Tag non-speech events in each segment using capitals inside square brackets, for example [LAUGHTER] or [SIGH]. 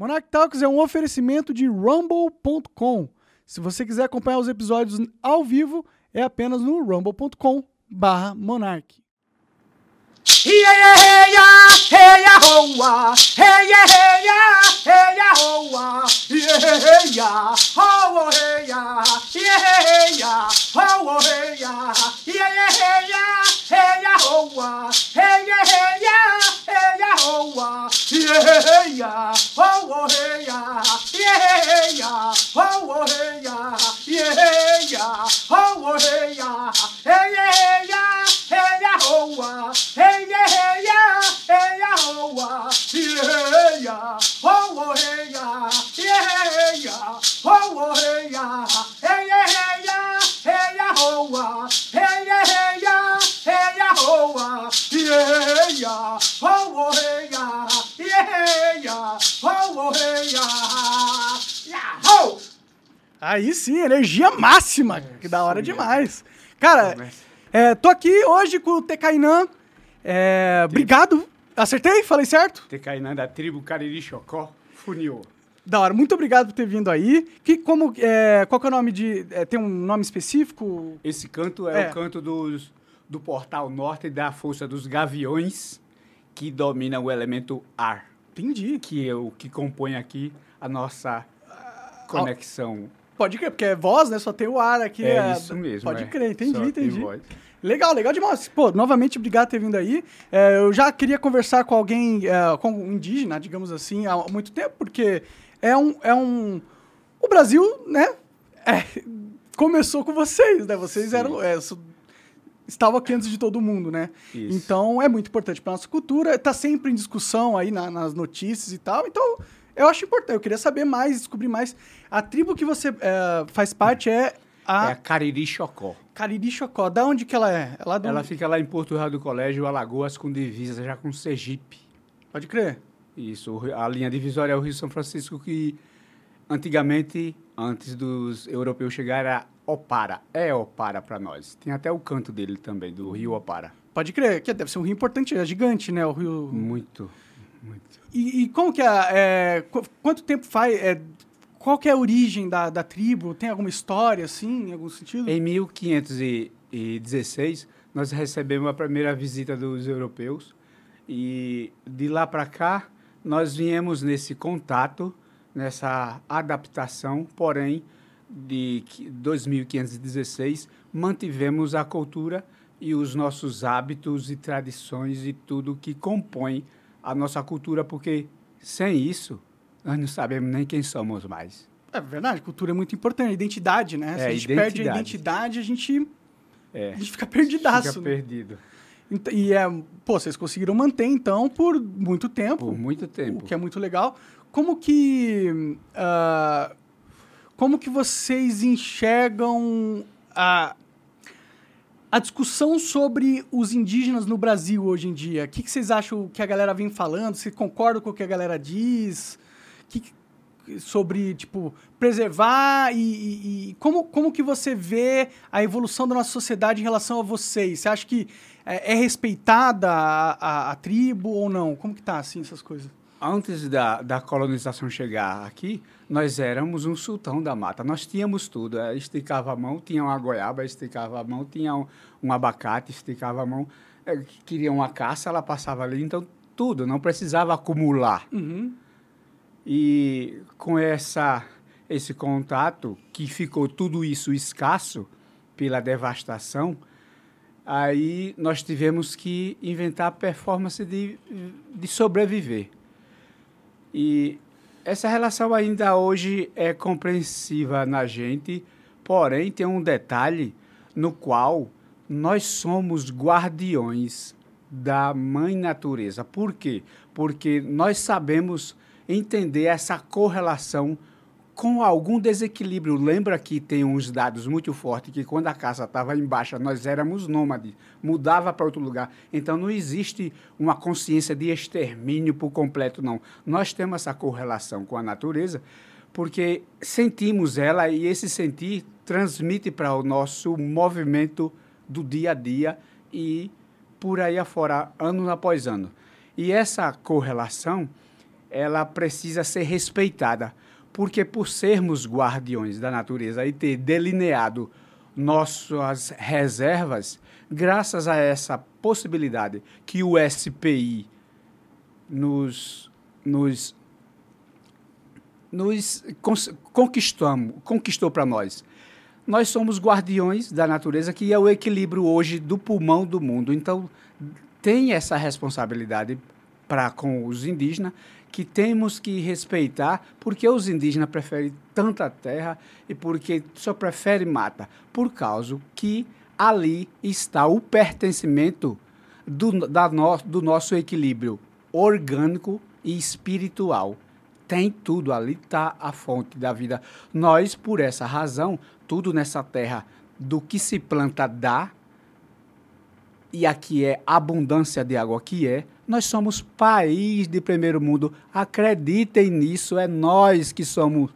Monarch Talks é um oferecimento de rumble.com. Se você quiser acompanhar os episódios ao vivo, é apenas no rumble.com barra monarch. Hey ya hey ya hey ya hoa hey ya hey ya hey ya hoa yeah hey ya ho hey ya yeah hey ya ho hey ya yeah yeah hey ya hey ya hoa hey ya hey ya hey ya hoa yeah hey ya ho hey ya yeah hey ya ho hey ya yeah hey ya ho hey ya hey ya hey ya hey ya hoa hey yeah, hey, yeah, hey, yeah, oh, ah, yeah, yeah, oh, hey, yeah, yeah, yeah, oh, hey, yeah, hey, yeah, hey, yeah, hey, yeah, oh, ah, hey, yeah, hey, yeah, hey, yeah, oh, oh, hey, yeah, oh, hey, oh! Aí sim, energia máxima, que da hora demais. Cara, é, tô aqui hoje com o Tekainan. É, obrigado. Acertei? Falei certo? Tekainan da tribo Cariri Chocó, Funiô. Da hora, muito obrigado por ter vindo aí. Que, como, é, qual que é o nome de. é, tem um nome específico? Esse canto é, É. o canto dos, do Portal Norte da Força dos Gaviões, que domina o elemento ar, Entendi. que é o que compõe aqui a nossa conexão. Pode crer, porque é voz, né? Só tem o ar aqui. É isso mesmo, Pode é. crer, entendi, Só entendi. Legal, legal demais. Pô, novamente, obrigado por ter vindo aí. É, eu já queria conversar com alguém, é, com um indígena, digamos assim, há muito tempo, porque é um. É um o Brasil, né? é, começou com vocês, né? Vocês Sim. eram. É, estavam aqui antes de todo mundo, né? Isso. Então é muito importante para nossa cultura. Tá sempre em discussão aí na- nas notícias e tal. Então eu acho importante. Eu queria saber mais, descobrir mais. A tribo que você é, faz parte é a É a Cariri Chocó. Cariri Chocó. Da onde que ela é? Ela, do... Ela fica lá em Porto Real do Colégio, Alagoas, com divisa já com Sergipe. Pode crer. Isso, a linha divisória é o Rio São Francisco, que antigamente, antes dos europeus chegarem, era Opara. É Opara para nós. Tem até o canto dele também, do Rio Opara. Pode crer. Que deve ser um rio importante, é gigante, né? O rio. Muito, muito. E, e como que é, é, qu- Quanto tempo faz. é, qual que é a origem da, da tribo? Tem alguma história, assim, em algum sentido? Em 1516, nós recebemos a primeira visita dos europeus e de lá para cá nós viemos nesse contato, nessa adaptação, porém de qui- 2516 mantivemos a cultura e os nossos hábitos e tradições e tudo que compõe a nossa cultura, porque sem isso nós não sabemos nem quem somos mais. É verdade, cultura é muito importante. Identidade, né? Se É, a gente perde a identidade. identidade, a gente, É, a gente fica perdidaço. fica né? perdido E é, pô, vocês conseguiram manter, então, por muito tempo. por muito tempo. O que é muito legal. Como que. ah, como que vocês enxergam a, a discussão sobre os indígenas no Brasil hoje em dia? O que, que vocês acham que a galera vem falando? Você concorda com o que a galera diz? Que- sobre, tipo, preservar e, e- e como, como que você vê a evolução da nossa sociedade em relação a vocês? Você acha que é, é respeitada a, a- a tribo ou não? Como que tá, assim, essas coisas? Antes da, da colonização chegar aqui, nós éramos um sultão da mata. Nós tínhamos tudo. eh, Esticava a mão, tinha uma goiaba, esticava a mão, tinha um, um abacate, esticava a mão. Eh, Queria uma caça, ela passava ali. Então, tudo, não precisava acumular. Uhum. E com essa, esse contato, que ficou tudo isso escasso pela devastação, aí nós tivemos que inventar a performance de, de sobreviver. E essa relação ainda hoje é compreensiva na gente, porém tem um detalhe no qual nós somos guardiões da mãe natureza. Por quê? Porque nós sabemos entender essa correlação com algum desequilíbrio. Lembra que tem uns dados muito fortes que quando a casa estava em baixa, nós éramos nômades, mudava para outro lugar. Então não existe uma consciência de extermínio por completo, não. Nós temos essa correlação com a natureza porque sentimos ela e esse sentir transmite para o nosso movimento do dia a dia e por aí afora, ano após ano. E essa correlação ela precisa ser respeitada, porque por sermos guardiões da natureza e ter delineado nossas reservas, graças a essa possibilidade que o SPI nos, nos, nos conquistamos, conquistou para nós. Nós somos guardiões da natureza, que é o equilíbrio hoje do pulmão do mundo. Então, tem essa responsabilidade para com os indígenas que temos que respeitar, porque os indígenas preferem tanta terra e porque só preferem mata, por causa que ali está o pertencimento do, da no, do nosso equilíbrio orgânico e espiritual. Tem tudo, ali está a fonte da vida. Nós, por essa razão, tudo nessa terra, do que se planta dá, e aqui é abundância de água, aqui é, nós somos país de primeiro mundo. Acreditem nisso, é nós que somos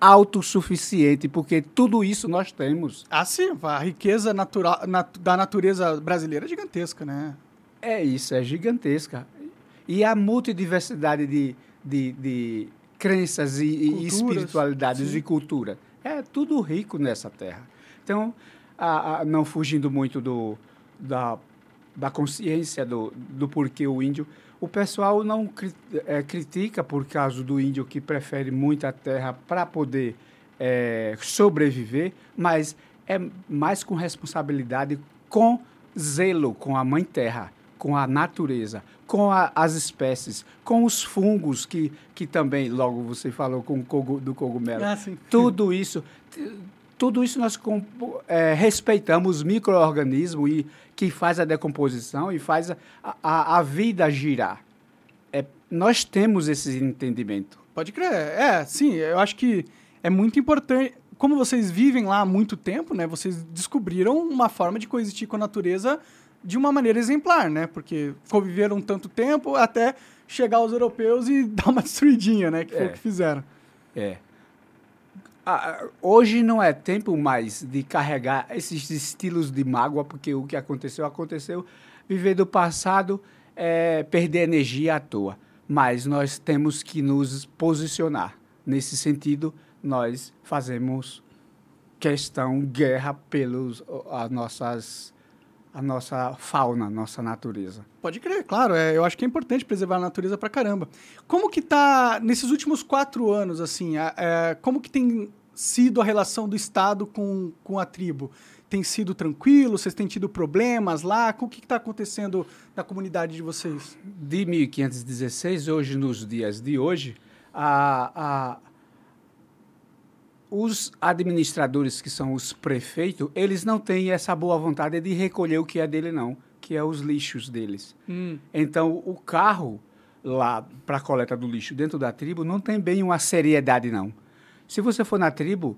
autossuficientes, porque tudo isso nós temos. Ah, sim, a riqueza natural, nat da natureza brasileira é gigantesca, né? É isso, é gigantesca. E a multidiversidade de, de, de crenças e, e espiritualidades sim. e cultura. É tudo rico nessa terra. Então, a, a, não fugindo muito do, da da consciência do, do porquê o índio. O pessoal não é, critica por causa do índio que prefere muita terra para poder é, sobreviver, mas é mais com responsabilidade, com zelo com a mãe terra, com a natureza, com a, as espécies, com os fungos que, que também, logo você falou com o do cogumelo. Ah, Tudo isso tudo isso nós é, respeitamos os micro-organismos e, que faz a decomposição e faz a, a, a vida girar. É, nós temos esse entendimento. Pode crer. É, sim, eu acho que é muito importante. Como vocês vivem lá há muito tempo, né? Vocês descobriram uma forma de coexistir com a natureza de uma maneira exemplar, né? Porque conviveram tanto tempo até chegar os europeus e [LAUGHS] dar uma destruidinha, né? Que foi é. o que fizeram. É. Ah, hoje não é tempo mais de carregar esses estilos de mágoa, porque o que aconteceu, aconteceu. Viver do passado é perder energia à toa. Mas nós temos que nos posicionar. Nesse sentido, nós fazemos questão, guerra pelos as nossas a nossa fauna, a nossa natureza. Pode crer, claro. É, eu acho que é importante preservar a natureza pra caramba. Como que tá, nesses últimos quatro anos, assim, é, como que tem sido a relação do Estado com, com a tribo? Tem sido tranquilo? Vocês têm tido problemas lá? O que está acontecendo na comunidade de vocês? De 1516, hoje, nos dias de hoje, a, a, os administradores, que são os prefeitos, eles não têm essa boa vontade de recolher o que é dele, não, que é os lixos deles. Hum. Então, o carro lá para a coleta do lixo dentro da tribo não tem bem uma seriedade, não. Se você for na tribo,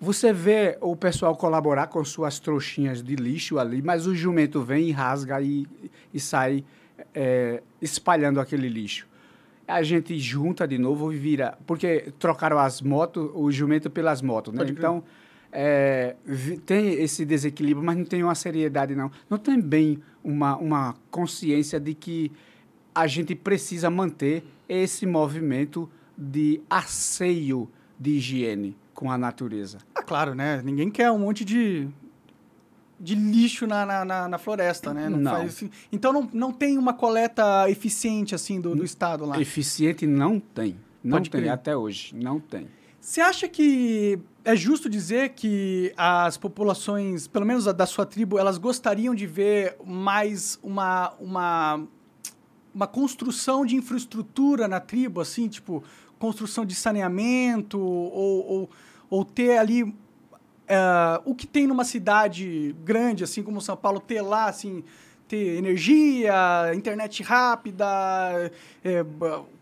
você vê o pessoal colaborar com suas trouxinhas de lixo ali, mas o jumento vem e rasga e, e sai é, espalhando aquele lixo. A gente junta de novo e vira. Porque trocaram as motos, o jumento pelas motos, né? Então, é, tem esse desequilíbrio, mas não tem uma seriedade, não. Não tem bem uma, uma consciência de que a gente precisa manter esse movimento de asseio de higiene com a natureza. Ah, claro, né? Ninguém quer um monte de, de lixo na, na, na, na floresta, né? Não, não. Faz, assim. Então não, não tem uma coleta eficiente assim do, do Estado lá? Eficiente não tem. Não Pode tem crer. até hoje. Não tem. Você acha que é justo dizer que as populações, pelo menos da sua tribo, elas gostariam de ver mais uma, uma, uma construção de infraestrutura na tribo, assim, tipo, construção de saneamento ou, ou, ou ter ali uh, o que tem numa cidade grande, assim como São Paulo, ter lá, assim, ter energia, internet rápida, é,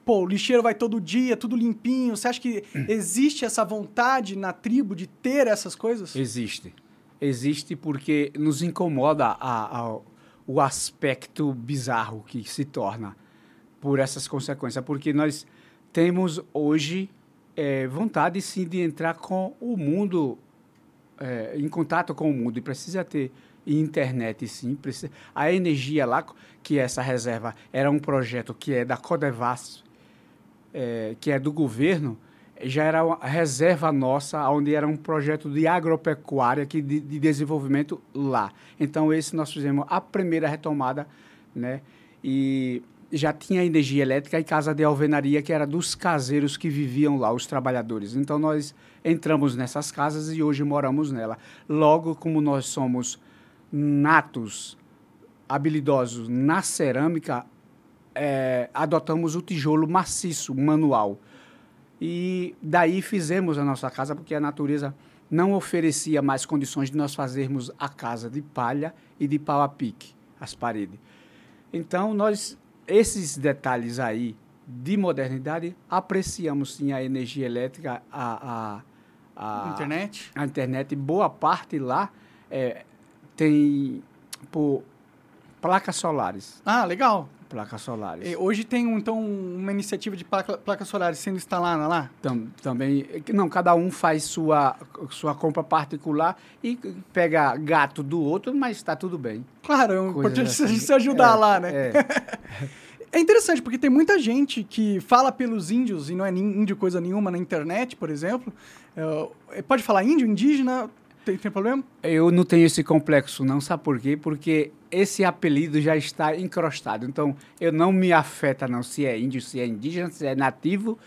pô, o lixeiro vai todo dia, tudo limpinho. Você acha que existe essa vontade na tribo de ter essas coisas? Existe. Existe porque nos incomoda a, a, o aspecto bizarro que se torna por essas consequências. Porque nós temos hoje é, vontade sim de entrar com o mundo, é, em contato com o mundo, e precisa ter internet sim, precisa, a energia lá, que essa reserva era um projeto que é da Codevas, é, que é do governo, já era uma reserva nossa, onde era um projeto de agropecuária que de, de desenvolvimento lá. Então, esse nós fizemos a primeira retomada, né? E já tinha energia elétrica e casa de alvenaria, que era dos caseiros que viviam lá, os trabalhadores. Então, nós entramos nessas casas e hoje moramos nela. Logo, como nós somos natos, habilidosos na cerâmica, é, adotamos o tijolo maciço, manual. E daí fizemos a nossa casa, porque a natureza não oferecia mais condições de nós fazermos a casa de palha e de pau a pique, as paredes. Então, nós, esses detalhes aí de modernidade, apreciamos sim a energia elétrica, a, a, a internet. A internet, boa parte lá é, tem por placas solares. Ah, legal. Placas solares. E hoje tem, então, uma iniciativa de placa, placas solares sendo instalada lá? Tam, também. Não, cada um faz sua, sua compra particular e pega gato do outro, mas está tudo bem. Claro, é importante assim. [LAUGHS] se ajudar é, lá, né? É. [LAUGHS] É interessante, porque tem muita gente que fala pelos índios, e não é índio coisa nenhuma na internet, por exemplo. É, pode falar índio, indígena, tem, tem problema? Eu não tenho esse complexo, não. Sabe por quê? Porque esse apelido já está encrostado. Então, eu não me afeta, não, se é índio, se é indígena, se é nativo.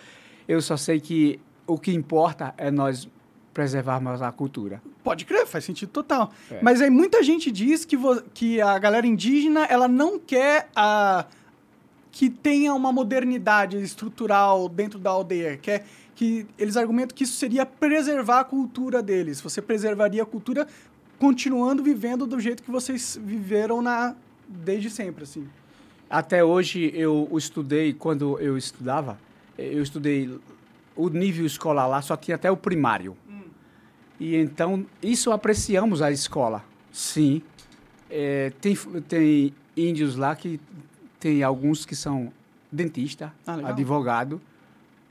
Eu só sei que o que importa é nós preservarmos a cultura. Pode crer, faz sentido total. É. Mas aí muita gente diz que, que a galera indígena ela não quer a que tenha uma modernidade estrutural dentro da aldeia, que, é, que eles argumentam que isso seria preservar a cultura deles. Você preservaria a cultura continuando vivendo do jeito que vocês viveram na desde sempre, assim. Até hoje eu estudei, quando eu estudava, eu estudei o nível escolar lá só tinha até o primário. Hum. E então, isso apreciamos a escola. Sim. É, tem, tem índios lá que tem alguns que são dentista, ah, advogado,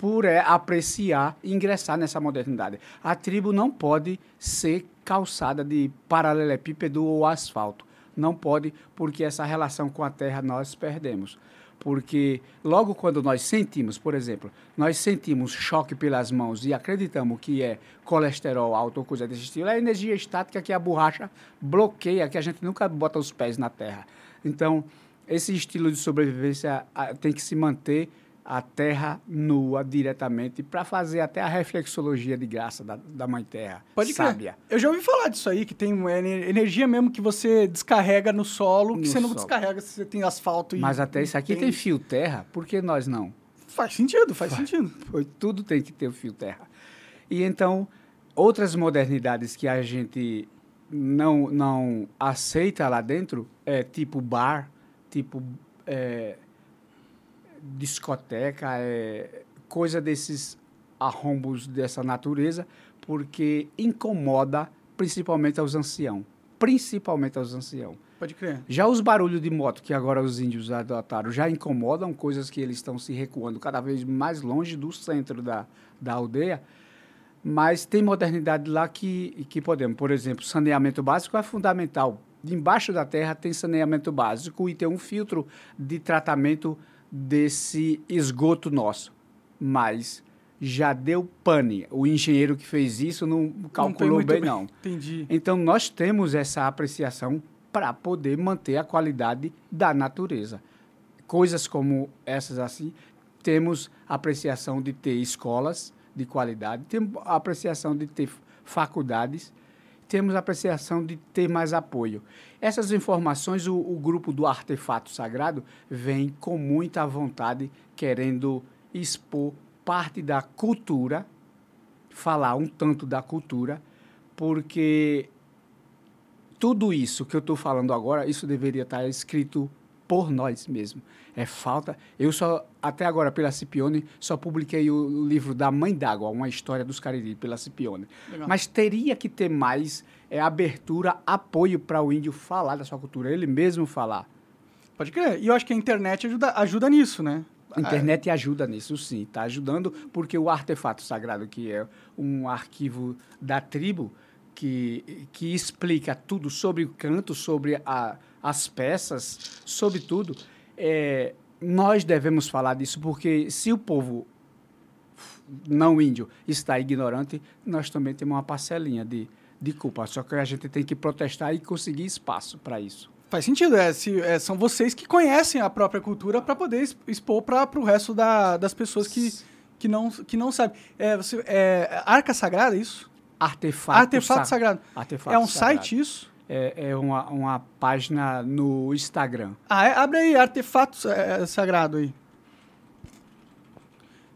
por é, apreciar e ingressar nessa modernidade. A tribo não pode ser calçada de paralelepípedo ou asfalto. Não pode, porque essa relação com a terra nós perdemos. Porque logo quando nós sentimos, por exemplo, nós sentimos choque pelas mãos e acreditamos que é colesterol alto ou coisa desse estilo, é energia estática que a borracha bloqueia, que a gente nunca bota os pés na terra. Então, esse estilo de sobrevivência tem que se manter a terra nua diretamente para fazer até a reflexologia de graça da, da mãe terra. Pode sábia. Eu já ouvi falar disso aí, que tem energia mesmo que você descarrega no solo, no que você não descarrega se você tem asfalto. Mas até isso aqui tem... tem fio terra, por que nós não? Faz sentido, faz, faz sentido. [LAUGHS] Tudo tem que ter o fio terra. E então, outras modernidades que a gente não, não aceita lá dentro, é tipo bar, tipo é, discoteca, é, coisa desses arrombos dessa natureza, porque incomoda principalmente aos anciãos. Principalmente aos anciãos. Pode crer. Já os barulhos de moto que agora os índios adotaram já incomodam, coisas que eles estão se recuando cada vez mais longe do centro da, da aldeia. Mas tem modernidade lá que, que podemos. Por exemplo, saneamento básico é fundamental embaixo da terra tem saneamento básico e tem um filtro de tratamento desse esgoto nosso. Mas já deu pane. O engenheiro que fez isso não calculou não bem, bem, não. Entendi. Então, nós temos essa apreciação para poder manter a qualidade da natureza. Coisas como essas assim, temos apreciação de ter escolas de qualidade, temos apreciação de ter faculdades temos a apreciação de ter mais apoio. Essas informações, o, o grupo do Artefato Sagrado vem com muita vontade, querendo expor parte da cultura, falar um tanto da cultura, porque tudo isso que eu estou falando agora, isso deveria estar escrito por nós mesmos. É falta. Eu só, até agora, pela Cipione, só publiquei o livro da Mãe d'Água, uma história dos Cariri, pela Cipione. Legal. Mas teria que ter mais é, abertura, apoio para o índio falar da sua cultura, ele mesmo falar. Pode crer. E eu acho que a internet ajuda, ajuda nisso, né? A internet ajuda nisso, sim. Está ajudando, porque o artefato sagrado, que é um arquivo da tribo, que, que explica tudo sobre o canto, sobre a as peças, sobretudo, é, nós devemos falar disso, porque se o povo não índio está ignorante, nós também temos uma parcelinha de, de culpa. Só que a gente tem que protestar e conseguir espaço para isso. Faz sentido, é, se, é, são vocês que conhecem a própria cultura para poder expor para o resto da- das pessoas que, que, não, que não sabem. É, você, é, Arca Sagrada, é isso? Artefato, Artefato sa- Sagrado. Artefato é um sagrado. site isso? É, é uma, uma página no Instagram. Ah, é? abre aí, Artefato é, Sagrado aí.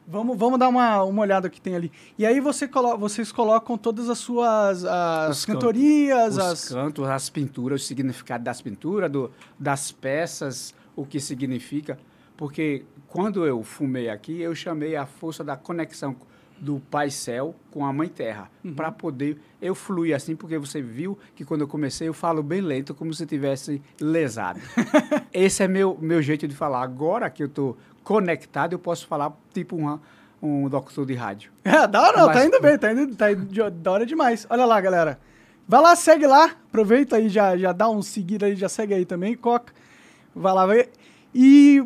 Vamos, vamos dar uma, uma olhada que tem ali. E aí você colo vocês colocam todas as suas as Os cantos. cantorias, Os as... cantos, as pinturas, o significado das pinturas, do, das peças, o que significa. Porque quando eu fumei aqui, eu chamei a força da conexão do Pai Céu com a Mãe Terra, para poder eu fluir assim, porque você viu que quando eu comecei eu falo bem lento, como se tivesse lesado. [LAUGHS] Esse é meu meu jeito de falar. Agora que eu estou conectado, eu posso falar tipo uma, um doctor de rádio. [LAUGHS] É, da hora, não, Mas- tá indo bem, tá indo, tá indo de- da hora demais. Olha lá, galera. Vai lá, segue lá, aproveita aí, já, já dá um seguir aí, já segue aí também, Coca. Vai lá, vai. E...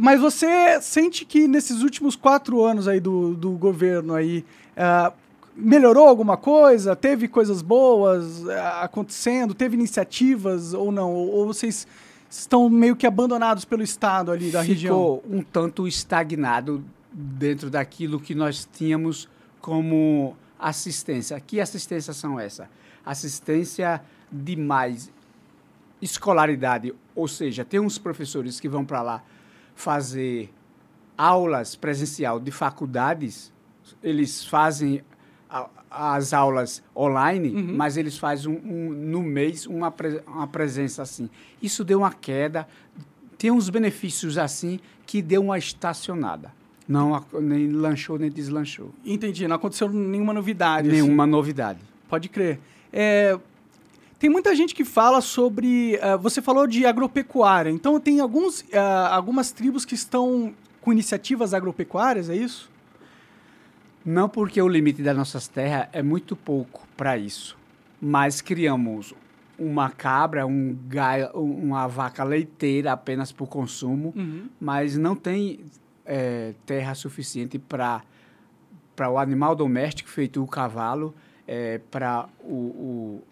Mas você sente que nesses últimos quatro anos aí do, do governo aí, ah, melhorou alguma coisa? Teve coisas boas ah, acontecendo? Teve iniciativas ou não? Ou, ou vocês estão meio que abandonados pelo Estado ali da região? ficou um tanto estagnado dentro daquilo que nós tínhamos como assistência. Que assistências são essas? Assistência de mais escolaridade, ou seja, tem uns professores que vão para lá fazer aulas presencial de faculdades, eles fazem a- as aulas online, Uhum. mas eles fazem um, um- no mês uma, pre- uma presença assim. Isso deu uma queda, tem uns benefícios assim que deu uma estacionada. Não nem lanchou nem deslanchou. Entendi, não aconteceu nenhuma novidade. assim. Nenhuma novidade. Pode crer. É, tem muita gente que fala sobre. ah, você falou de agropecuária. Então, tem alguns, ah, algumas tribos que estão com iniciativas agropecuárias, é isso? Não porque o limite das nossas terras é muito pouco para isso, mas criamos uma cabra, um gai- uma vaca leiteira apenas para o consumo, mas não tem eh, terra suficiente para para o animal doméstico feito o cavalo, para o, o,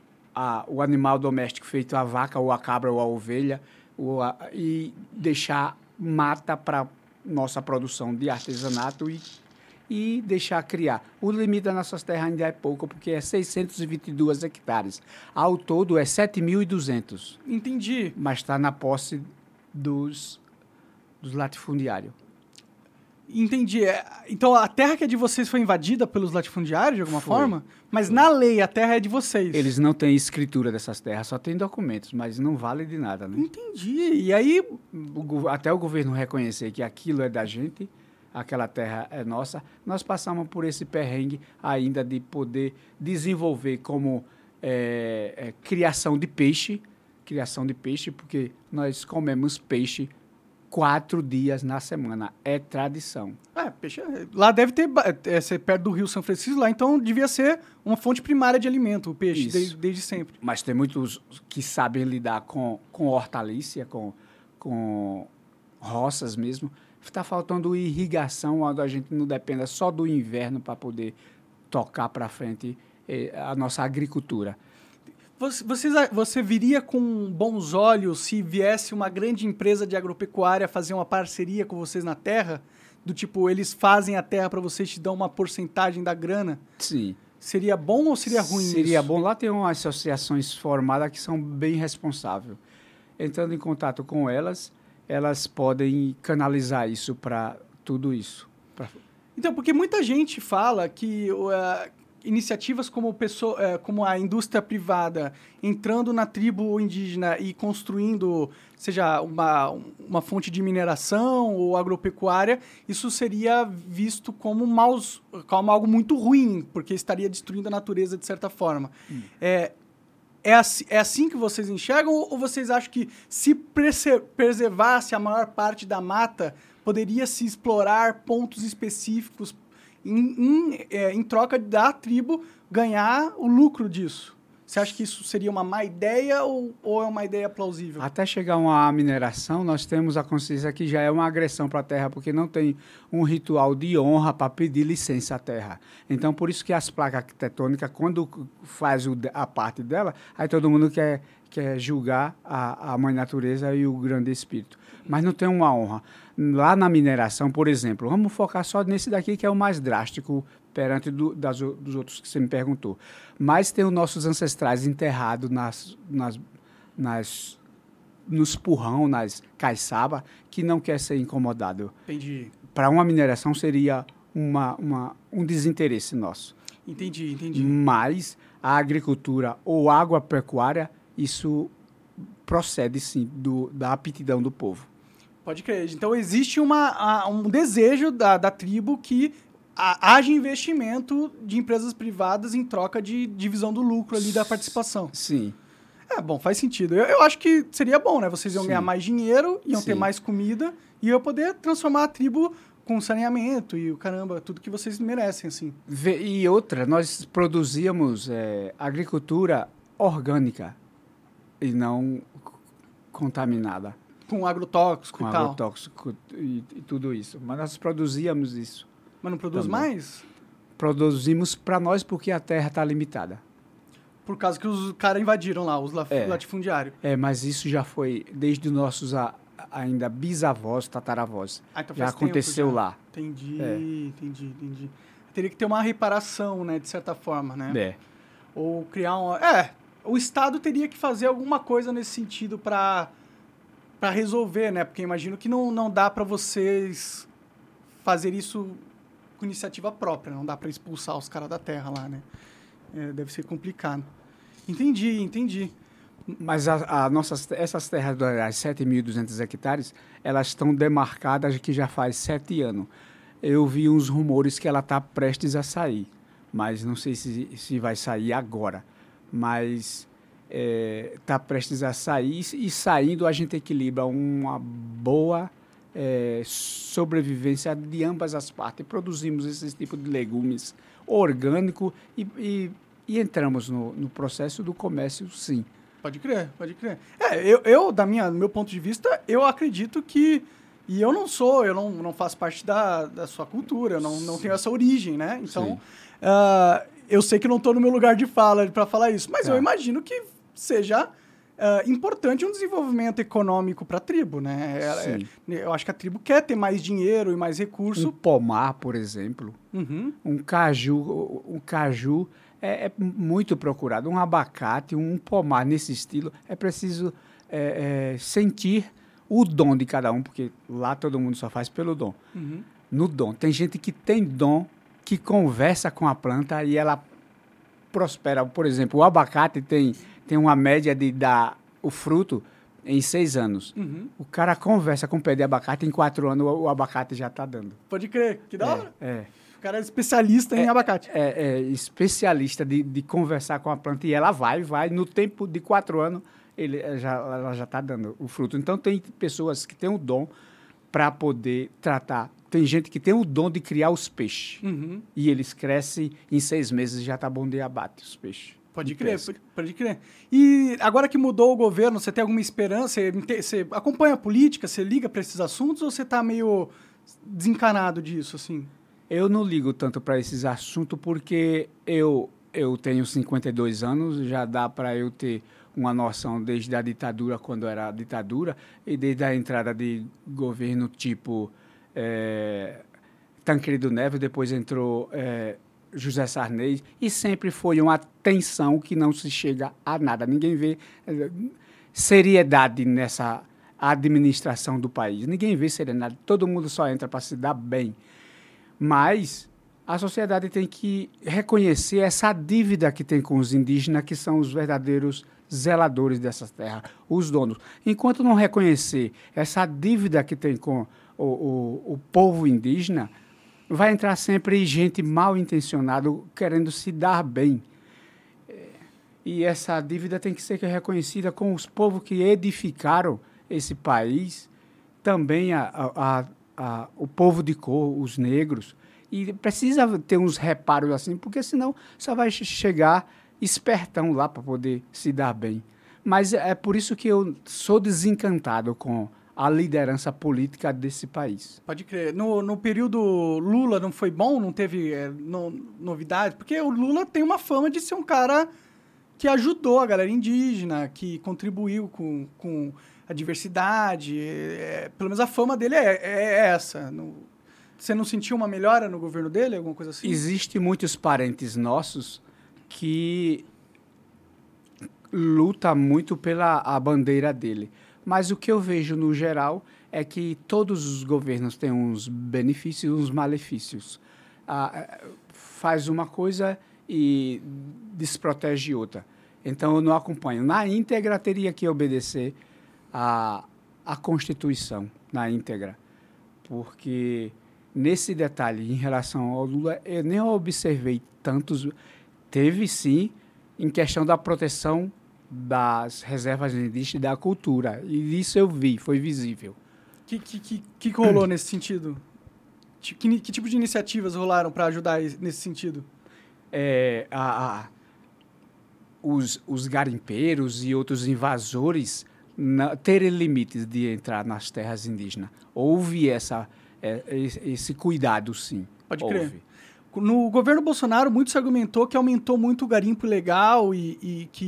a- o animal doméstico feito a vaca ou a cabra ou a ovelha, ou a- e deixar mata para nossa produção de artesanato e e deixar criar. O limite das nossas terras ainda é pouco, porque é 622 hectares. Ao todo é 7.200, Entendi. mas está na posse dos, dos latifundiários. Entendi. É, Então, a terra que é de vocês foi invadida pelos latifundiários, de alguma Foi. forma? Mas na lei, a terra é de vocês. Eles não têm escritura dessas terras, só tem documentos, mas não vale de nada, né? Entendi. E aí, até o governo reconhecer que aquilo é da gente, aquela terra é nossa, nós passamos por esse perrengue ainda de poder desenvolver como eh, eh, criação de peixe, criação de peixe, porque nós comemos peixe quatro dias na semana, é tradição. é, peixe, lá deve ter. É, ser perto do Rio São Francisco, lá então devia ser uma fonte primária de alimento, o peixe, desde, desde sempre. Mas tem muitos que sabem lidar com, com hortaliça, com, com roças mesmo. Está faltando irrigação, onde a gente não dependa só do inverno para poder tocar para frente eh, a nossa agricultura. Você, vocês a- você viria com bons olhos se viesse uma grande empresa de agropecuária fazer uma parceria com vocês na terra? Do tipo, eles fazem a terra para vocês te dão uma porcentagem da grana? Sim. Seria bom ou seria ruim Seria isso? bom. Lá tem umas associações formadas que são bem responsáveis. Entrando em contato com elas, elas podem canalizar isso para tudo isso. Pra- Então, porque muita gente fala que uh, iniciativas como, pessoa, eh, como a indústria privada entrando na tribo indígena e construindo, seja uma, uma fonte de mineração ou agropecuária, isso seria visto como, maus, como algo muito ruim, porque estaria destruindo a natureza de certa forma. É, é, assim, é assim que vocês enxergam ou vocês acham que se prese- preservasse a maior parte da mata, poderia se explorar pontos específicos em, em, é, em troca da tribo ganhar o lucro disso? Você acha que isso seria uma má ideia ou, ou é uma ideia plausível? Até chegar uma mineração, nós temos a consciência que já é uma agressão para a terra, porque não tem um ritual de honra para pedir licença à terra. Então, por isso que as placas tectônicas, quando faz o, a parte dela, aí todo mundo quer, quer julgar a, a mãe natureza e o grande espírito. Mas não tem uma honra. Lá na mineração, por exemplo, vamos focar só nesse daqui que é o mais drástico perante do, das, dos outros que você me perguntou. Mas tem os nossos ancestrais enterrados nas, nas, nas, nos purrão, nas caiçaba, que não quer ser incomodado. Entendi. Para uma mineração seria uma, uma, um desinteresse nosso. Entendi, entendi. Mas a agricultura ou agropecuária, isso procede sim do, da aptidão do povo. Pode crer. Então existe uma, a, um desejo da, da tribo que a, haja investimento de empresas privadas em troca de divisão do lucro ali da participação. Sim. É, bom, faz sentido. Eu, eu acho que seria bom, né? Vocês iam Sim. ganhar mais dinheiro, iam ter Sim. mais comida e eu poder transformar a tribo com saneamento e o caramba, tudo que vocês merecem, assim. E outra, nós produzíamos eh, agricultura orgânica e não contaminada Com agrotóxico com e tal. agrotóxico e, e tudo isso. Mas nós produzíamos isso. Mas não produz Também. mais? Produzimos para nós porque a terra está limitada. Por causa que os caras invadiram lá, os É. latifundiários. É, mas isso já foi desde os nossos a- ainda bisavós, tataravós. Ah, então já tempo aconteceu já. lá. Entendi, É. entendi, entendi. Teria que ter uma reparação, né, de certa forma, né? É. Ou criar um. É, o Estado teria que fazer alguma coisa nesse sentido para para resolver, né? Porque imagino que não, não dá para vocês fazer isso com iniciativa própria, não dá para expulsar os caras da terra lá, né? É, deve ser complicado. Entendi, entendi. Mas a, a nossas, essas terras das 7.200 hectares, elas estão demarcadas que já faz sete anos. Eu vi uns rumores que ela está prestes a sair, mas não sei se, se vai sair agora. Mas está prestes a sair e saindo a gente equilibra uma boa eh, sobrevivência de ambas as partes. Produzimos esse tipo de legumes orgânico e, e, e entramos no, no processo do comércio, sim. Pode crer, pode crer. É, eu, eu da minha, do meu ponto de vista, eu acredito que. E eu não sou, eu não, não faço parte da, da sua cultura, eu não, não tenho essa origem, né? Então, ah, eu sei que não estou no meu lugar de fala para falar isso, mas Tá. eu imagino que seja ah, importante um desenvolvimento econômico para a tribo, né? Ela- é- eu acho que a tribo quer ter mais dinheiro e mais Um recurso. pomar, por exemplo, Uhum. um caju, um caju é, é muito procurado. Um abacate, um pomar nesse estilo, é preciso é, é, sentir o dom de cada um, porque lá todo mundo só faz pelo dom. Uhum. No dom. Tem gente que tem dom, que conversa com a planta e ela prospera. Por exemplo, o abacate tem, tem uma média de dar o fruto em seis anos. Uhum. O cara conversa com o pé de abacate, em quatro anos o, o abacate já está dando. Pode crer, que da hora. É, é. O cara é especialista em abacate. é, é especialista de, de conversar com a planta e ela vai, vai. No tempo de quatro anos, ele eh, já, ela já está dando o fruto. Então, tem pessoas que têm o dom para poder tratar. Tem gente que tem o dom de criar os peixes. Uhum. E eles crescem em seis meses já está bom de abate os peixes. Pode de crer, pode, crer. E agora que mudou o governo, você tem alguma esperança? Você, acompanha a política? Você liga para esses assuntos ou você tá meio desencanado disso, assim? Eu não ligo tanto para esses assuntos porque eu, eu tenho 52 anos, já dá para eu ter uma noção desde a ditadura, quando era ditadura, e desde a entrada de governo tipo eh, Tancredo Neves, depois entrou eh, José Sarney, e sempre foi uma tensão que não se chega a nada. Ninguém vê eh, seriedade nessa administração do país. Ninguém vê seriedade. Todo mundo só entra para se dar bem. Mas a sociedade tem que reconhecer essa dívida que tem com os indígenas, que são os verdadeiros zeladores dessas terras, os donos. Enquanto não reconhecer essa dívida que tem com o, o, o povo indígena, vai entrar sempre gente mal intencionada querendo se dar bem. E essa dívida tem que ser reconhecida com os povos que edificaram esse país, também a, a, a, o povo de cor, os negros. E precisa ter uns reparos assim, porque senão só vai che- chegar espertão lá para poder se dar bem. Mas é por isso que eu sou desencantado com a liderança política desse país. Pode crer. No, no período Lula não foi bom? Não teve é, no, novidade? Porque o Lula tem uma fama de ser um cara que ajudou a galera indígena, que contribuiu com, com a diversidade. É, pelo menos a fama dele é, é essa. No, você não sentiu uma melhora no governo dele, alguma coisa assim? Existem muitos parentes nossos que luta muito pela a bandeira dele. Mas o que eu vejo no geral é que todos os governos têm uns benefícios e uns malefícios. Ah, faz uma coisa e desprotege outra. Então eu não acompanho. Na íntegra teria que obedecer a, a Constituição, na íntegra. Porque nesse detalhe, em relação ao Lula, eu nem observei tantos. Teve sim, em questão da proteção das reservas indígenas e da cultura. E isso eu vi, foi visível. O que, que, que, que rolou [CLEARS THROAT] nesse sentido? Que, que, tipo de iniciativas rolaram para ajudar nesse sentido? É, a, a, os, os garimpeiros e outros invasores na, terem limites de entrar nas terras indígenas. Houve essa, é, esse cuidado, sim. Pode Houve. crer. No governo Bolsonaro, muito se argumentou que aumentou muito o garimpo ilegal e, e que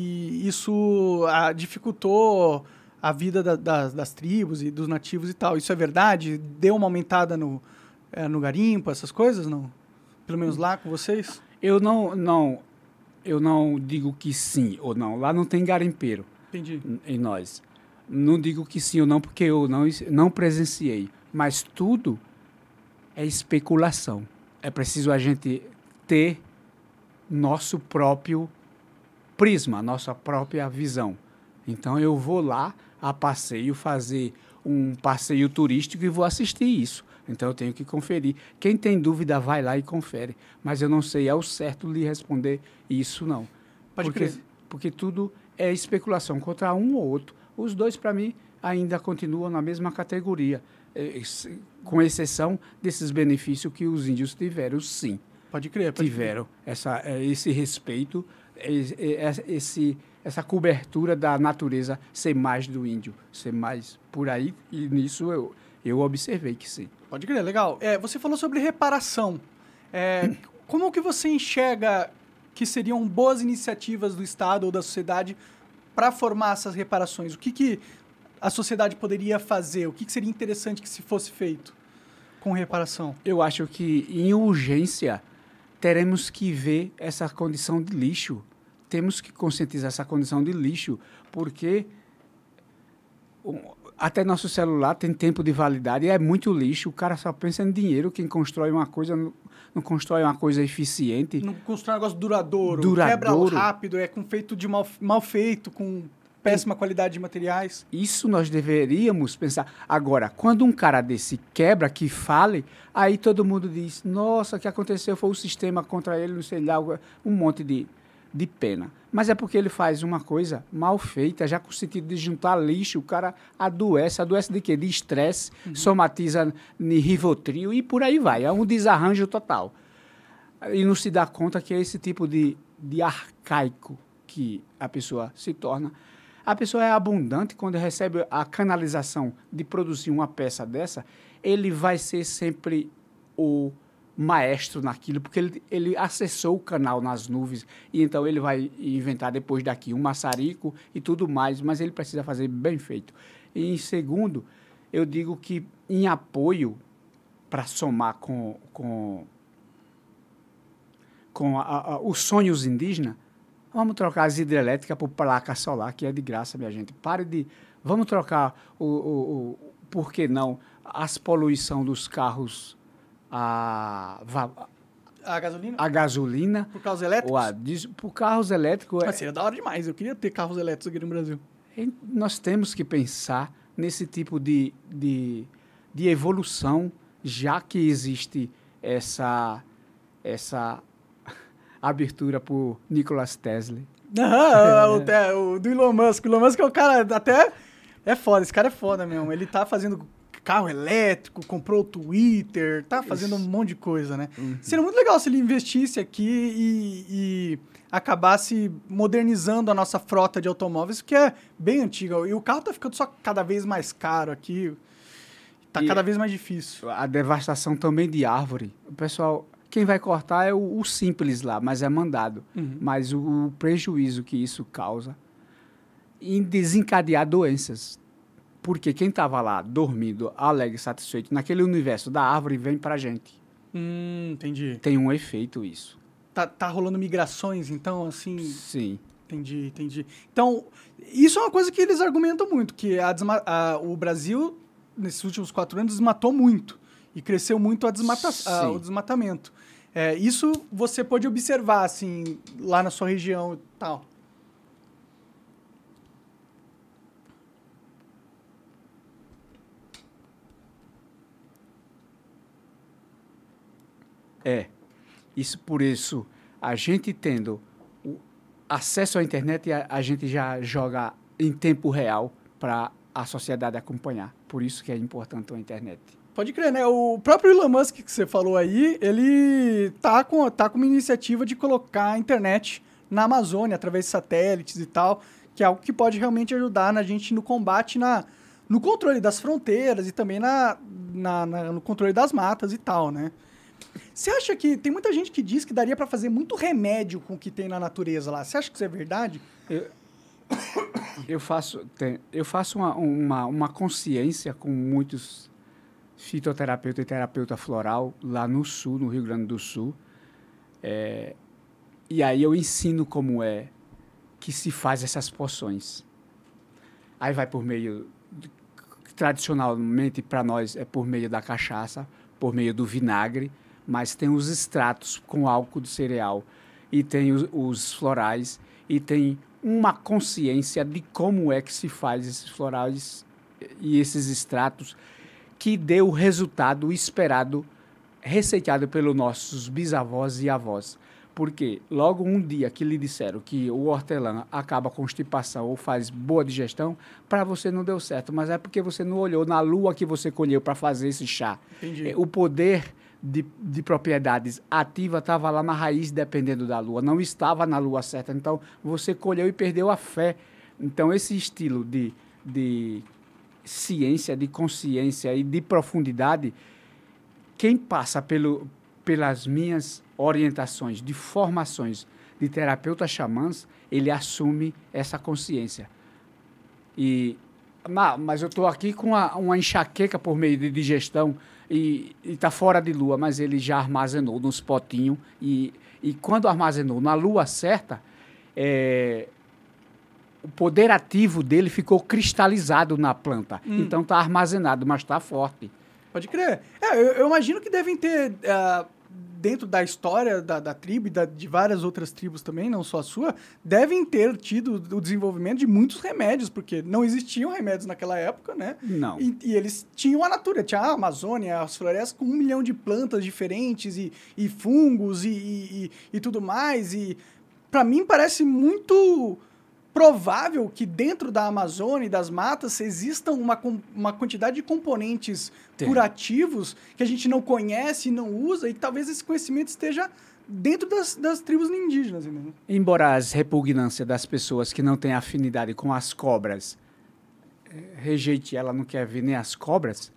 isso a, dificultou a vida da, da, das tribos e dos nativos e tal. Isso é verdade? Deu uma aumentada no, é, no garimpo, essas coisas, não? Pelo menos lá com vocês? Eu não, não, eu não digo que sim ou não. Lá não tem garimpeiro. Entendi. Em nós. Não digo que sim ou não porque eu não, não presenciei. Mas tudo é especulação é preciso a gente ter nosso próprio prisma, nossa própria visão. Então eu vou lá a passeio fazer um passeio turístico e vou assistir isso. Então eu tenho que conferir. Quem tem dúvida vai lá e confere. Mas eu não sei ao certo lhe responder isso não. Pode porque, crer. Porque tudo é especulação contra um ou outro. Os dois para mim ainda continuam na mesma categoria. É, com exceção desses benefícios que os índios tiveram, sim. Pode crer. Pode tiveram crer. Essa, é, esse respeito, é, esse, essa cobertura da natureza ser mais do índio, ser mais por aí, e nisso eu, eu observei que sim. Pode crer, legal. É, você falou sobre reparação. É, como que você enxerga que seriam boas iniciativas do Estado ou da sociedade para formar essas reparações? O que, que a sociedade poderia fazer? O que, que seria interessante que se fosse feito com reparação? Eu acho que, em urgência, teremos que ver essa condição de lixo. Temos que conscientizar essa condição de lixo, porque até nosso celular tem tempo de validade e é muito lixo. O cara só pensa em dinheiro. Quem constrói uma coisa não, não constrói uma coisa eficiente. Não constrói um negócio duradouro. Duradouro. Quebra rápido, é com feito de mal, mal feito, com péssima qualidade de materiais. Isso nós deveríamos pensar. Agora, quando um cara desse quebra, que fale, aí todo mundo diz: nossa, o que aconteceu foi o sistema contra ele, não sei lá, um monte de, de pena. Mas é porque ele faz uma coisa mal feita, já com o sentido de juntar lixo, o cara adoece. Adoece de quê? De estresse, uhum. somatiza em rivotril e por aí vai. É um desarranjo total. E não se dá conta que é esse tipo de, de arcaico que a pessoa se torna a pessoa é abundante quando recebe a canalização de produzir uma peça dessa, ele vai ser sempre o maestro naquilo, porque ele, ele acessou o canal nas nuvens, e então ele vai inventar depois daqui um maçarico e tudo mais, mas ele precisa fazer bem feito. E em segundo, eu digo que em apoio, para somar com, com, com a, a, os sonhos indígenas, Vamos trocar as hidrelétricas por placa solar, que é de graça, minha gente. Pare de. Vamos trocar o, o, o por que não, as poluição dos carros a, a gasolina? A gasolina. Por carros elétricos? A, por carros elétricos. Mas seria da hora demais. Eu queria ter carros elétricos aqui no Brasil. Nós temos que pensar nesse tipo de, de, de evolução, já que existe essa, essa abertura por Nicolas Tesla. [LAUGHS] Aham, é. o, o, do Elon Musk. O Elon Musk é o cara até... É foda, esse cara é foda mesmo. Ele tá fazendo carro elétrico, comprou o Twitter, tá fazendo um monte de coisa, né? Seria muito legal se ele investisse aqui e, e acabasse modernizando a nossa frota de automóveis, que é bem antiga. E o carro tá ficando só cada vez mais caro aqui. Tá E- cada vez mais difícil. A devastação também de árvore. O pessoal, quem vai cortar é o, o simples lá, mas é mandado. Uhum. Mas o, o prejuízo que isso causa em desencadear doenças. Porque quem estava lá dormindo, alegre, satisfeito, naquele universo da árvore, vem pra gente. Hum, entendi. Tem um efeito isso. Tá, tá rolando migrações, então, assim. Sim. Entendi, entendi. Então, isso é uma coisa que eles argumentam muito, que a a- o Brasil, nesses últimos quatro anos, desmatou muito. E cresceu muito a desmata a- o desmatamento. É, isso você pode observar, assim, lá na sua região e tal. É. Isso por isso, a gente tendo acesso à internet, a, a gente já joga em tempo real para a sociedade acompanhar. Por isso que é importante a internet. Pode crer, né? O próprio Elon Musk que você falou aí, ele tá com, tá com uma iniciativa de colocar a internet na Amazônia, através de satélites e tal, que é algo que pode realmente ajudar na gente no combate, na, no controle das fronteiras e também na, na- na- no controle das matas e tal, né? Você acha que... Tem muita gente que diz que daria pra fazer muito remédio com o que tem na natureza lá. Você acha que isso é verdade? Eu faço, tem- eu faço uma, uma, uma consciência com muitos fitoterapeuta e terapeuta floral lá no sul, no Rio Grande do Sul. É, e aí eu ensino como é que se faz essas poções. Aí vai por meio, tradicionalmente para nós é por meio da cachaça, por meio do vinagre, mas tem os extratos com álcool de cereal e tem os, os florais e tem uma consciência de como é que se faz esses florais e esses extratos que dê o resultado esperado, receitado pelos nossos bisavós e avós. Porque logo um dia que lhe disseram que o hortelã acaba constipação ou faz boa digestão, para você não deu certo, mas é porque você não olhou na lua que você colheu para fazer esse chá. Entendi. É, O poder de, de propriedades ativa estava lá na raiz, dependendo da lua, não estava na lua certa. Então, você colheu e perdeu a fé. Então, esse estilo de, de ciência, de consciência e de profundidade, quem passa pelo, pelas minhas orientações de formações de terapeuta xamãs, ele assume essa consciência. E, "Ma- mas eu estou aqui com uma, uma enxaqueca por meio de digestão e está fora de lua, mas ele já armazenou nos potinhos e, e quando armazenou na lua certa, é, o poder ativo dele ficou cristalizado na planta. Então está armazenado, mas está forte. Pode crer. É, eu, eu imagino que devem ter, ah, dentro da história da, da tribo e da- de várias outras tribos também, não só a sua, devem ter tido o desenvolvimento de muitos remédios, porque não existiam remédios naquela época, né? Não. E, e eles tinham a natureza, tinha a Amazônia, as florestas com um milhão de plantas diferentes e, e fungos e, e, e- e tudo mais. E para mim parece muito provável que dentro da Amazônia e das matas existam uma, uma quantidade de componentes Tem. curativos que a gente não conhece e não usa e talvez esse conhecimento esteja dentro das, das tribos indígenas. Entendeu? Embora as repugnâncias das pessoas que não têm afinidade com as cobras eh, rejeite ela, não quer ver nem as cobras,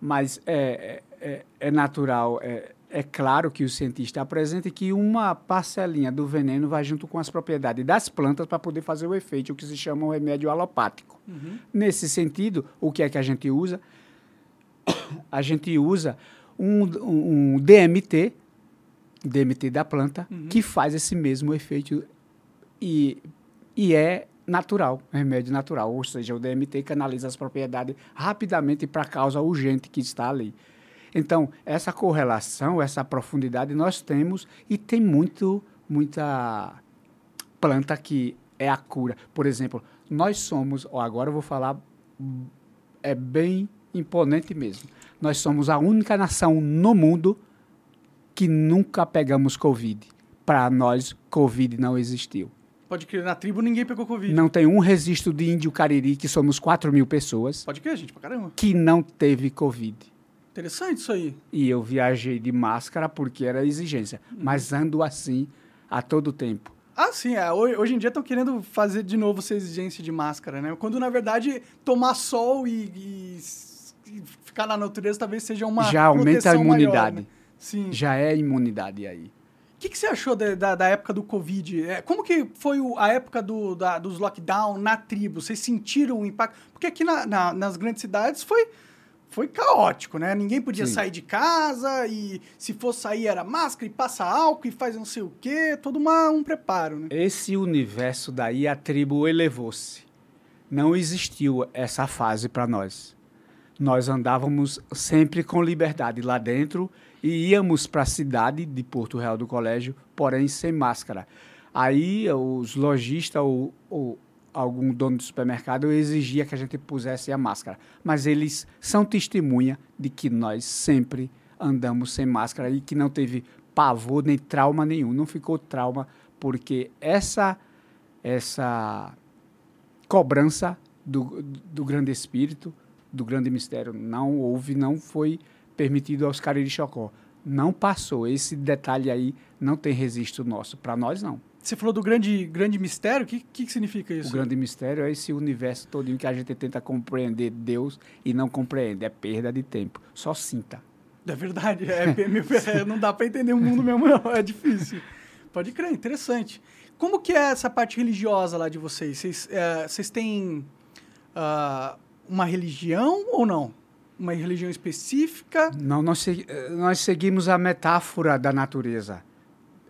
mas é, é, é- é natural, é, é claro que o cientista apresenta que uma parcelinha do veneno vai junto com as propriedades das plantas para poder fazer o efeito, o que se chama o remédio alopático. Nesse sentido, o que é que a gente usa? [COUGHS] A gente usa um, um- um DMT, DMT da planta, que faz esse mesmo efeito e, e é natural, remédio natural, ou seja, o DMT canaliza as propriedades rapidamente para a causa urgente que está ali. Então, essa correlação, essa profundidade nós temos e tem muito, muita planta que é a cura. Por exemplo, nós somos, agora eu vou falar, é bem imponente mesmo. Nós somos a única nação no mundo que nunca pegamos Covid. Para nós, Covid não existiu. Pode crer, na tribo ninguém pegou Covid. Não tem um registro de índio cariri, que somos 4 mil pessoas, Pode crer, gente, pra caramba. que não teve Covid. Interessante isso aí. E eu viajei de máscara porque era exigência. Mas ando assim a todo tempo. Ah, sim, é. Ho- Hoje em dia estão querendo fazer de novo essa exigência de máscara, né? Quando, na verdade, tomar sol e, e ficar na natureza talvez seja uma Já aumenta a proteção maior, imunidade. né? Sim. Já é imunidade aí. O que, que você achou da, da, da época do Covid? É, como que foi o- a época do, da- dos lockdown na tribo? Vocês sentiram o impacto? Porque aqui na- na- nas grandes cidades foi, foi caótico, né? Ninguém podia Sim. sair de casa e se for sair era máscara e passa álcool e faz não sei o quê. Todo uma, um preparo, né? Esse universo daí, a tribo elevou-se. Não existiu essa fase para nós. Nós andávamos sempre com liberdade lá dentro e íamos para a cidade de Porto Real do Colégio, porém sem máscara. Aí os lojistas ou, ou algum dono de supermercado exigia que a gente pusesse a máscara. Mas eles são testemunha de que nós sempre andamos sem máscara e que não teve pavor nem trauma nenhum. Não ficou trauma porque essa essa cobrança do, do grande espírito, do grande mistério, não houve, não foi permitido aos Cariri Chocó. Não passou. Esse detalhe aí não tem registro nosso. Para nós, não. Você falou do grande, grande mistério? O que, que, que significa isso? O grande mistério é esse universo todinho que a gente tenta compreender Deus e não compreende. É perda de tempo. Só sinta. É verdade. É, é, [LAUGHS] não dá pra entender o mundo mesmo, não. É difícil. Pode crer, interessante. Como que é essa parte religiosa lá de vocês? Vocês, é, vocês têm ah, uma religião ou não? Uma religião específica? Não, nós, eh, nós seguimos a metáfora da natureza,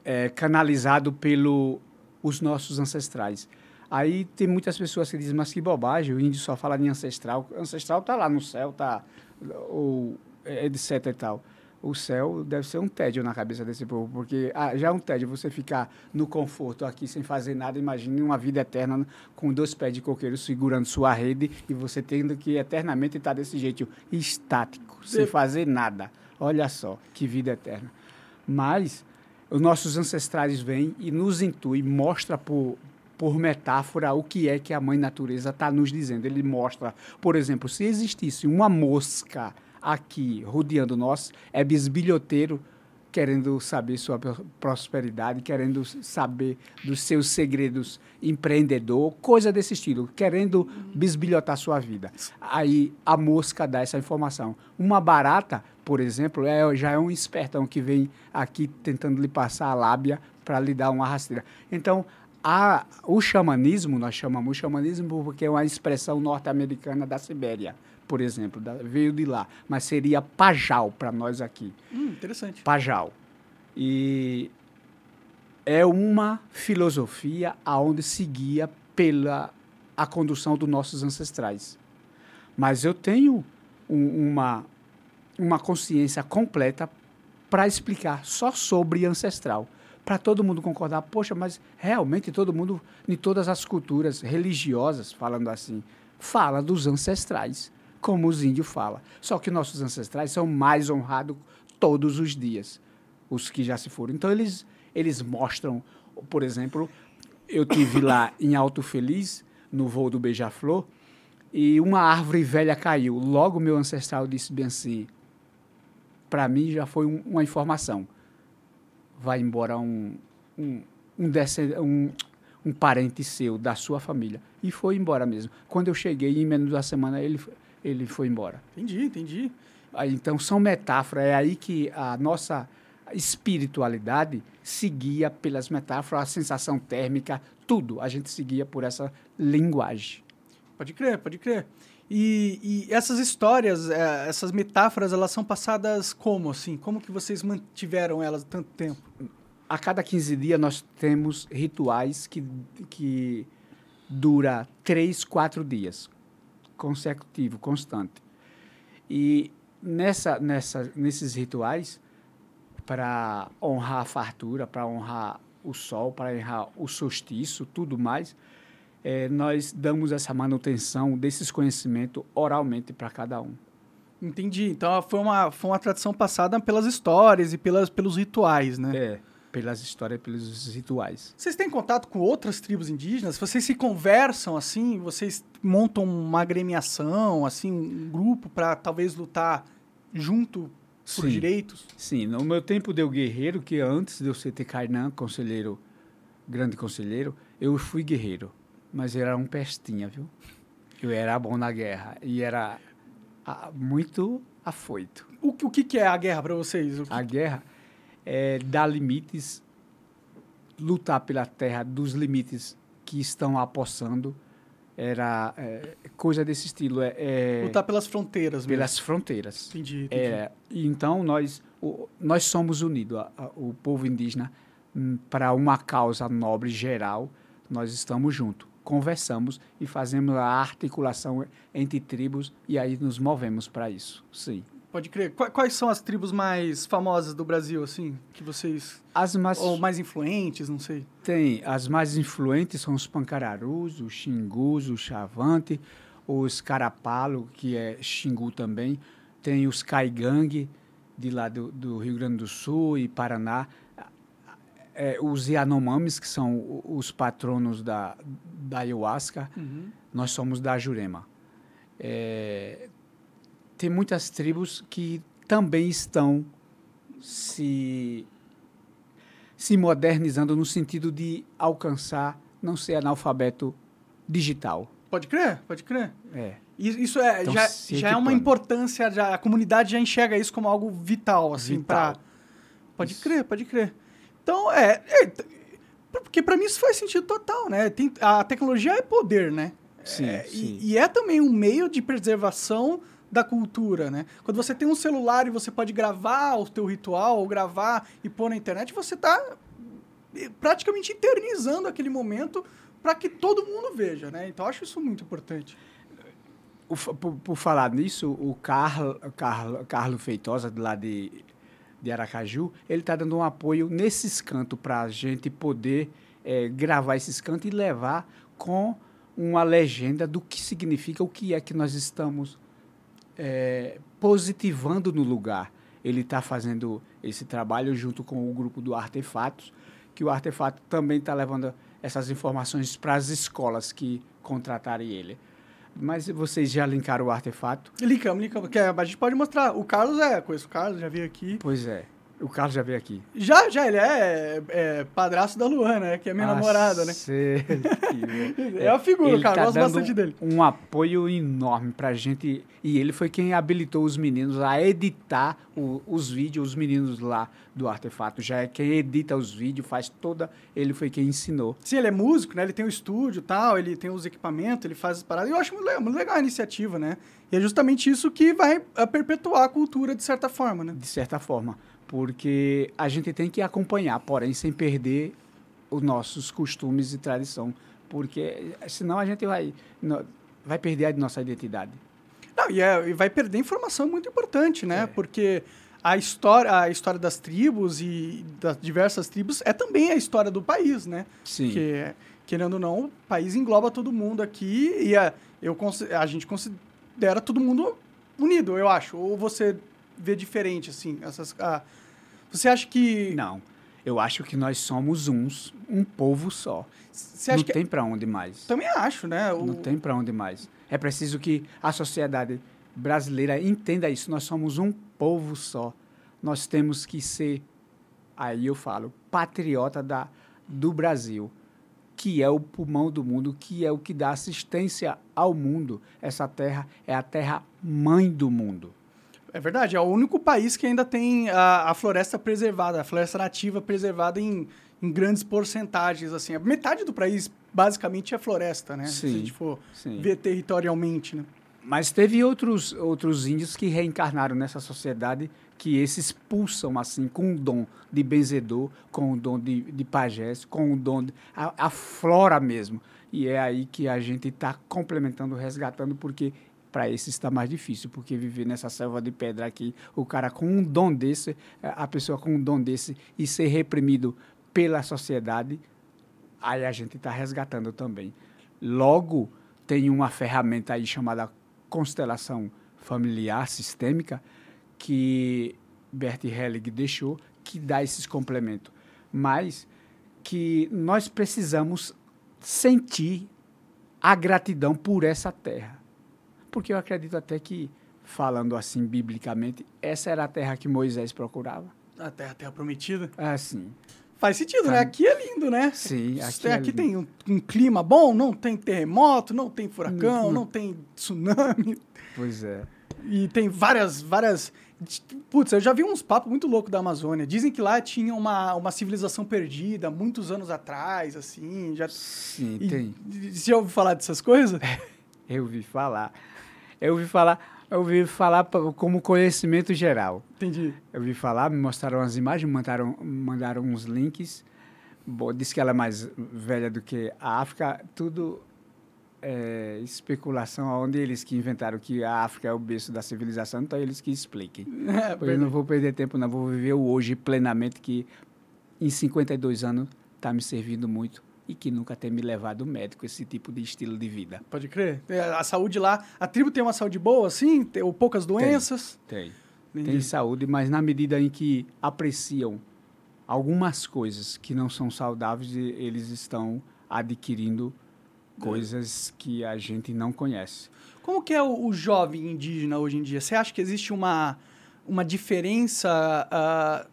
é, canalizado pelo os nossos ancestrais. Aí tem muitas pessoas que dizem, mas que bobagem, o índio só fala em ancestral. O ancestral está lá no céu, tá, ou eh, etc e tal. O céu deve ser um tédio na cabeça desse povo, porque ah, já é um tédio você ficar no conforto aqui sem fazer nada. Imagine uma vida eterna com dois pés de coqueiro segurando sua rede e você tendo que eternamente estar desse jeito estático, sem fazer nada. Olha só, que vida eterna. Mas os nossos ancestrais vêm e nos intuem, mostra por, por metáfora o que é que a mãe natureza está nos dizendo. Ele mostra, por exemplo, se existisse uma mosca aqui rodeando nós, é bisbilhoteiro querendo saber sua pro- prosperidade, querendo saber dos seus segredos empreendedor, coisa desse estilo, querendo bisbilhotar sua vida. Aí a mosca dá essa informação. Uma barata, por exemplo, é, já é um espertão que vem aqui tentando lhe passar a lábia para lhe dar uma rasteira. Então, a, o xamanismo, nós chamamos xamanismo porque é uma expressão norte-americana da Sibéria, por exemplo, da- veio de lá, mas seria pajal para nós aqui. Hum, interessante. Pajal. E é uma filosofia aonde seguia pela a condução dos nossos ancestrais. Mas eu tenho um- uma uma consciência completa para explicar só sobre ancestral, para todo mundo concordar. Poxa, mas realmente todo mundo, em todas as culturas religiosas, falando assim, fala dos ancestrais, como os índios falam. Só que nossos ancestrais são mais honrados todos os dias, os que já se foram. Então eles eles mostram, por exemplo, eu tive lá em Alto Feliz, no voo do Beija-Flor, e uma árvore velha caiu. Logo meu ancestral disse bem assim, para mim já foi um- uma informação. Vai embora um, um, um, um, um parente seu, da sua família. E foi embora mesmo. Quando eu cheguei, em menos de uma semana, ele, foi- ele foi embora. Entendi, entendi. Aí, então, são metáforas. É aí que a nossa espiritualidade seguia pelas metáforas, a sensação térmica, tudo. A gente seguia por essa linguagem. Pode crer, pode crer. E, e essas histórias, é, essas metáforas, elas são passadas como, assim? Como que vocês mantiveram elas tanto tempo? a cada 15 dias nós temos rituais que, que dura três, quatro dias, consecutivo, constante. E nessa, nessa, nesses rituais, para honrar a fartura, para honrar o sol, para honrar o solstício, tudo mais, eh, nós damos essa manutenção desses conhecimentos oralmente para cada um. Entendi. Então foi uma, foi uma tradição passada pelas histórias e pelas, pelos rituais, né? É. pelas histórias, pelos rituais. Vocês têm contato com outras tribos indígenas? Vocês se conversam assim? Vocês montam uma agremiação, assim, um grupo para talvez lutar junto por Sim. direitos? Sim, no meu tempo de eu guerreiro, que antes de eu ser Tecainan, conselheiro, grande conselheiro, eu fui guerreiro. Mas eu era um pestinha, viu? Eu era bom na guerra e era ah, muito afoito. O, que- o que, que é a guerra para vocês? A guerra é dar limites, lutar pela terra dos limites que estão apossando. Era é, coisa desse estilo, é, é lutar pelas fronteiras mesmo. pelas fronteiras. Entendi, entendi. É, então nós, o- nós somos unidos, a- a- o povo indígena, para uma causa nobre geral, nós estamos juntos, conversamos e fazemos a articulação entre tribos e aí nos movemos para isso, sim. Pode crer. Qua- Quais são as tribos mais famosas do Brasil, assim, que vocês... As mais, Ou mais influentes, não sei. tem, as mais influentes são os pancararus, os xingus, os chavante, os carapalo, que é xingu também, tem os caigangue, de lá do, do Rio Grande do Sul e Paraná, é, os Yanomamis, que são os patronos da, da ayahuasca, nós somos da Jurema. É, tem muitas tribos que também estão se, se modernizando no sentido de alcançar, não ser analfabeto digital. Pode crer, pode crer. É. Isso é, Então, já, já é uma importância, já, a comunidade já enxerga isso como algo vital, assim, pra... Pode Isso. crer, pode crer. Então, é... é, porque pra mim isso faz sentido total, né? Tem, a tecnologia é poder, né? Sim, É, sim. E, e é também um meio de preservação da cultura, né? Quando você tem um celular e você pode gravar o teu ritual, ou gravar e pôr na internet, você tá eh, praticamente eternizando aquele momento para que todo mundo veja, né? Então eu acho isso muito importante. O por, por falar nisso, o Carlo, Carlo, Carlo Feitosa, lá de, de Aracaju, ele está dando um apoio nesses cantos para a gente poder eh, gravar esses cantos e levar com uma legenda do que significa, o que é que nós estamos eh, positivando no lugar. Ele está fazendo esse trabalho junto com o grupo do Artefatos, que o Artefato também está levando essas informações para as escolas que contratarem ele. Mas vocês já linkaram o artefato? Linkamos, linkamos. Que é, a gente pode mostrar. O Carlos é, conheço o Carlos, já vi aqui. Pois é. O Carlos já veio aqui. Já, já, ele é, é padrasto da Luana, né? Que é minha Ah, namorada, né? Que- [LAUGHS] É a figura, Ele cara, tá gosto bastante dele. Um apoio enorme pra gente. E ele foi quem habilitou os meninos a editar o- os vídeos, os meninos lá do artefato. Já é quem edita os vídeos, faz toda. Ele foi quem ensinou. Sim, ele é músico, né? Ele tem o estúdio e tal, ele tem os equipamentos, ele faz as paradas. E eu acho muito legal, muito legal a iniciativa, né? E é justamente isso que vai ah, perpetuar a cultura de certa forma, né? de certa forma, porque a gente tem que acompanhar, porém sem perder os nossos costumes e tradição, porque senão a gente vai vai perder a nossa identidade. Não, e, é- e vai perder informação muito importante, né? É. Porque a história, a história das tribos e das diversas tribos é também a história do país, né? Sim. Porque, querendo ou não, o país engloba todo mundo aqui e a, eu, a gente considera todo mundo unido, eu acho. Ou você vê diferente, assim? Essas, ah, você acha que... Não, eu acho que nós somos uns, um povo só. Você acha Não que... tem para onde mais. Também acho, né? O- Não tem para onde mais. É preciso que a sociedade brasileira entenda isso. Nós somos um povo só. Nós temos que ser, aí eu falo, patriota da, do Brasil, que é o pulmão do mundo, que é o que dá assistência ao mundo. Essa terra é a terra mãe do mundo. É verdade, é o único país que ainda tem a, a floresta preservada, a floresta nativa preservada em, em grandes porcentagens, assim. A metade do país, basicamente, é floresta, né? Se a Sim, gente for sim. ver territorialmente, né? Mas teve outros, outros índios que reencarnaram nessa sociedade que esses pulsam assim, com o dom de benzedor, com o dom de, de pajés, com o dom de, a, a flora mesmo. E é aí que a gente está complementando, resgatando, porque para esses está mais difícil, porque viver nessa selva de pedra aqui, o cara com um dom desse, eh, a pessoa com um dom desse e ser reprimido pela sociedade, aí a gente está resgatando também. Logo, tem uma ferramenta aí chamada constelação familiar sistêmica que Bert Hellig deixou, que dá esses complementos. mas que nós precisamos sentir a gratidão por essa terra. Porque eu acredito até que, falando assim biblicamente, essa era a terra que Moisés procurava. A terra, terra prometida. Assim. Faz sentido, Tá. né? Aqui é lindo, né? Sim, Aqui, aqui é lindo. tem um, um clima bom, não tem terremoto, não tem furacão, Hum, hum. não tem tsunami. Pois é. E tem várias, várias. Putz, eu já vi uns papos muito loucos da Amazônia. Dizem que lá tinha uma, uma civilização perdida muitos anos atrás, assim. Já... Sim, E- tem. Você já ouviu falar dessas coisas? [LAUGHS] Eu ouvi falar. Eu ouvi falar, eu ouvi falar como conhecimento geral. Entendi. Eu ouvi falar, me mostraram as imagens, mandaram, mandaram uns links. Bom, disse que ela é mais velha do que a África. Tudo é especulação, onde eles que inventaram que a África é o berço da civilização, então eles que expliquem. [LAUGHS] É, eu não vou perder tempo, não. Vou viver o hoje plenamente, que em 52 anos está me servindo muito e que nunca tem me levado médico esse tipo de estilo de vida. Pode crer. É, A saúde lá. A tribo tem uma saúde boa, assim? Tem, ou poucas doenças? Tem. Entendi. Tem saúde, mas na medida em que apreciam algumas coisas que não são saudáveis, eles estão adquirindo coisas que a gente não conhece. Como que é o, o jovem indígena hoje em dia? Você acha que existe uma, uma diferença ah,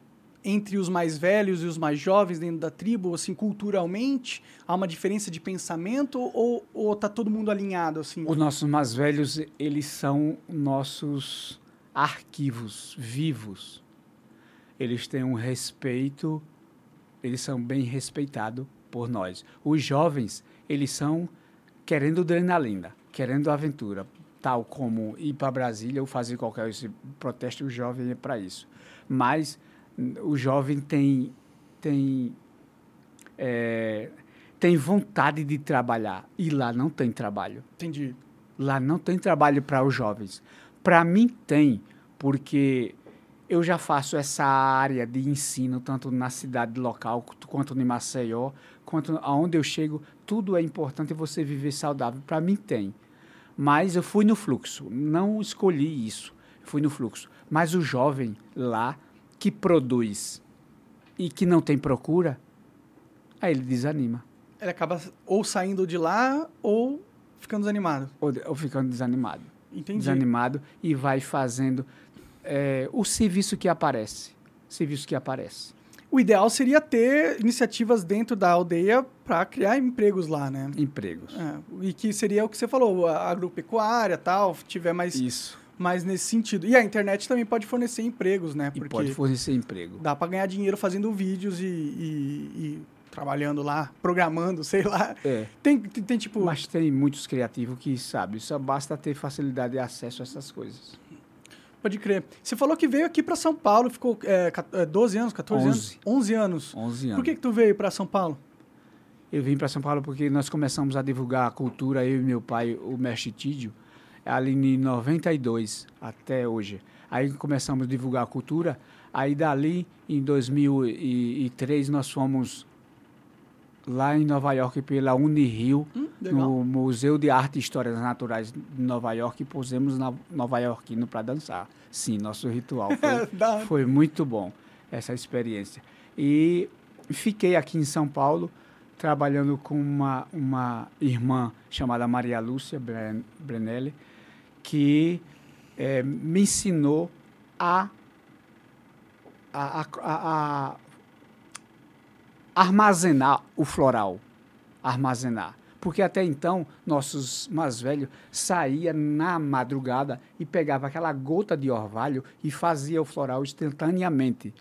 entre os mais velhos e os mais jovens dentro da tribo, assim, culturalmente? Há uma diferença de pensamento ou, ou tá todo mundo alinhado, assim? Os nossos mais velhos, eles são nossos arquivos vivos. Eles têm um respeito, eles são bem respeitados por nós. Os jovens, eles são querendo adrenalina, querendo aventura, tal como ir para Brasília ou fazer qualquer esse protesto, o jovem é para isso. Mas o jovem tem tem é, tem vontade de trabalhar e lá não tem trabalho. Entendi. Lá não tem trabalho para os jovens. Para mim tem, porque eu já faço essa área de ensino tanto na cidade local quanto- em Maceió, quanto aonde eu chego, tudo é importante você viver saudável. Para mim tem. Mas eu fui no fluxo, não escolhi isso. Fui no fluxo. Mas o jovem lá que produz e que não tem procura, aí ele desanima. Ele acaba ou saindo de lá ou ficando desanimado. Ou, ou ficando desanimado. Entendi. desanimado e vai fazendo é, o serviço que aparece. Serviço que aparece. O ideal seria ter iniciativas dentro da aldeia para criar empregos lá, né? Empregos. É, e que seria o que você falou, a agropecuária tal, tiver mais, Isso. Mais nesse sentido. E a internet também pode fornecer empregos, né? E Porque pode fornecer emprego. dá para ganhar dinheiro fazendo vídeos e, e- e trabalhando lá, programando, sei lá. É. Tem, tem, tem, tipo. Mas tem muitos criativos que sabem. Só basta ter facilidade de acesso a essas coisas. Pode crer. Você falou que veio aqui para São Paulo, ficou é, ca- é, 12 anos, 14 anos? 11. 11 anos. 11 anos. Por que, que tu veio para São Paulo? Eu vim para São Paulo porque nós começamos a divulgar a cultura, eu e meu pai, o mestre Tídio, ali em 92 até hoje. Aí começamos a divulgar a cultura, aí dali, em 2003, nós fomos lá em Nova York pela Unirio, Hum, no Museu de Arte e Histórias Naturais de Nova York, e pusemos na Nova Yorkino para dançar. Sim, nosso ritual [LAUGHS] foi foi muito bom essa experiência. E fiquei aqui em São Paulo trabalhando com uma, uma irmã chamada Maria Lúcia Bren- Brenelli, que eh, me ensinou a, a, a- a- armazenar o floral. Armazenar. Porque até então, nossos mais velhos saía na madrugada e pegava aquela gota de orvalho e fazia o floral instantaneamente.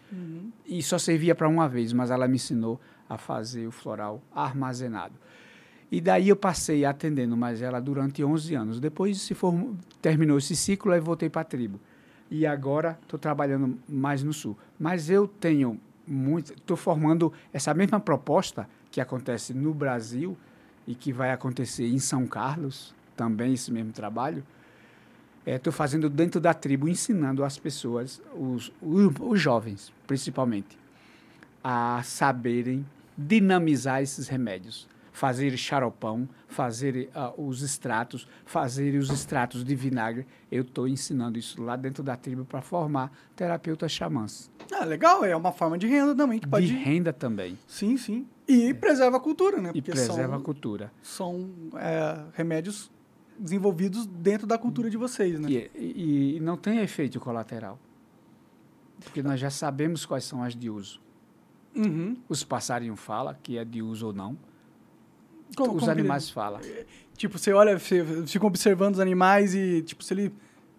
E só servia para uma vez, mas ela me ensinou a fazer o floral armazenado. E daí eu passei atendendo mais ela durante 11 anos. Depois se formou, terminou esse ciclo, aí voltei para a tribo. E agora estou trabalhando mais no sul. Mas eu tenho muito. Estou formando essa mesma proposta que acontece no Brasil e que vai acontecer em São Carlos, também esse mesmo trabalho. Estou fazendo dentro da tribo, ensinando as pessoas, os, os, os jovens principalmente, a saberem dinamizar esses remédios. Fazer xaropão, fazer uh, os extratos, fazer os extratos de vinagre. Eu estou ensinando isso lá dentro da tribo para formar terapeutas xamãs. Ah, legal, é uma forma de renda também que pode. De renda também. Sim, sim. E é. preserva a cultura, né? E Porque preserva são, a cultura. São é, remédios desenvolvidos dentro da cultura de vocês, né? E, e, e não tem efeito colateral. Porque nós já sabemos quais são as de uso. Uhum. Os passarinhos falam que é de uso ou não. Como, os como animais falam. Tipo, você olha, você fica observando os animais e, tipo, se ele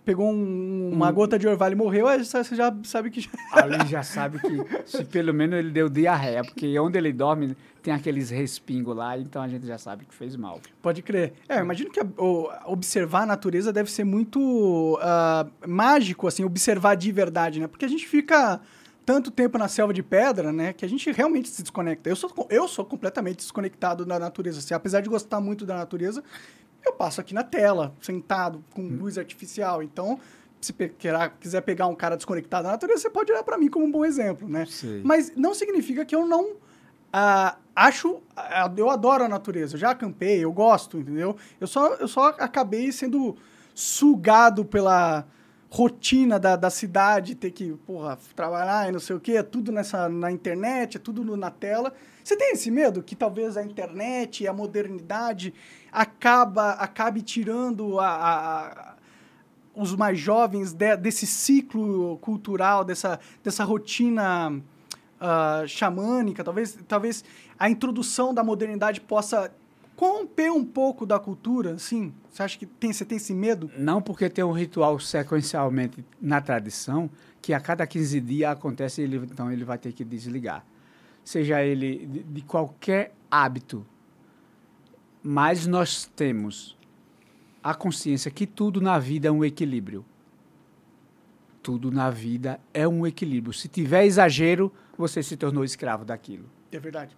pegou um, uma gota de orvalho e morreu, aí você já sabe que já... [LAUGHS] Ali já sabe que se pelo menos ele deu diarreia, porque onde ele dorme tem aqueles respingos lá, então a gente já sabe que fez mal. Pode crer. É, eu imagino que o, observar a natureza deve ser muito uh, mágico, assim, observar de verdade, né? Porque a gente fica tanto tempo na selva de pedra, né, que a gente realmente se desconecta. Eu sou, eu sou completamente desconectado da natureza. Assim, apesar de gostar muito da natureza, eu passo aqui na tela, sentado, com hum. luz artificial. Então, se quiser pegar um cara desconectado da natureza, você pode olhar para mim como um bom exemplo, né? Sei. Mas não significa que eu não uh, acho... Uh, eu adoro a natureza, eu já acampei, eu gosto, entendeu? Eu só, eu só acabei sendo sugado pela rotina da, da cidade, ter que, porra, trabalhar e não sei o quê, é tudo nessa, na internet, é tudo na tela. Você tem esse medo que talvez a internet a modernidade acaba, acabe tirando a, a, os mais jovens de, desse ciclo cultural, dessa, dessa rotina uh, xamânica? Talvez, talvez a introdução da modernidade possa romper um pouco da cultura, assim? Você acha que tem, você tem esse medo? Não, porque tem um ritual sequencialmente na tradição que a cada 15 dias acontece, ele, então ele vai ter que desligar. Seja ele de, de qualquer hábito. Mas nós temos a consciência que tudo na vida é um equilíbrio. Tudo na vida é um equilíbrio. Se tiver exagero, você se tornou escravo daquilo. É verdade.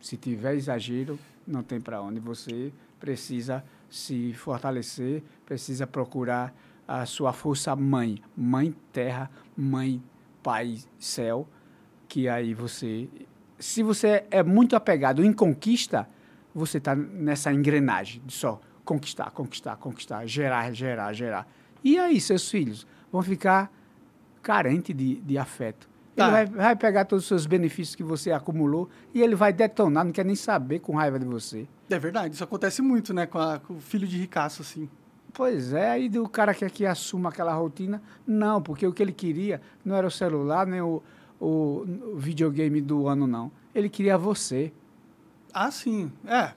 Se tiver exagero, não tem para onde. Você precisa se fortalecer, precisa procurar a sua força mãe, mãe terra, mãe pai céu, que aí você, se você é muito apegado em conquista, você está nessa engrenagem de só conquistar, conquistar, conquistar, gerar, gerar, gerar. E aí seus filhos vão ficar carentes de, de afeto. Tá. Ele vai, vai, pegar todos os seus benefícios que você acumulou e ele vai detonar, não quer nem saber com raiva de você. É verdade, isso acontece muito, né, com, a, com o filho de ricaço, assim. Pois é, aí o cara quer que assuma aquela rotina. Não, porque o que ele queria não era o celular, nem o, o, o videogame do ano, não. Ele queria você. Ah, sim. É.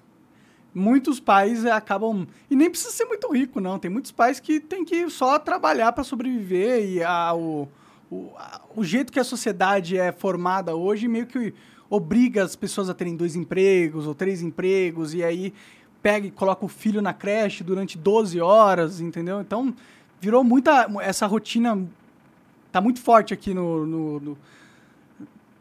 Muitos pais acabam. E nem precisa ser muito rico, não. Tem muitos pais que tem que só trabalhar para sobreviver e a, o o, o jeito que a sociedade é formada hoje meio que obriga as pessoas a terem dois empregos ou três empregos e aí pega e coloca o filho na creche durante 12 horas, entendeu? Então, virou muita... Essa rotina tá muito forte aqui no, no, no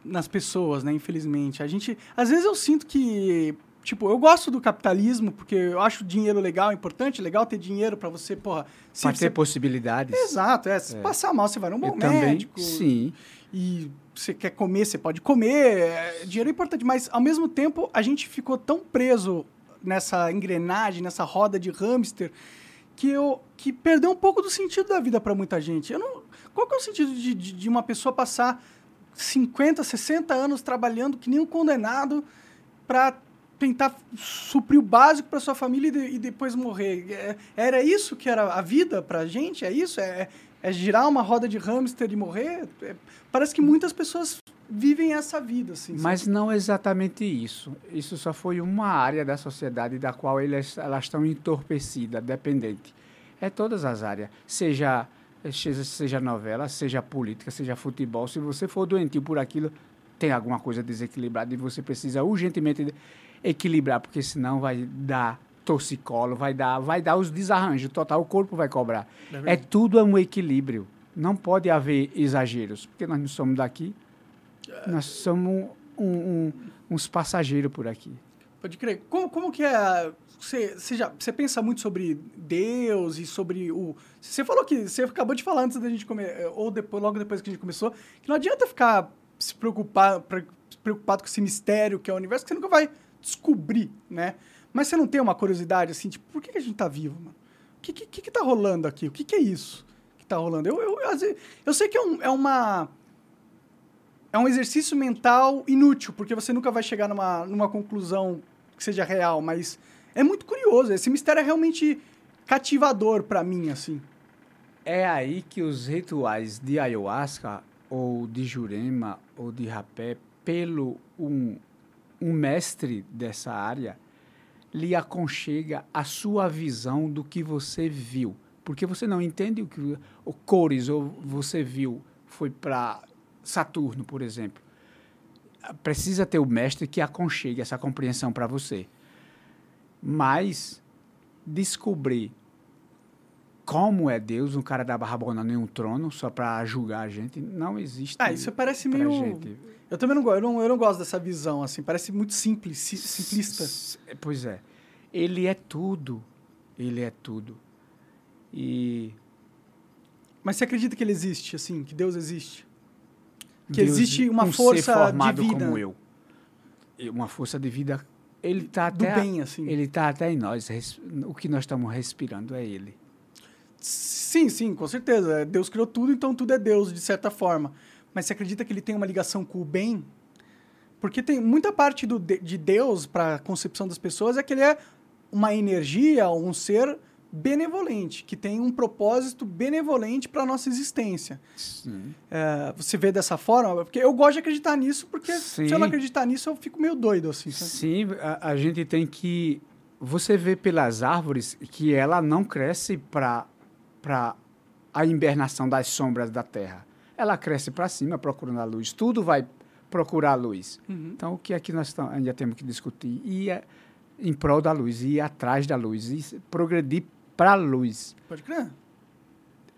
nas pessoas, né? Infelizmente. A gente... Às vezes eu sinto que Tipo, eu gosto do capitalismo porque eu acho dinheiro legal, importante, legal ter dinheiro para você, porra... Para ter possibilidades. Exato, é. Se é. passar mal, você vai num bom eu médico. Também, sim. E você quer comer, você pode comer. É, dinheiro é importante, mas ao mesmo tempo a gente ficou tão preso nessa engrenagem, nessa roda de hamster, que eu que perdeu um pouco do sentido da vida para muita gente. Eu não, qual que é o sentido de, de, de uma pessoa passar 50, 60 anos trabalhando que nem um condenado para tentar suprir o básico para sua família e, de, e, depois morrer. É, era isso que era a vida para a gente? É isso? É, é girar uma roda de hamster e morrer? É, parece que muitas pessoas vivem essa vida. Assim, Mas sabe? não exatamente isso. Isso só foi uma área da sociedade da qual elas, elas estão entorpecidas, dependente. É todas as áreas. Seja, seja novela, seja política, seja futebol. Se você for doentio por aquilo, tem alguma coisa desequilibrada e você precisa urgentemente equilibrar, porque senão vai dar torcicolo, vai dar, vai dar os desarranjos total, o corpo vai cobrar. É, é tudo é um equilíbrio. Não pode haver exageros, porque nós não somos daqui, nós somos um, um, uns passageiros por aqui. Pode crer. Como, como que é... Você, você, já, você pensa muito sobre Deus e sobre o... Você falou que... Você acabou de falar antes da gente começar, ou depois, logo depois que a gente começou, que não adianta ficar se preocupar, preocupado com esse mistério que é o universo, que você nunca vai descobrir, né? Mas você não tem uma curiosidade assim, tipo, por que, a gente tá vivo, mano? O que, que, que tá rolando aqui? O que, que é isso que tá rolando? Eu, eu, eu, eu sei que é, um, é uma. É um exercício mental inútil, porque você nunca vai chegar numa, numa conclusão que seja real, mas é muito curioso. Esse mistério é realmente cativador para mim, assim. É aí que os rituais de ayahuasca, ou de jurema, ou de rapé, pelo um, um mestre dessa área, lhe aconchega a sua visão do que você viu. Porque você não entende o que o cores ou você viu foi para Saturno, por exemplo. Precisa ter o mestre que aconchegue essa compreensão para você. Mas descobrir como é Deus, um cara da barra bonando em um trono só para julgar a gente, não existe. Ah, isso parece meio. Gente. Eu também não gosto, eu não, eu não gosto dessa visão, assim, parece muito simples, simplista. Pois é. Ele é tudo. Ele é tudo. E. Mas você acredita que ele existe, assim, que Deus existe? Que Deus, existe uma um força ser formado divina. como eu. Uma força de vida. Ele está até. Do bem, assim. Ele está até em nós. O que nós estamos respirando é ele. Sim, sim, com certeza. Deus criou tudo, então tudo é Deus, de certa forma. Mas você acredita que ele tem uma ligação com o bem? Porque tem muita parte do, de Deus para a concepção das pessoas é que ele é uma energia, um ser benevolente, que tem um propósito benevolente para a nossa existência. É, você vê dessa forma? Porque eu gosto de acreditar nisso, porque Sim. se eu não acreditar nisso, eu fico meio doido. Assim, sabe? Sim, a, a gente tem que. Você vê pelas árvores que ela não cresce para a hibernação das sombras da terra. Ela cresce para cima procurando a luz. Tudo vai procurar a luz. Uhum. Então, o que é que nós ainda temos que discutir? E é em prol da luz, ir atrás da luz, e progredir para a luz. Pode crer.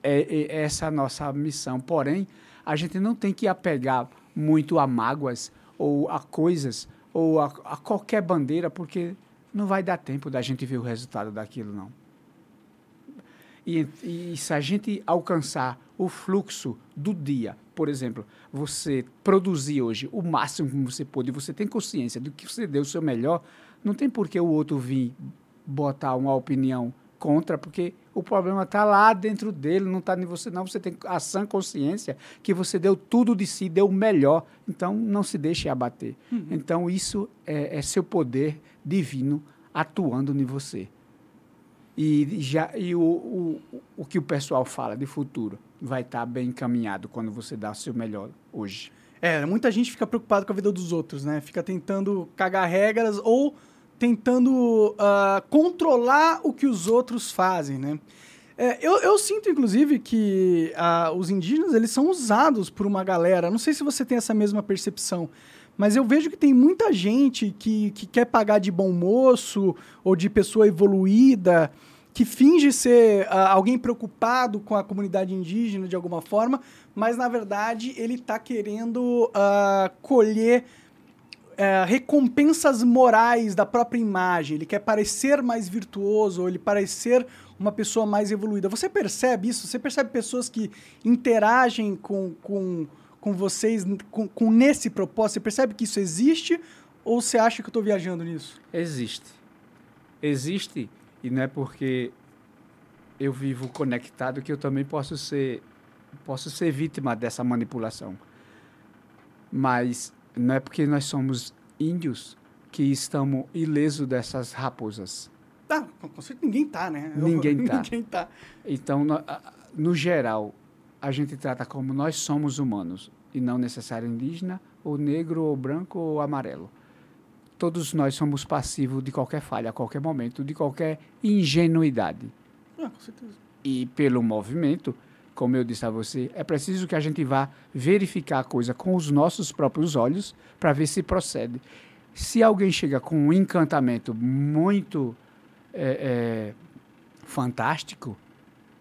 É, é, essa a nossa missão. Porém, a gente não tem que apegar muito a mágoas ou a coisas ou a, a qualquer bandeira, porque não vai dar tempo da gente ver o resultado daquilo, não. E, e, se a gente alcançar o fluxo do dia, por exemplo, você produzir hoje o máximo que você pôde, você tem consciência do que você deu o seu melhor, não tem por que o outro vir botar uma opinião contra, porque o problema está lá dentro dele, não está em você, não. Você tem a sã consciência que você deu tudo de si, deu o melhor. Então, não se deixe abater. Uhum. Então, isso é, é, seu poder divino atuando em você. E, já, e o, o, o que o pessoal fala de futuro vai estar tá bem encaminhado quando você dá o seu melhor hoje. É, muita gente fica preocupada com a vida dos outros, né? Fica tentando cagar regras ou tentando uh, controlar o que os outros fazem, né? É, eu, eu, sinto, inclusive, que uh, os indígenas eles são usados por uma galera. Não sei se você tem essa mesma percepção, mas eu vejo que tem muita gente que, que quer pagar de bom moço ou de pessoa evoluída, que finge ser uh, alguém preocupado com a comunidade indígena de alguma forma, mas na verdade ele está querendo colher é, recompensas morais da própria imagem. Ele quer parecer mais virtuoso, ou ele parecer uma pessoa mais evoluída. Você percebe isso? Você percebe pessoas que interagem com, com, com vocês com, com nesse propósito? Você percebe que isso existe? Ou você acha que eu estou viajando nisso? Existe. Existe. E não é porque eu vivo conectado que eu também posso ser posso ser vítima dessa manipulação. Mas não é porque nós somos índios que estamos ilesos dessas raposas. Tá, com certeza ninguém tá, né? Ninguém [LAUGHS] tá. ninguém tá. Então, no, no, geral, a gente trata como nós somos humanos e não necessário indígena, ou negro, ou branco, ou amarelo. Todos nós somos passivos de qualquer falha, a qualquer momento, de qualquer ingenuidade. Ah, com certeza. E pelo movimento, como eu disse a você, é preciso que a gente vá verificar a coisa com os nossos próprios olhos para ver se procede. Se alguém chega com um encantamento muito é, é, fantástico,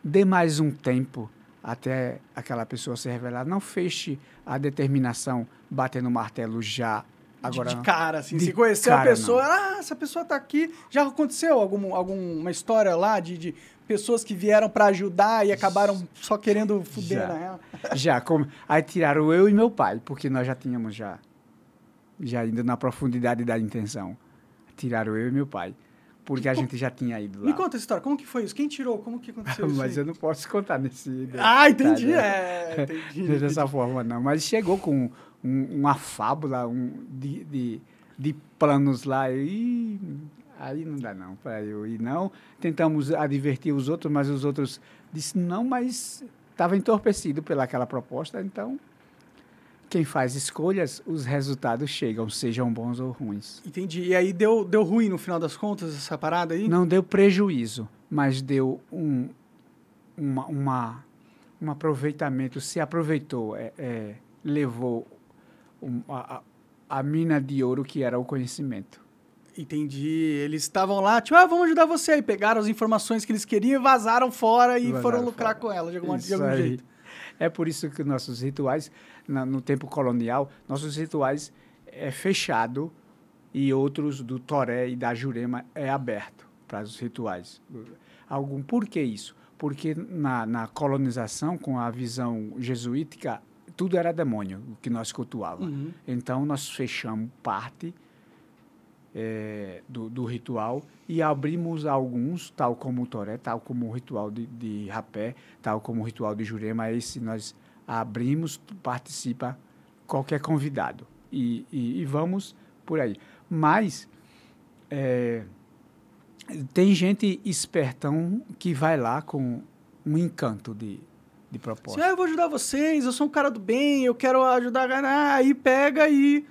dê mais um tempo até aquela pessoa se revelar. Não feche a determinação batendo martelo já. Agora, de, de cara, assim, de se conhecer a pessoa, não. ah, essa pessoa está aqui. Já aconteceu algum, alguma história lá de, de pessoas que vieram para ajudar e acabaram só querendo fuder, já, na real. [LAUGHS] Já, como, aí tiraram eu e meu pai, porque nós já tínhamos já, já indo na profundidade da intenção. tiraram eu e meu pai. Porque a gente já tinha ido lá. Me conta essa história, como que foi isso? Quem tirou? Como que aconteceu [LAUGHS] isso? Mas aí? eu não posso contar nesse. Ah, entendi, [LAUGHS] detalhe. é, entendi. Dessa forma, não. Mas chegou com um- uma fábula um, de, de, de planos lá. E aí não dá não para eu ir, não. Tentamos advertir os outros, mas os outros disseram não, mas estava entorpecido pelaquela proposta. Então, quem faz escolhas, os resultados chegam, sejam bons ou ruins. Entendi. E aí deu, deu ruim no final das contas essa parada aí? Não deu prejuízo, mas deu um, uma, uma- um aproveitamento, se aproveitou, é, é, levou um- a, a- mina de ouro que era o conhecimento. Entendi. Eles estavam lá, tipo, ah, vamos ajudar você. Aí pegaram as informações que eles queriam e vazaram fora e Vazaram foram lucrar fora. com ela de, alguma, de algum aí. jeito. É por isso que nossos rituais, na- no tempo colonial, nossos rituais é fechado e outros do Toré e da Jurema é aberto para os rituais. Algum, por que isso? Porque na, na colonização, com a visão jesuítica, tudo era demônio, o que nós cultuávamos. Uhum. Então, nós fechamos parte eh, do, do ritual e abrimos alguns, tal como o Toré, tal como o ritual de, de rapé, tal como o ritual de Jurema. Esse nós abrimos, participa qualquer convidado. E, e, e vamos por aí. Mas eh, tem gente espertão que vai lá com um encanto de, de proposta. Assim, ah, eu vou ajudar vocês, eu sou um cara do bem, eu quero ajudar a ganhar. Aí pega e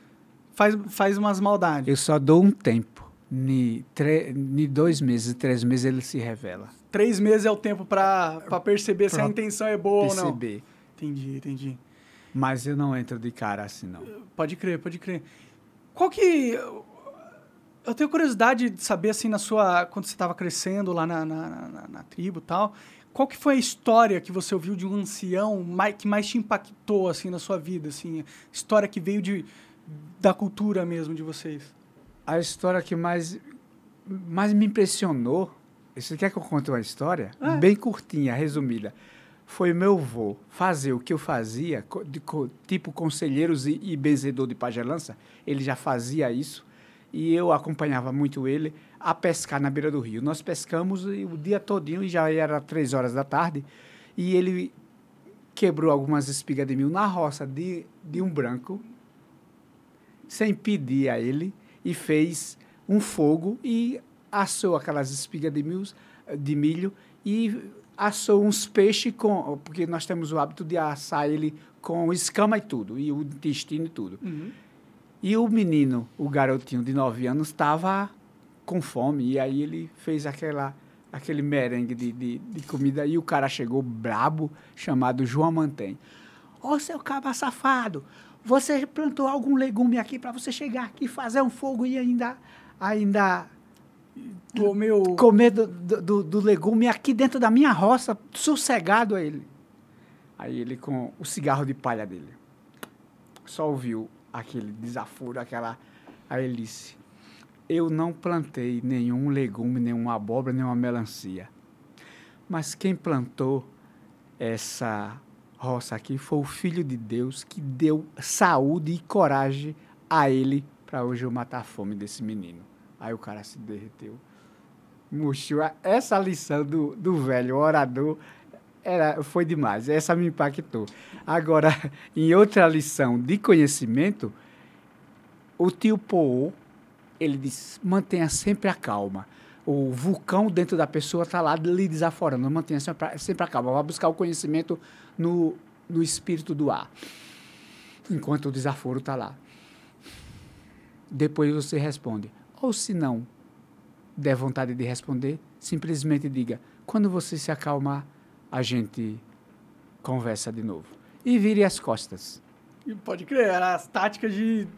faz, faz umas maldades. Eu só dou um tempo. Ni, tre, ni dois meses, três meses ele se revela. Três meses é o tempo pra, pra perceber se a Pra intenção é boa ou não. Perceber. Entendi, entendi. Mas eu não entro de cara assim, não. Pode crer, pode crer. Qual que. Eu tenho curiosidade de saber, assim, na sua. Quando você estava crescendo lá na, na, na- na tribo e tal, qual que foi a história que você ouviu de um ancião mai- que mais te impactou, assim, na sua vida, assim? História que veio de, da cultura mesmo de vocês. A história que mais, mais me impressionou, você quer que eu conte uma história? É. Bem curtinha, resumida. Foi meu avô fazer o que eu fazia, de tipo conselheiros e, e benzedor de pagelança, ele já fazia isso, e eu acompanhava muito ele a pescar na beira do rio. Nós pescamos o dia todinho, e já era três horas da tarde, e ele quebrou algumas espigas de mil na roça de, de um branco, sem pedir a ele, e fez um fogo e assou aquelas espigas de, mil, de milho e assou uns peixes com. Porque nós temos o hábito de assar ele com escama e tudo, e o intestino e tudo. E o menino, o garotinho de 9 anos, estava com fome, e aí ele fez aquela, aquele merengue de, de, de comida, e o cara chegou brabo, chamado João Mantém. Ô, seu caba safado, você plantou algum legume aqui para você chegar aqui, fazer um fogo e ainda, ainda comer do, do, do- do legume aqui dentro da minha roça, sossegado a ele. Aí ele com o cigarro de palha dele. Só ouviu aquele desaforo, aquela. Aí ele disse: Eu não plantei nenhum legume, nenhuma abóbora, nenhuma melancia. Mas quem plantou essa roça aqui foi o Filho de Deus que deu saúde e coragem a ele para hoje eu matar a fome desse menino. Aí o cara se derreteu. Murchou. Essa lição do, do velho orador era, foi demais. Essa me impactou. Agora, [LAUGHS] em outra lição de conhecimento, o tio Poô, ele diz, mantenha sempre a calma. O vulcão dentro da pessoa está lá lhe desaforando. Mantenha sempre, sempre a calma. Vai buscar o conhecimento no, no espírito do ar. Enquanto o desaforo está lá. Depois você responde. Ou se não der vontade de responder, simplesmente diga: quando você se acalmar, a gente conversa de novo. E vire as costas. Pode crer, as táticas de,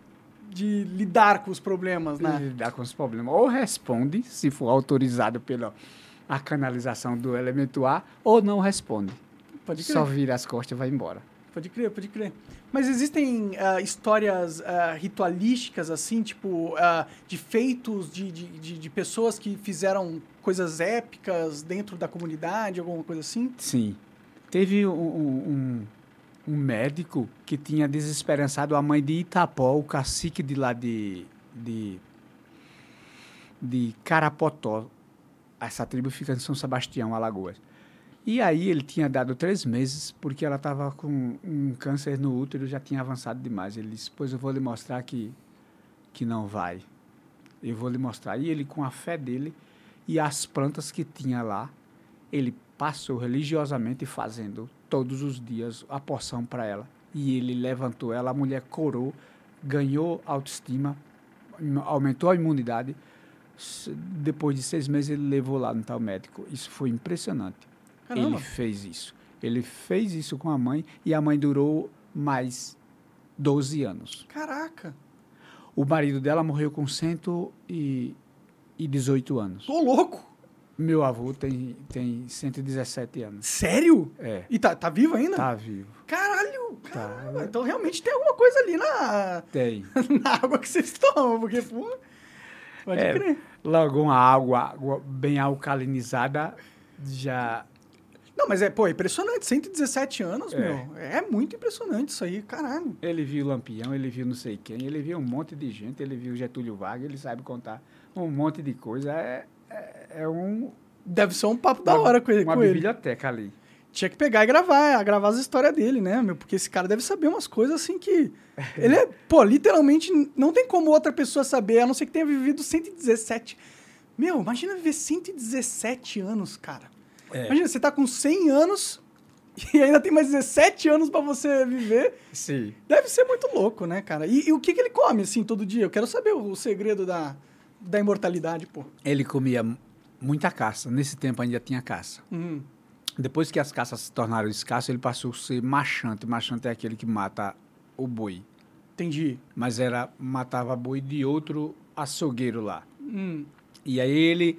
de lidar com os problemas, né? lidar com os problemas. Ou responde, se for autorizado pela a canalização do elemento ar, ou não responde. Pode crer. Só vira as costas e vai embora. Pode crer, pode crer. Mas existem ah, histórias ah, ritualísticas, assim, tipo, ah, de feitos de, de, de, de pessoas que fizeram coisas épicas dentro da comunidade, alguma coisa assim? Sim. Teve um, um, um- médico que tinha desesperançado a mãe de Itapó, o cacique de lá de, de de Carapotó. Essa tribo fica em São Sebastião, Alagoas. E aí ele tinha dado três meses, porque ela estava com um câncer no útero, já tinha avançado demais. Ele disse, pois eu vou lhe mostrar que, que não vai. Eu vou lhe mostrar. E ele, com a fé dele e as plantas que tinha lá, ele passou religiosamente fazendo todos os dias a porção para ela. E ele levantou ela, a mulher corou, ganhou autoestima, aumentou a imunidade. Depois de seis meses, ele levou lá no tal médico. Isso foi impressionante. Caramba. Ele fez isso. Ele fez isso com a mãe e a mãe durou mais 12 anos. Caraca. O marido dela morreu com 118 anos. Tô louco. Meu avô tem, tem 117 anos. Sério? É, E tá, tá vivo ainda? tá vivo. Caralho. Tá. Então realmente tem alguma coisa ali na, Tem. [LAUGHS] na água que vocês tomam, porque, pô... Pode É. crer. Logo uma água, água bem alcalinizada já Não, mas é, pô, é impressionante. 117 anos, É. meu. É muito impressionante isso aí, caralho. Ele viu Lampião, ele viu não sei quem, ele viu um monte de gente, ele viu Getúlio Vargas, ele sabe contar um monte de coisa. É, é, é um, Deve ser um papo da uma- hora com ele. uma com ele. biblioteca ali. Tinha que pegar e gravar, gravar as histórias dele, né, meu? Porque esse cara deve saber umas coisas assim que. [LAUGHS] Ele é, pô, literalmente não tem como outra pessoa saber, a não ser que tenha vivido 117. Meu, imagina viver 117 anos, cara. É. Imagina, você tá com 100 anos [LAUGHS] e ainda tem mais 17 anos pra você viver. Sim. Deve ser muito louco, né, cara? E, e o que, que ele come, assim, todo dia? Eu quero saber o, o segredo da, da imortalidade, pô. Ele comia muita caça. Nesse tempo ainda tinha caça. Uhum. Depois que as caças se tornaram escassas, ele passou a ser machante. Machante é aquele que mata o boi. Entendi. Mas era matava boi de outro açougueiro lá. Hum. E aí ele,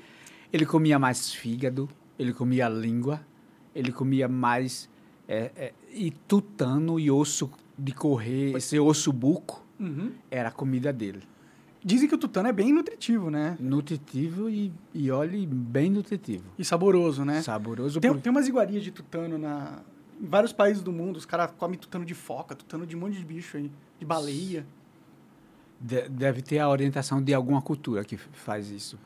ele comia mais fígado, ele comia língua, ele comia mais é, é, e tutano e osso de correr, esse osso buco Uhum. era a comida dele. Dizem que o tutano é bem nutritivo, né? Nutritivo e, e olhe, bem nutritivo. E saboroso, né? Saboroso. Tem, por- tem umas iguarias de tutano na, em vários países do mundo. Os caras comem tutano de foca, tutano de um monte de bicho aí. De baleia. de- deve ter a orientação de alguma cultura que faz isso.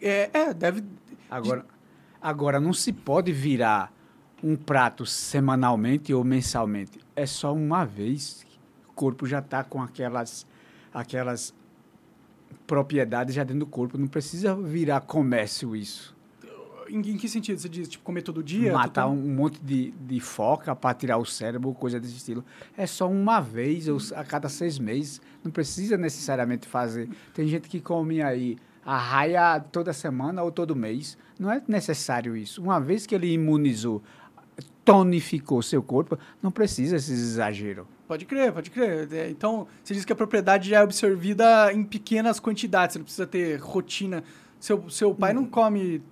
É, é deve... Agora, agora não se pode virar um prato semanalmente ou mensalmente. É só uma vez. O corpo já está com aquelas, aquelas propriedades já dentro do corpo. Não precisa virar comércio isso. Em, em que sentido? Você diz, tipo, comer todo dia? Matar um monte de, de foca para tirar o cérebro, coisa desse estilo. É só uma vez ou a cada seis meses. Não precisa necessariamente fazer. Tem gente que come aí a raia toda semana ou todo mês. Não é necessário isso. Uma vez que ele imunizou, tonificou seu corpo, não precisa esse exagero. Pode crer, pode crer. É, então, você diz que a propriedade já é absorvida em pequenas quantidades. Você não precisa ter rotina. Seu, seu pai não come...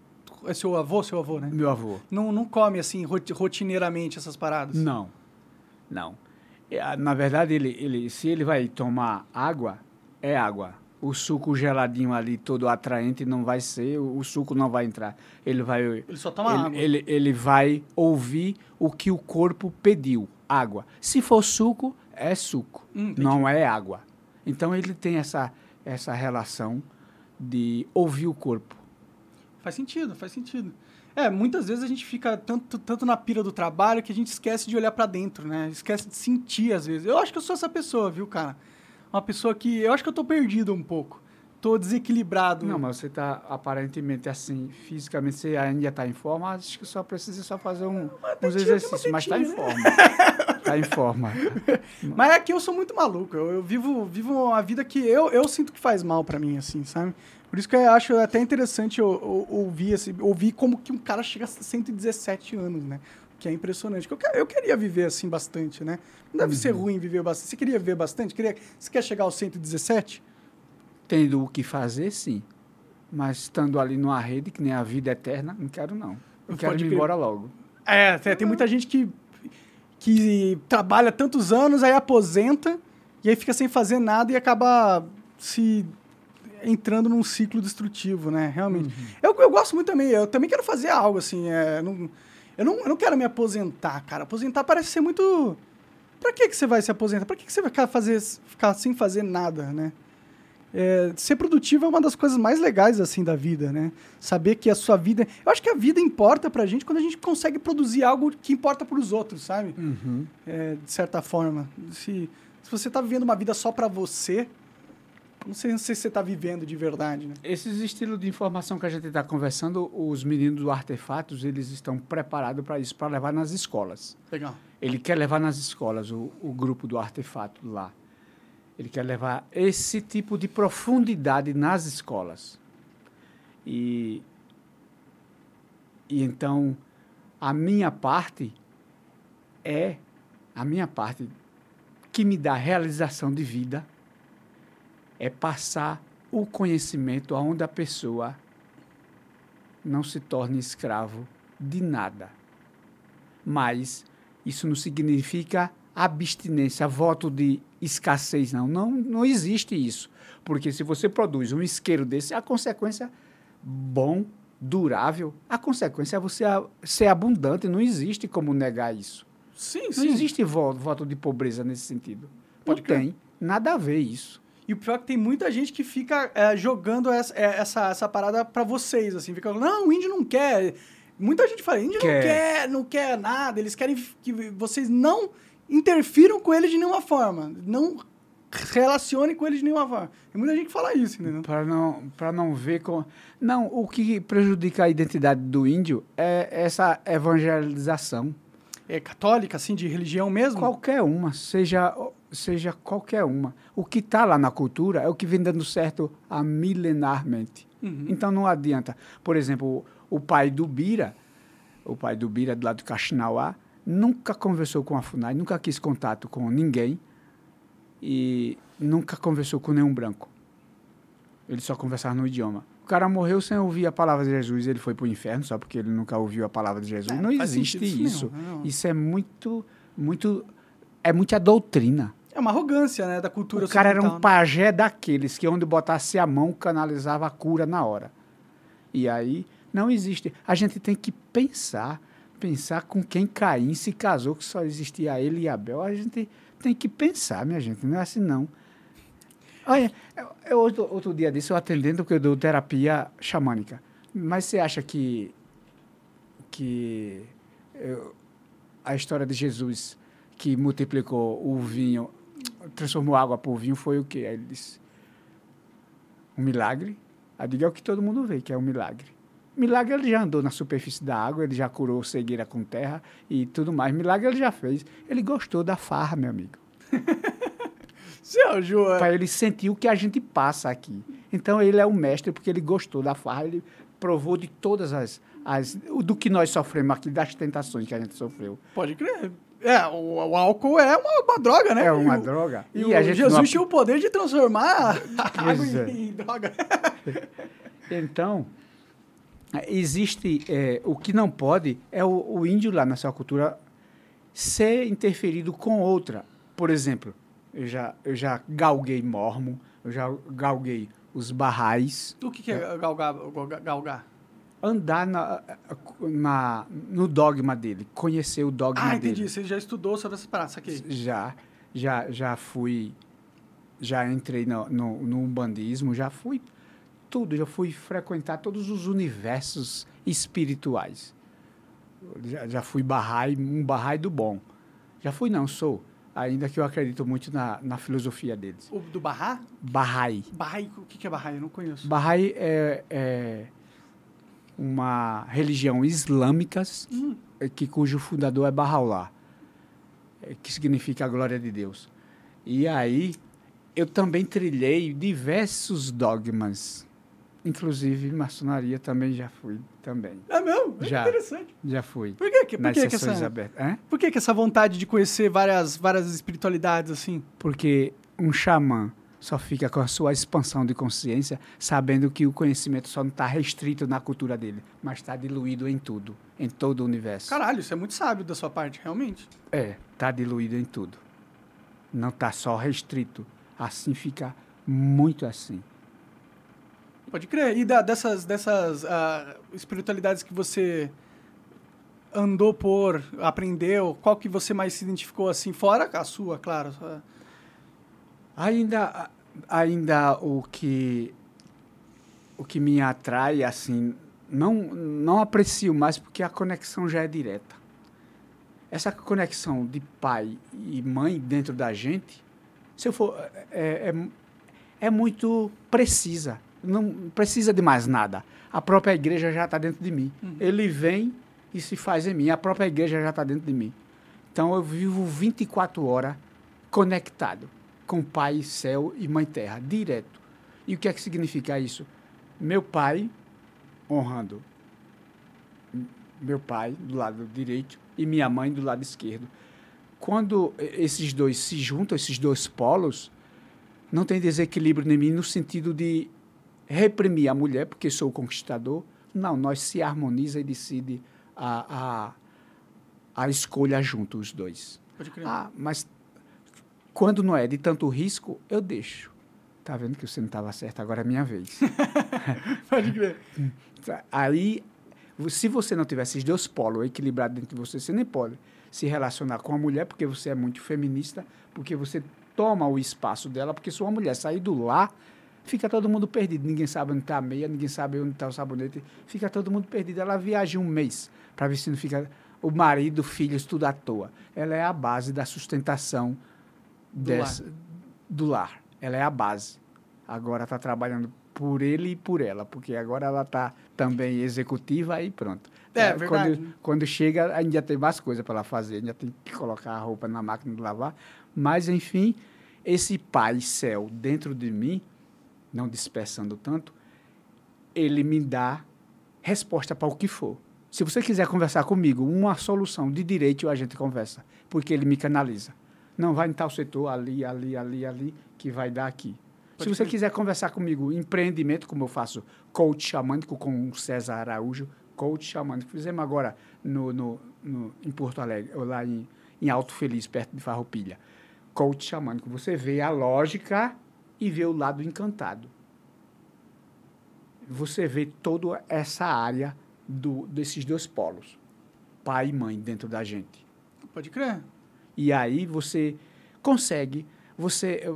É seu avô? Seu avô, né? Meu avô. Não, não come, assim, roti- rotineiramente essas paradas. Não, não. É, Na verdade, ele, ele, se ele vai tomar água, é água. O suco geladinho ali, todo atraente, não vai ser, o, o suco não vai entrar. Ele vai. Ele só toma ele, água. Ele, ele vai ouvir o que o corpo pediu, água. Se for suco, é suco, Hum, não é água. Então ele tem essa, essa relação de ouvir o corpo. Faz sentido, faz sentido. É, muitas vezes a gente fica tanto, tanto na pira do trabalho que a gente esquece de olhar pra dentro, né? Esquece de sentir, às vezes. Eu acho que eu sou essa pessoa, viu, cara? Uma pessoa que... Eu acho que eu tô perdido um pouco. Tô desequilibrado. Não, mas você está aparentemente assim, fisicamente você ainda está em forma, acho que só precisa só fazer um, tem uns exercícios, mas está em tetinha, forma. Está em forma. [LAUGHS] Mas é que eu sou muito maluco. Eu, eu vivo, vivo uma vida que eu, eu sinto que faz mal pra mim, assim, sabe? Por isso que eu acho até interessante eu, eu- ouvir, esse, ouvir como que um cara chega a 117 anos, né? Que é impressionante. Eu, eu queria viver assim bastante, né? Não deve ser ruim viver bastante. Você queria viver bastante? Queria, você quer chegar aos 117? Tendo o que fazer, sim. Mas estando ali numa rede, que nem a vida eterna, não quero não. Eu quero ir crer. embora logo. É, tem, tem muita gente que, que trabalha tantos anos, aí aposenta, e aí fica sem fazer nada e acaba se entrando num ciclo destrutivo, né? Realmente. Eu, eu gosto muito também, eu também quero fazer algo, assim, é, não- eu, não, eu não quero me aposentar, cara. Aposentar parece ser muito... Pra que, que você vai se aposentar? Pra que, que você vai ficar, fazer, ficar sem fazer nada, né? É, ser produtivo é uma das coisas mais legais assim da vida, né? Saber que a sua vida. Eu acho que a vida importa pra gente quando a gente consegue produzir algo que importa pros outros, sabe? É, de certa forma. Se, se você tá vivendo uma vida só pra você, não sei, não sei se você tá vivendo de verdade, né? Esses estilos de informação que a gente está conversando, os meninos do Artefatos, eles estão preparados para isso, para levar nas escolas. Legal. Ele quer levar nas escolas, o, o grupo do Artefato lá. Ele quer levar esse tipo de profundidade nas escolas. E, e então, a minha parte é, a minha parte que me dá realização de vida é passar o conhecimento aonde a pessoa não se torne escravo de nada. Mas isso não significa abstinência, voto de escassez, não. Não, não existe isso. Porque se você produz um isqueiro desse, a consequência bom, durável, a consequência é você ser abundante. Não existe como negar isso. Sim, Não sim. existe vo- voto de pobreza nesse sentido. Pode não crer. tem nada a ver isso. E o pior é que tem muita gente que fica é, jogando essa, é, essa, essa parada pra vocês, assim. Fica falando, não, o índio não quer. Muita gente fala, índio não Quer. quer, não quer nada. Eles querem que vocês não interfiram com ele de nenhuma forma. Não relacione com ele de nenhuma forma. Tem muita gente que fala isso, entendeu? Para não, para não ver com. Não, o que prejudica a identidade do índio é essa evangelização. É católica, assim, de religião mesmo? Qualquer uma, seja, seja qualquer uma. O que está lá na cultura é o que vem dando certo há milenarmente. Uhum. Então não adianta. Por exemplo, o, pai do Bira, o pai do Bira, do lado do Caxinauá, nunca conversou com a FUNAI, nunca quis contato com ninguém e nunca conversou com nenhum branco. Ele só conversava no idioma. O cara morreu sem ouvir a palavra de Jesus, ele foi para o inferno só porque ele nunca ouviu a palavra de Jesus. É, não existe isso isso. mesmo, não. Isso é muito, muito, é muita doutrina. É uma arrogância, né, da cultura O cara era um né? pajé daqueles que onde botasse a mão canalizava a cura na hora. E aí não existe. A gente tem que pensar, pensar com quem Caim se casou, que só existia ele e Abel. A gente tem que pensar, minha gente, não é assim não. Olha, eu, eu outro, outro dia disso eu atendendo que eu dou terapia xamânica. Mas você acha que que eu- a história de Jesus que multiplicou o vinho, transformou água por vinho foi o quê? Aí ele disse, um milagre. Aí diga é o que todo mundo vê, que é um milagre. Milagre ele já andou na superfície da água, ele já curou cegueira com terra e tudo mais. Milagre ele já fez. Ele gostou da farra, meu amigo. [LAUGHS] Seu, é- Para ele sentir o que a gente passa aqui. Então ele é um mestre porque ele gostou da farra, ele provou de todas as, as do que nós sofremos aqui, das tentações que a gente sofreu. pode crer. É, o, o álcool é uma, uma droga, né? É uma E o- droga. E, E o a gente Jesus não- tinha o poder de transformar [LAUGHS] água é. em, em droga. [LAUGHS] Então, existe. é, o que não pode é o, o índio lá na sua cultura ser interferido com outra. Por exemplo, eu já, eu já galguei mormon, eu já galguei os barrais. O que, que é galgar? galgar- galgar? Andar na, na, no dogma dele, conhecer o dogma Ah, dele. entendi. Você já estudou sobre essas paradas, aqui. Já, já, já fui, já entrei no, no, no umbandismo, já fui tudo, já fui frequentar todos os universos espirituais. Já, já fui barrai, um barrai do bom. Já fui, não, sou. Ainda que eu acredito muito na, na filosofia deles. O do Barra? Barrai. Barrai, o que, é Barrai? Eu não conheço. Bahá'í é, é uma religião islâmica Hum. eh, que, cujo fundador é Bahá'u'lláh, eh, que significa a glória de Deus. E aí eu também trilhei diversos dogmas, inclusive maçonaria também já fui também. É mesmo? É Já. interessante. Já fui. Por que, que, por que, que essa... abertas. Por que, que essa vontade de conhecer várias, várias espiritualidades assim? Porque um xamã só fica com a sua expansão de consciência, sabendo que o conhecimento só não está restrito na cultura dele, mas está diluído em tudo, em todo o universo. Caralho, isso é muito sábio da sua parte, realmente. É, está diluído em tudo. Não está só restrito. Assim fica muito assim. Pode crer. E da- dessas, dessas ah, espiritualidades que você andou por, aprendeu, qual que você mais se identificou assim? Fora a sua, claro. só- Ainda, ainda o que o que me atrai assim não não aprecio mais porque a conexão já é direta. Essa conexão de pai e mãe dentro da gente se eu for é, é, é muito precisa. Não precisa de mais nada. A própria igreja já está dentro de mim. Ele vem e se faz em mim. A própria igreja já está dentro de mim. Então eu vivo 24 horas conectado com Pai Céu e Mãe Terra, direto. E o que é que significa isso? Meu pai honrando meu pai do lado direito e minha mãe do lado esquerdo. Quando esses dois se juntam, esses dois polos, não tem desequilíbrio em mim no sentido de reprimir a mulher, porque sou o conquistador. Não, nós se harmoniza e decide a, a, a escolha junto, os dois. Pode crer. Ah, mas quando não é de tanto risco, eu deixo. Tá vendo que você não estava certo, agora é minha vez. [LAUGHS] Pode crer. Aí, se você não tiver esses dois polos equilibrados dentro de você, você nem pode se relacionar com a mulher, porque você é muito feminista, porque você toma o espaço dela, porque se uma mulher sair do lar, fica todo mundo perdido. Ninguém sabe onde está a meia, ninguém sabe onde está o sabonete, fica todo mundo perdido. Ela viaja um mês para ver se não fica o marido, filhos, tudo à toa. Ela é a base da sustentação Do dessa, do lar. Ela é a base. Agora está trabalhando por ele e por ela, porque agora ela está também executiva e pronto. É, Quando- verdade. Quando, chega, ainda tem mais coisa para ela fazer, ainda tem que colocar a roupa na máquina de lavar. Mas, enfim, esse pai céu dentro de mim, não dispersando tanto, ele me dá resposta para o que for. Se você quiser conversar comigo, uma solução de direito, a gente conversa, porque ele me canaliza. Não vai em tal setor, ali, ali, ali, ali, que vai dar aqui. Pode Se você crer. quiser conversar comigo, empreendimento, como eu faço, coach xamânico com o César Araújo, coach xamânico. Fizemos agora no, no, no- em Porto Alegre, ou lá em, em Alto Feliz, perto de Farroupilha. Coach xamânico. Você vê a lógica e vê o lado encantado. Você vê toda essa área do, desses dois polos, pai e mãe, dentro da gente. Pode crer. E aí você consegue, você,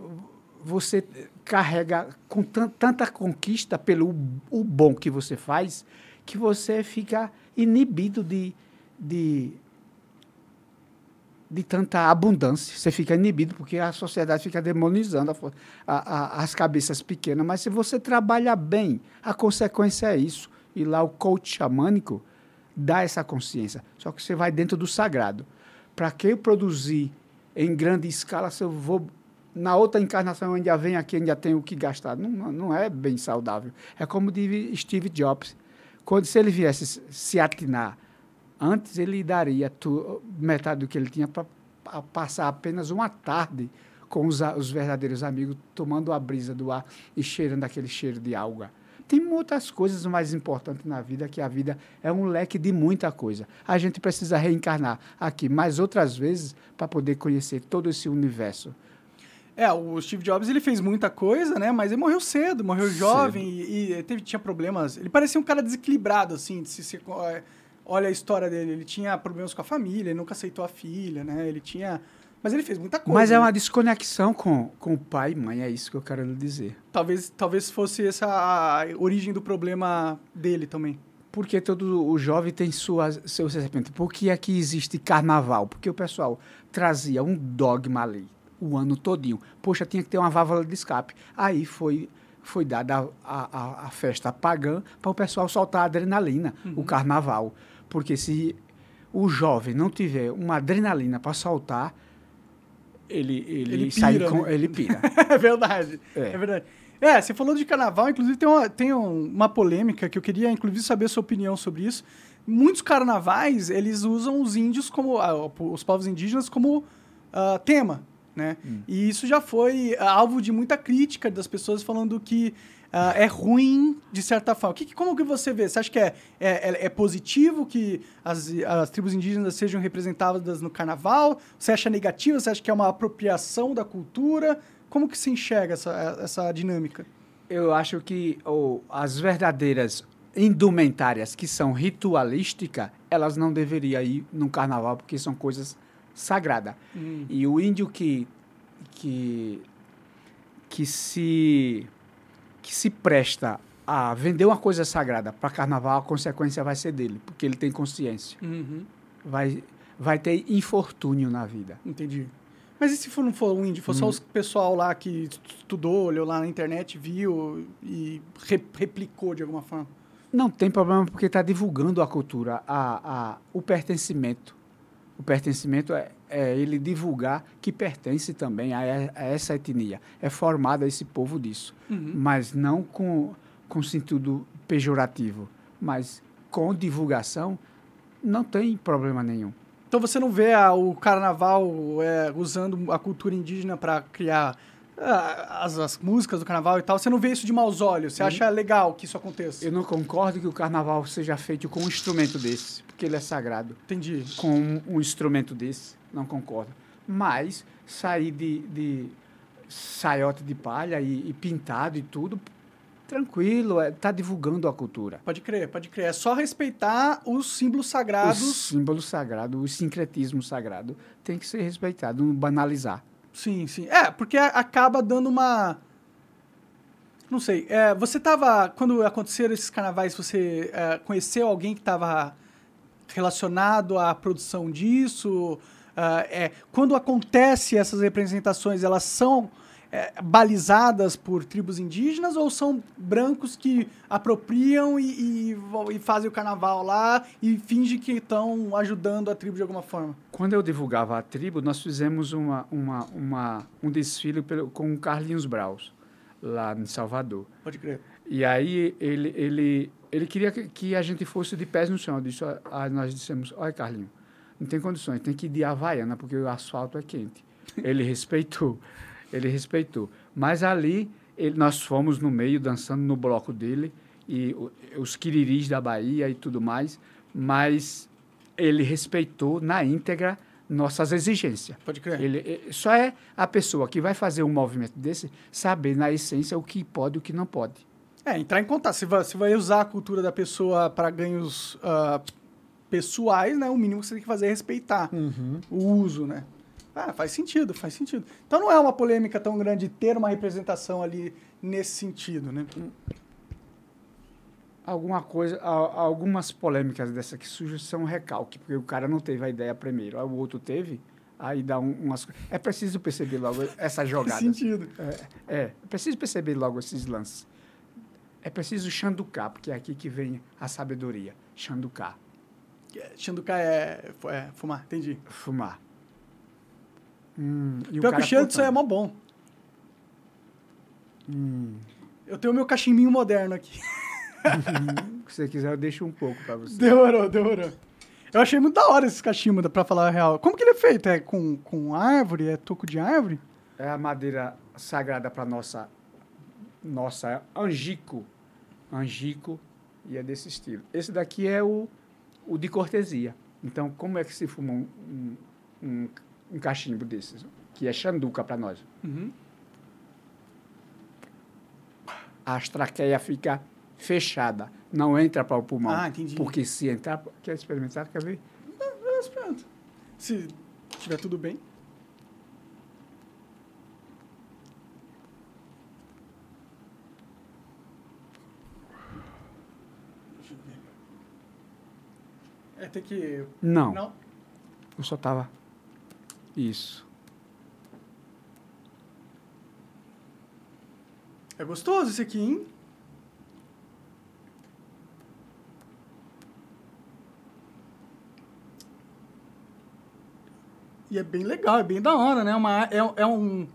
você carrega com tan- tanta conquista pelo o bom que você faz, que você fica inibido de, de, de tanta abundância. Você fica inibido porque a sociedade fica demonizando a- a- as cabeças pequenas. Mas se você trabalha bem, a consequência é isso. E lá o coach xamânico dá essa consciência. Só que você vai dentro do sagrado. Para que eu produzir em grande escala se eu vou na outra encarnação eu ainda venho aqui ainda tenho o que gastar? Não, não é bem saudável. É como diz Steve Jobs quando se ele viesse se- atinar antes ele daria tu, metade do que ele tinha para passar apenas uma tarde com os, os verdadeiros amigos tomando a brisa do ar e cheirando aquele cheiro de alga tem muitas coisas mais importantes na vida, que a vida é um leque de muita coisa. A gente precisa reencarnar aqui mais outras vezes para poder conhecer todo esse universo. É, o Steve Jobs ele fez muita coisa, né? Mas ele morreu cedo, morreu Cedo. jovem e, e teve, tinha problemas. Ele parecia um cara desequilibrado, assim, se, se olha a história dele. Ele tinha problemas com a família, ele nunca aceitou a filha, né? Ele tinha. Mas ele fez muita coisa. Mas é né? uma desconexão com, com o pai e mãe, é isso que eu quero lhe dizer. Talvez, talvez fosse essa a origem do problema dele também. Porque todo o jovem tem suas, seus recipientes. Por que aqui existe carnaval? Porque o pessoal trazia um dogma ali o ano todinho. Poxa, tinha que ter uma válvula de escape. Aí foi, foi dada a, a, a festa pagã para o pessoal soltar a adrenalina, o carnaval. Porque se o jovem não tiver uma adrenalina para soltar, ele, ele, Ele sai pira, com, né? ele pira. [LAUGHS] é verdade. É. É. verdade. É, você falou de carnaval, inclusive tem, uma, tem um- uma polêmica que eu queria, inclusive, saber a sua opinião sobre isso. Muitos carnavais, eles usam os índios como, ah, os povos indígenas como ah, tema, né? E isso já foi ah, alvo de muita crítica das pessoas falando que ah, é ruim de certa forma. Que, como que você vê? Você acha que é, é, é- é positivo que as, as tribos indígenas sejam representadas no carnaval? Você acha negativo? Você acha que é uma apropriação da cultura? Como que se enxerga essa, essa dinâmica? Eu acho que o- as verdadeiras indumentárias que são ritualísticas, elas não deveriam ir no carnaval porque são coisas sagradas. E o índio que, que que se que se presta a vender uma coisa sagrada para carnaval, a consequência vai ser dele, porque ele tem consciência. Uhum. Vai vai ter infortúnio na vida. Entendi. Mas e se for, não for um índio? For só os pessoal lá que estudou, olhou lá na internet, viu e re- replicou de alguma forma? Não tem problema porque está divulgando a cultura, a, a, o pertencimento. O pertencimento é, é ele divulgar que pertence também a, a essa etnia. É formado esse povo disso. Mas não com, com sentido pejorativo. Mas com divulgação, não tem problema nenhum. Então você não vê ah, o carnaval é, usando a cultura indígena para criar ah, as, as músicas do carnaval e tal. Você não vê isso de maus olhos. Você acha legal que isso aconteça? Eu não concordo que o carnaval seja feito com um instrumento desse, porque ele é sagrado. Entendi. com um, um instrumento desse, não concordo. Mas sair de, de saiote de palha e, e pintado e tudo, tranquilo, está divulgando a cultura. Pode crer, pode crer. É só respeitar os símbolos sagrados. símbolo sagrado, o sincretismo sagrado tem que ser respeitado, não banalizar. Sim, sim. É, porque acaba dando uma. Não sei. É, você tava. Quando aconteceram esses carnavais, você é, conheceu alguém que estava relacionado à produção disso? Ah, é, quando acontece essas representações, elas são é, balizadas por tribos indígenas ou são brancos que apropriam e, e e fazem o carnaval lá e fingem que estão ajudando a tribo de alguma forma? Quando eu divulgava a tribo, nós fizemos uma, uma, uma, um desfile pelo, com o Carlinhos Braus, lá em Salvador. Pode crer. E aí ele, ele, ele queria que, que a gente fosse de pés no chão. Eu disse, aí nós dissemos, olha Carlinho, não tem condições, tem que ir de Havaiana, porque o asfalto é quente. [LAUGHS] Ele respeitou, ele respeitou. Mas ali ele, nós fomos no meio, dançando no bloco dele, e o- os quiriris da Bahia e tudo mais, mas ele respeitou na íntegra nossas exigências. Pode crer. Ele, só é a pessoa que vai fazer um movimento desse saber, na essência, o que pode e o que não pode. É, entrar em contato. Se vai, se vai usar a cultura da pessoa para ganhos ah, pessoais, né? O mínimo que você tem que fazer é respeitar o uso, né? Ah, faz sentido, faz sentido. Então não é uma polêmica tão grande ter uma representação ali nesse sentido, né? Alguma coisa, algumas polêmicas dessa que surgem são recalque, porque o cara não teve a ideia primeiro, o outro teve, aí dá um, umas... É preciso perceber logo essa Faz jogada. sentido. É, é preciso perceber logo esses lances. É preciso chanducar, porque é aqui que vem a sabedoria. Chanducar, Xanduca é, é fumar, entendi. fumar. Hum, e Pior que cara o cheiro disso aí é mó bom. Eu tenho o meu cachimbinho moderno aqui. Se você quiser, eu deixo um pouco para você. Demorou, demorou. Eu achei muito da hora esse cachimbo, pra falar a real. Como que ele é feito? É com, com árvore? É toco de árvore? É a madeira sagrada para nossa nossa angico, angico e é desse estilo. Esse daqui é o, o de cortesia. Então, como é que se fuma um, um, um, cachimbo desses? Que é chanduca para nós. Uhum. A traqueia fica fechada, não entra para o pulmão. Ah, entendi. Porque se entrar, quer experimentar, quer ver? Mas pronto. Se tiver tudo bem. É, tem que... Não, Não? eu só tava isso. É gostoso esse aqui, hein? E é bem legal, é bem da hora, né? Uma, é, é um...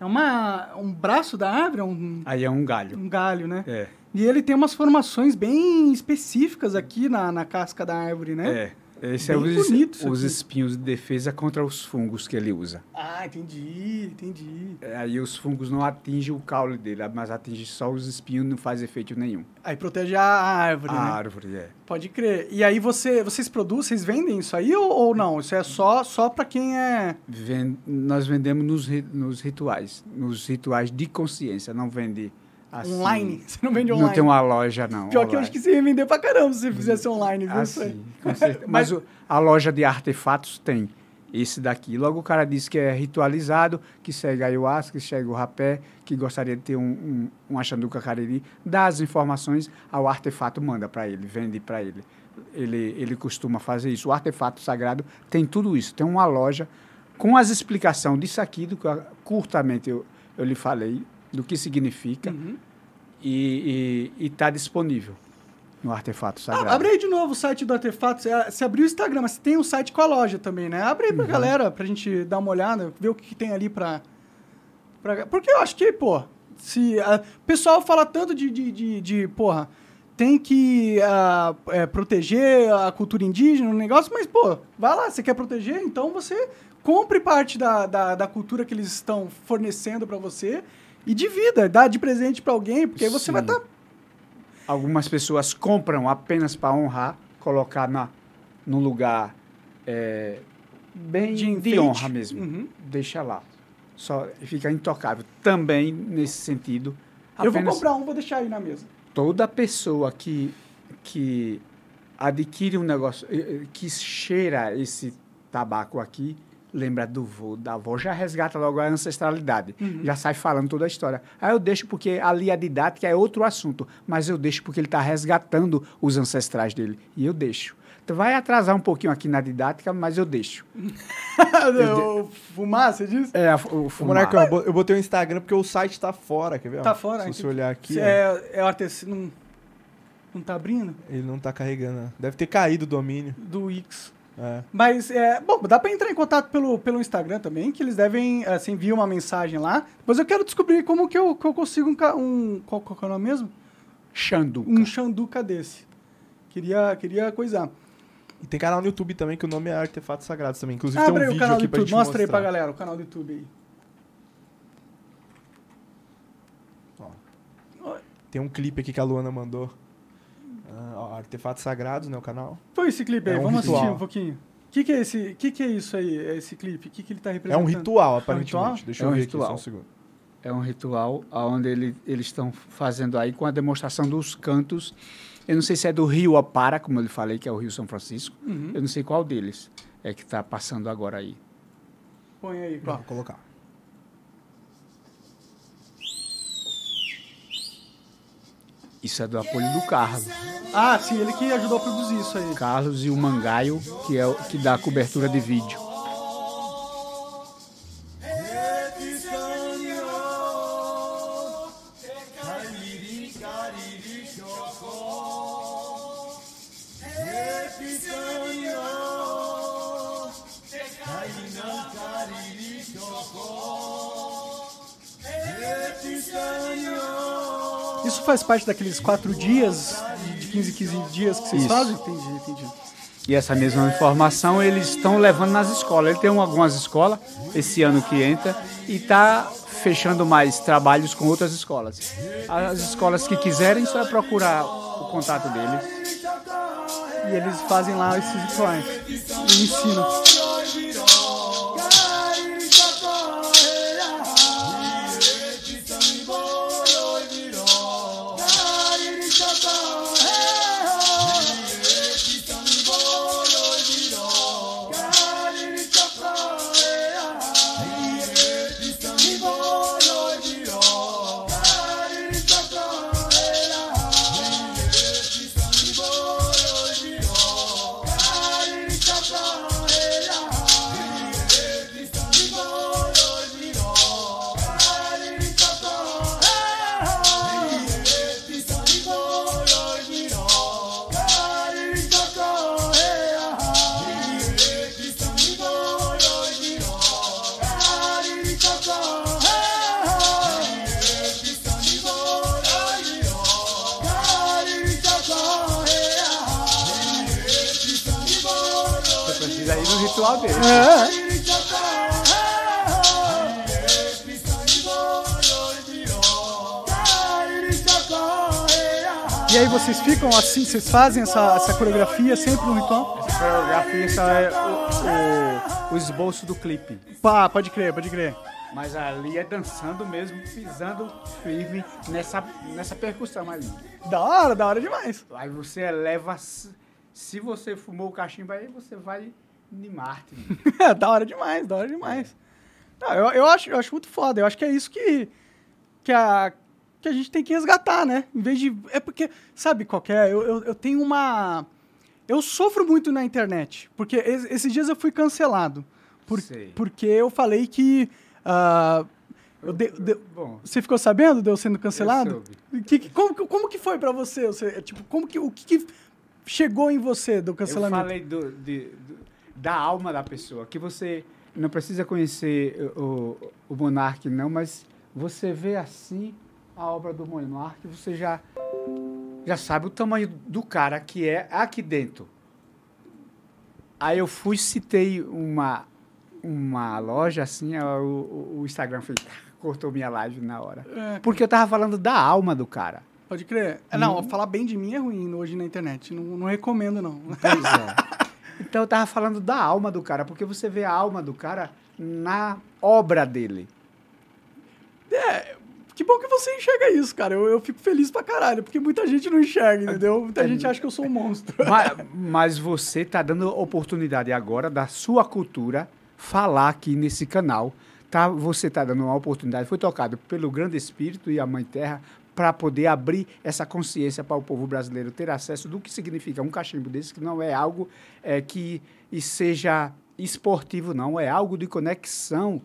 É uma, um braço da árvore, é um, Aí é um galho. um galho, né? É. E ele tem umas formações bem específicas aqui na, na casca da árvore, né? É. Esse é Bem os, bonito os espinhos de defesa contra os fungos que ele usa. Ah, entendi, entendi. É, Aí os fungos não atingem o caule dele, mas atingem só os espinhos, não faz efeito nenhum. Aí protege a árvore, A né? árvore, é. Pode crer. E aí você, vocês produzem, vocês vendem isso aí ou, ou não? Isso é só, só para quem é... Ven- nós vendemos nos, nos rituais, nos rituais de consciência, não vende assim. Online? Você não vende Não online? tem uma loja, não. Pior que eu online. acho que você ia vender pra caramba se fizesse online, viu? Ah, isso aí? sim, com certeza. [LAUGHS] Mas- o- a loja de artefatos tem. esse daqui. Logo o cara diz que é ritualizado, que segue a ayahuasca, que segue o rapé, que gostaria de ter um, um, um achanduca cariri, dá as informações, ao artefato manda para ele, vende para ele. ele. Ele costuma fazer isso. O artefato sagrado tem tudo isso. Tem uma loja com as explicações disso aqui, do que eu- curtamente eu, eu lhe falei, do que significa, Uhum. e está disponível no artefato sagrado. Ah, abre aí de novo o site do Artefato. Você, você abriu o Instagram, mas tem um site com a loja também, né? Abre aí pra galera, pra gente dar uma olhada, ver o que, que tem ali pra, pra... Porque eu acho que, pô, se... O pessoal fala tanto de, de, de, de, porra, tem que ah, é, proteger a cultura indígena, o negócio, mas, pô, vai lá, você quer proteger, então você compre parte da, da, da cultura que eles estão fornecendo pra você e divida, dá de presente pra alguém, porque aí você Sim. vai tá estar... Algumas pessoas compram apenas para honrar, colocar na, num lugar é, bem De de, honra mesmo. Uhum. Deixa lá. Só fica intocável. Também nesse sentido. Eu vou apenas comprar um, vou deixar aí na mesa. toda pessoa que, que adquire um negócio, eh, eh, que cheira esse tabaco aqui, lembra do vô, da avó, já resgata logo a ancestralidade. Já sai falando toda a história. Aí eu deixo porque ali a didática é outro assunto, mas eu deixo porque ele está resgatando os ancestrais dele. E eu deixo. Então vai atrasar um pouquinho aqui na didática, mas eu deixo. [LAUGHS] o fumar, você disse? É, o fumar. Monarcão, eu bo- eu botei o Instagram porque o site tá fora, quer ver? Tá fora? Se você olhar aqui, ó, é, é o artesano. Não, não tá abrindo? ele não tá carregando. Deve ter caído o domínio. Do X. É. Mas, é, bom, dá pra entrar em contato pelo, pelo Instagram também, que eles devem, assim, enviar uma mensagem lá. Mas eu quero descobrir como que eu, que eu consigo um, um qual, qual é o nome mesmo? Xanduca. Um xanduca desse. Queria, queria coisar. E tem canal no YouTube também que o nome é Artefatos Sagrados também. Inclusive Abre tem aí um o vídeo aqui pra YouTube, gente mostra aí pra mostrar. galera o canal do YouTube aí. Tem um clipe aqui que a Luana mandou. Ó, Artefatos Sagrados, né, o canal. Foi esse clipe aí, É um vamos ritual. assistir um pouquinho. O que, que é esse? que, que é isso aí, esse clipe? O que, que ele tá É representando? um ritual, É um aparentemente. ritual? Deixa É eu um ver ritual. aqui só um segundo. É um ritual onde ele, eles estão fazendo aí com a demonstração dos cantos. Eu não sei se é do Rio Apara, como eu lhe falei, que é o Rio São Francisco. Uhum. Eu não sei qual deles é que está passando agora aí. Põe aí, Vou ó. colocar. Isso é do apoio do Carlos. Ah, sim, ele que ajudou a produzir isso aí. Carlos e o Mangaio, que é o que dá a cobertura de vídeo. Faz parte daqueles quatro dias, de 15 em 15 dias que vocês Isso. fazem? Entendi, entendi. E essa mesma informação eles estão levando nas escolas. Ele tem um- algumas escolas, esse ano que entra, e está fechando mais trabalhos com outras escolas. As escolas que quiserem, só é procurar o contato deles. E eles fazem lá esses rituais. E ensinam. E aí vocês ficam assim, vocês fazem essa, essa coreografia sempre no ritual? Essa coreografia é o, o- o esboço do clipe. Pá, pode crer, pode crer. Mas ali é dançando mesmo, pisando firme nessa, nessa percussão ali. Da hora, da hora demais. Aí você eleva. Se se você fumou o cachimbo aí, você vai de Marte. [LAUGHS] É, da hora demais, da hora demais. Não, eu, eu, acho, eu acho muito foda. Eu acho que é isso que, que, a, que a gente tem que resgatar, né? Em vez de. É porque, sabe qual é? Eu, eu, eu tenho uma. Eu sofro muito na internet. Porque es- esses dias eu fui cancelado. Por, Sei. porque eu falei que. ah, eu de- de- Bom, você ficou sabendo de eu sendo cancelado? Eu. Que, que- como, que- como que foi pra você? Você, tipo, como que, o que, que chegou em você do eu cancelamento? falei do, de- do- da alma da pessoa, que você não precisa conhecer o, o, monarca, não, mas você vê assim a obra do monarca, você já, já sabe o tamanho do cara que é aqui dentro. Aí eu fui, citei uma, uma loja, assim, o, o- Instagram foi, [LAUGHS] cortou minha live na hora. É, Porque eu tava falando da alma do cara. Pode crer. É, Não, falar bem de mim é ruim hoje na internet. Não, não recomendo, não. Pois é. [LAUGHS] Então eu tava falando da alma do cara, porque você vê a alma do cara na obra dele. Que bom que você enxerga isso, cara. Eu, eu fico feliz pra caralho, porque muita gente não enxerga, entendeu? É. Muita gente acha que eu sou um monstro. Mas, mas você tá dando oportunidade agora da sua cultura falar aqui nesse canal. Tá? Você tá dando uma oportunidade, foi tocado pelo Grande Espírito e a Mãe Terra para poder abrir essa consciência para o povo brasileiro ter acesso do que significa um cachimbo desse, que não é algo é, que seja esportivo, não, é algo de conexão.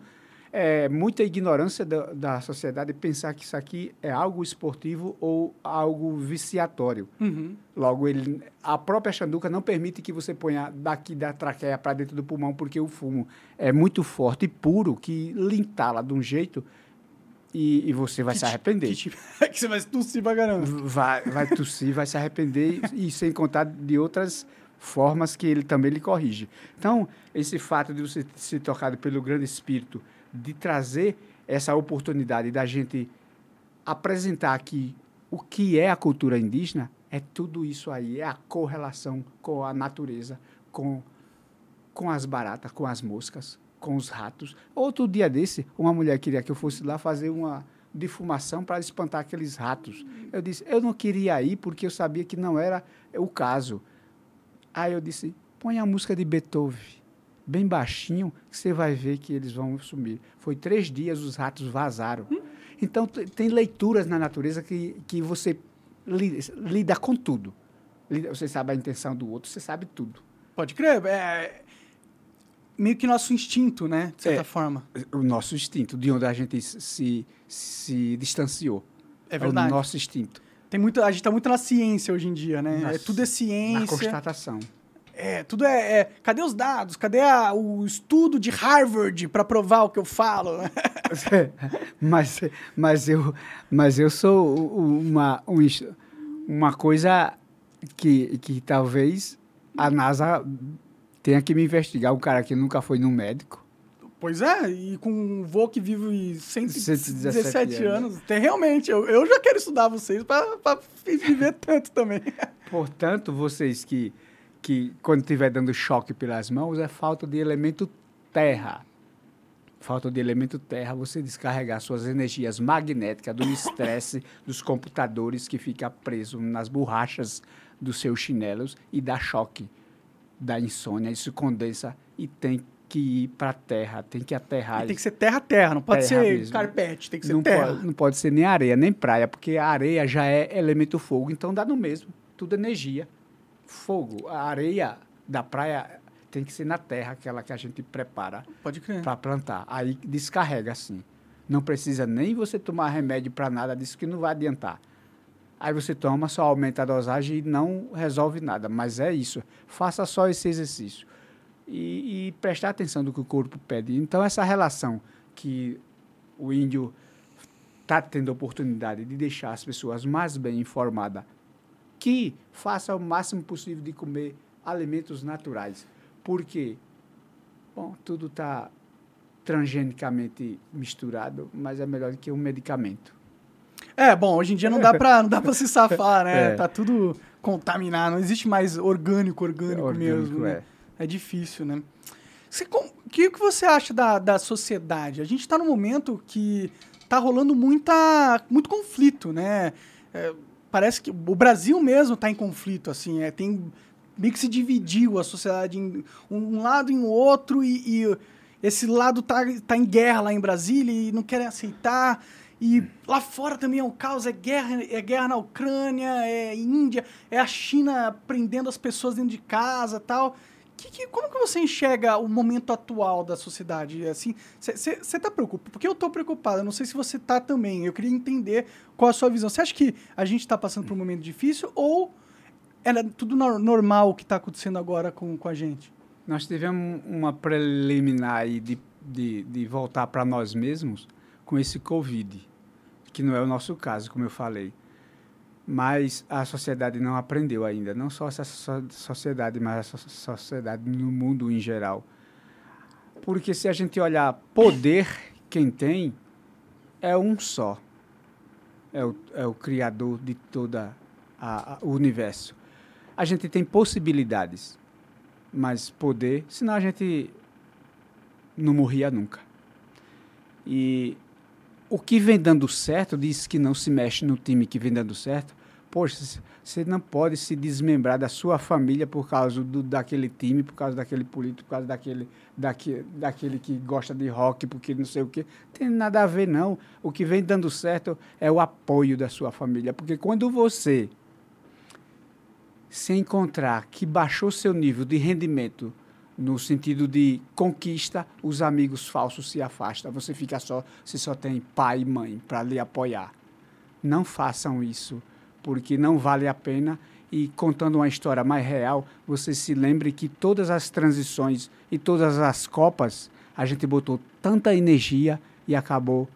É muita ignorância da, da sociedade pensar que isso aqui é algo esportivo ou algo viciatório. Uhum. Logo, ele, a própria chanduca não permite que você ponha daqui da traqueia para dentro do pulmão, porque o fumo é muito forte e puro, que lhe entala de um jeito e, e você vai se arrepender. Que, tipo, [LAUGHS] que você vai tossir pra caramba. Vai, vai tossir, vai se arrepender e, e sem contar de outras formas que ele também lhe corrige. Então, esse fato de você ser tocado pelo grande espírito, de trazer essa oportunidade da gente apresentar aqui o que é a cultura indígena, é tudo isso aí, é a correlação com a natureza, com, com as baratas, com as moscas, com os ratos. Outro dia desse, uma mulher queria que eu fosse lá fazer uma defumação para espantar aqueles ratos. Eu disse, eu não queria ir porque eu sabia que não era o caso. Aí eu disse, põe a música de Beethoven, bem baixinho, que você vai ver que eles vão sumir. Foi três dias, os ratos vazaram. Então, tem leituras na natureza que, que você li- lida com tudo. Lida- Você sabe a intenção do outro, você sabe tudo. Pode crer. É meio que nosso instinto, né? De certa É. forma. O nosso instinto, de onde a gente se, se distanciou. É verdade. o nosso instinto. Tem muito, a gente tá muito na ciência hoje em dia, né? Na É, tudo é Na ciência. constatação. É, tudo é, é- Cadê os dados? Cadê a- o estudo de Harvard pra provar o que eu falo? né? [LAUGHS] mas, mas, eu, mas eu sou uma, um uma coisa que, que talvez a NASA tenha que me investigar. Um cara que nunca foi num médico. Pois é, e com um vô que vive 117 117 anos. Tem, realmente, eu, eu já quero estudar vocês pra viver [LAUGHS] tanto também. Portanto, vocês que, que quando estiver dando choque pelas mãos, é falta de elemento terra. Falta de elemento terra, você descarregar suas energias magnéticas do estresse [LAUGHS] dos computadores que fica preso nas borrachas dos seus chinelos e dá choque, dá insônia, isso condensa e tem que ir para a terra, tem que aterrar. Tem que ser terra-terra, não pode Terra ser mesmo. carpete, tem que ser não, terra. pode, não pode ser nem areia, nem praia, porque a areia já é elemento fogo, então dá no mesmo. Tudo energia. Fogo. A areia da praia tem que ser na terra, aquela que a gente prepara para plantar. Aí descarrega assim. Não precisa nem você tomar remédio para nada disso que não vai adiantar. Aí você toma, só aumenta a dosagem e não resolve nada. Mas é isso. Faça só esse exercício. E, e prestar atenção no que o corpo pede. Então, essa relação que o índio está tendo a oportunidade de deixar as pessoas mais bem informadas, que faça o máximo possível de comer alimentos naturais. Porque, bom, tudo está transgenicamente misturado, mas é melhor do que um medicamento. É, bom, hoje em dia não dá pra, não dá pra se safar, né? [LAUGHS] É. Tá tudo contaminado, não existe mais orgânico, orgânico, Orgânico, mesmo. né? é. É difícil, né? O que, que você acha da, da sociedade? A gente está num momento que tá rolando muita, muito conflito, né? É, parece que o Brasil mesmo está em conflito, assim, é, tem meio que se dividiu a sociedade em um lado e em outro, e, e esse lado tá, tá em guerra lá em Brasília e não querem aceitar. E lá fora também é um caos, é guerra, é guerra na Ucrânia, é Índia, é a China prendendo as pessoas dentro de casa tal. Que, que, como que você enxerga o momento atual da sociedade? Assim, você está preocupado? Porque eu estou preocupado. Não sei se você está também. Eu queria entender qual a sua visão. Você acha que a gente está passando por um momento difícil ou era tudo no normal o que está acontecendo agora com, com a gente? Nós tivemos uma preliminar aí de, de, de voltar para nós mesmos com esse Covid, que não é o nosso caso, como eu falei. Mas a sociedade não aprendeu ainda, não só essa sociedade, mas a sociedade no mundo em geral. Porque se a gente olhar poder, quem tem é um só. É o, é o criador de todo o universo. A gente tem possibilidades, mas poder, senão a gente não morria nunca. E o que vem dando certo diz que não se mexe no time que vem dando certo. Poxa, você não pode se desmembrar da sua família por causa do, daquele time, por causa daquele político, por causa daquele, daquele, daquele que gosta de rock, porque não sei o quê. Tem nada a ver, não. O que vem dando certo é o apoio da sua família. Porque quando você se encontrar que baixou seu nível de rendimento no sentido de conquista, os amigos falsos se afastam. Você fica só, você só tem pai e mãe para lhe apoiar. Não façam isso, porque não vale a pena. E contando uma história mais real, você se lembre que todas as transições e todas as copas, a gente botou tanta energia e acabou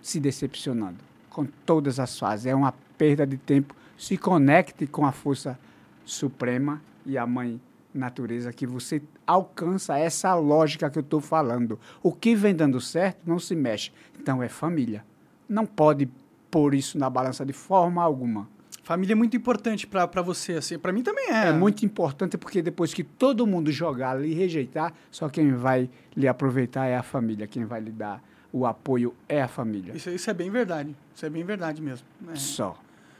se decepcionando com todas as fases. É uma perda de tempo. Se conecte com a força suprema e a mãe natureza que você alcança essa lógica que eu estou falando. O que vem dando certo não se mexe. Então é família. Não pode pôr isso na balança de forma alguma. Família é muito importante para você, assim. Para mim também é. É muito importante porque depois que todo mundo jogar e rejeitar, só quem vai lhe aproveitar é a família. Quem vai lhe dar o apoio é a família. Isso, isso é bem verdade. Isso é bem verdade mesmo. É. Só.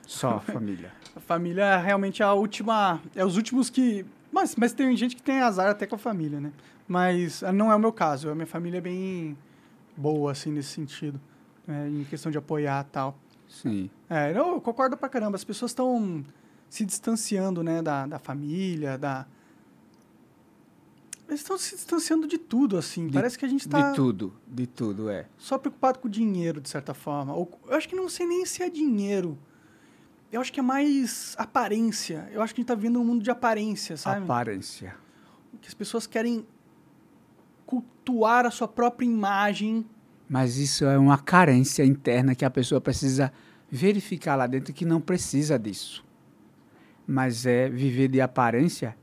Só a [LAUGHS] família. a família é realmente a última. É os últimos que mas, mas tem gente que tem azar até com a família, né? Mas ah, não é o meu caso. A minha família é bem boa, assim, nesse sentido. Né? Em questão de apoiar e tal. Sim. É, eu concordo pra caramba. As pessoas estão se distanciando, né? Da, da família, da... Eles estão se distanciando de tudo, assim. De, Parece que a gente está... De tudo, de tudo, é. Só preocupado com o dinheiro, de certa forma. Ou, eu acho que não sei nem se é dinheiro eu acho que é mais aparência. Eu acho que a gente tá vivendo um mundo de aparência, sabe? Aparência. Que as pessoas querem cultuar a sua própria imagem. Mas isso é uma carência interna que a pessoa precisa verificar lá dentro que não precisa disso. Mas é viver de aparência.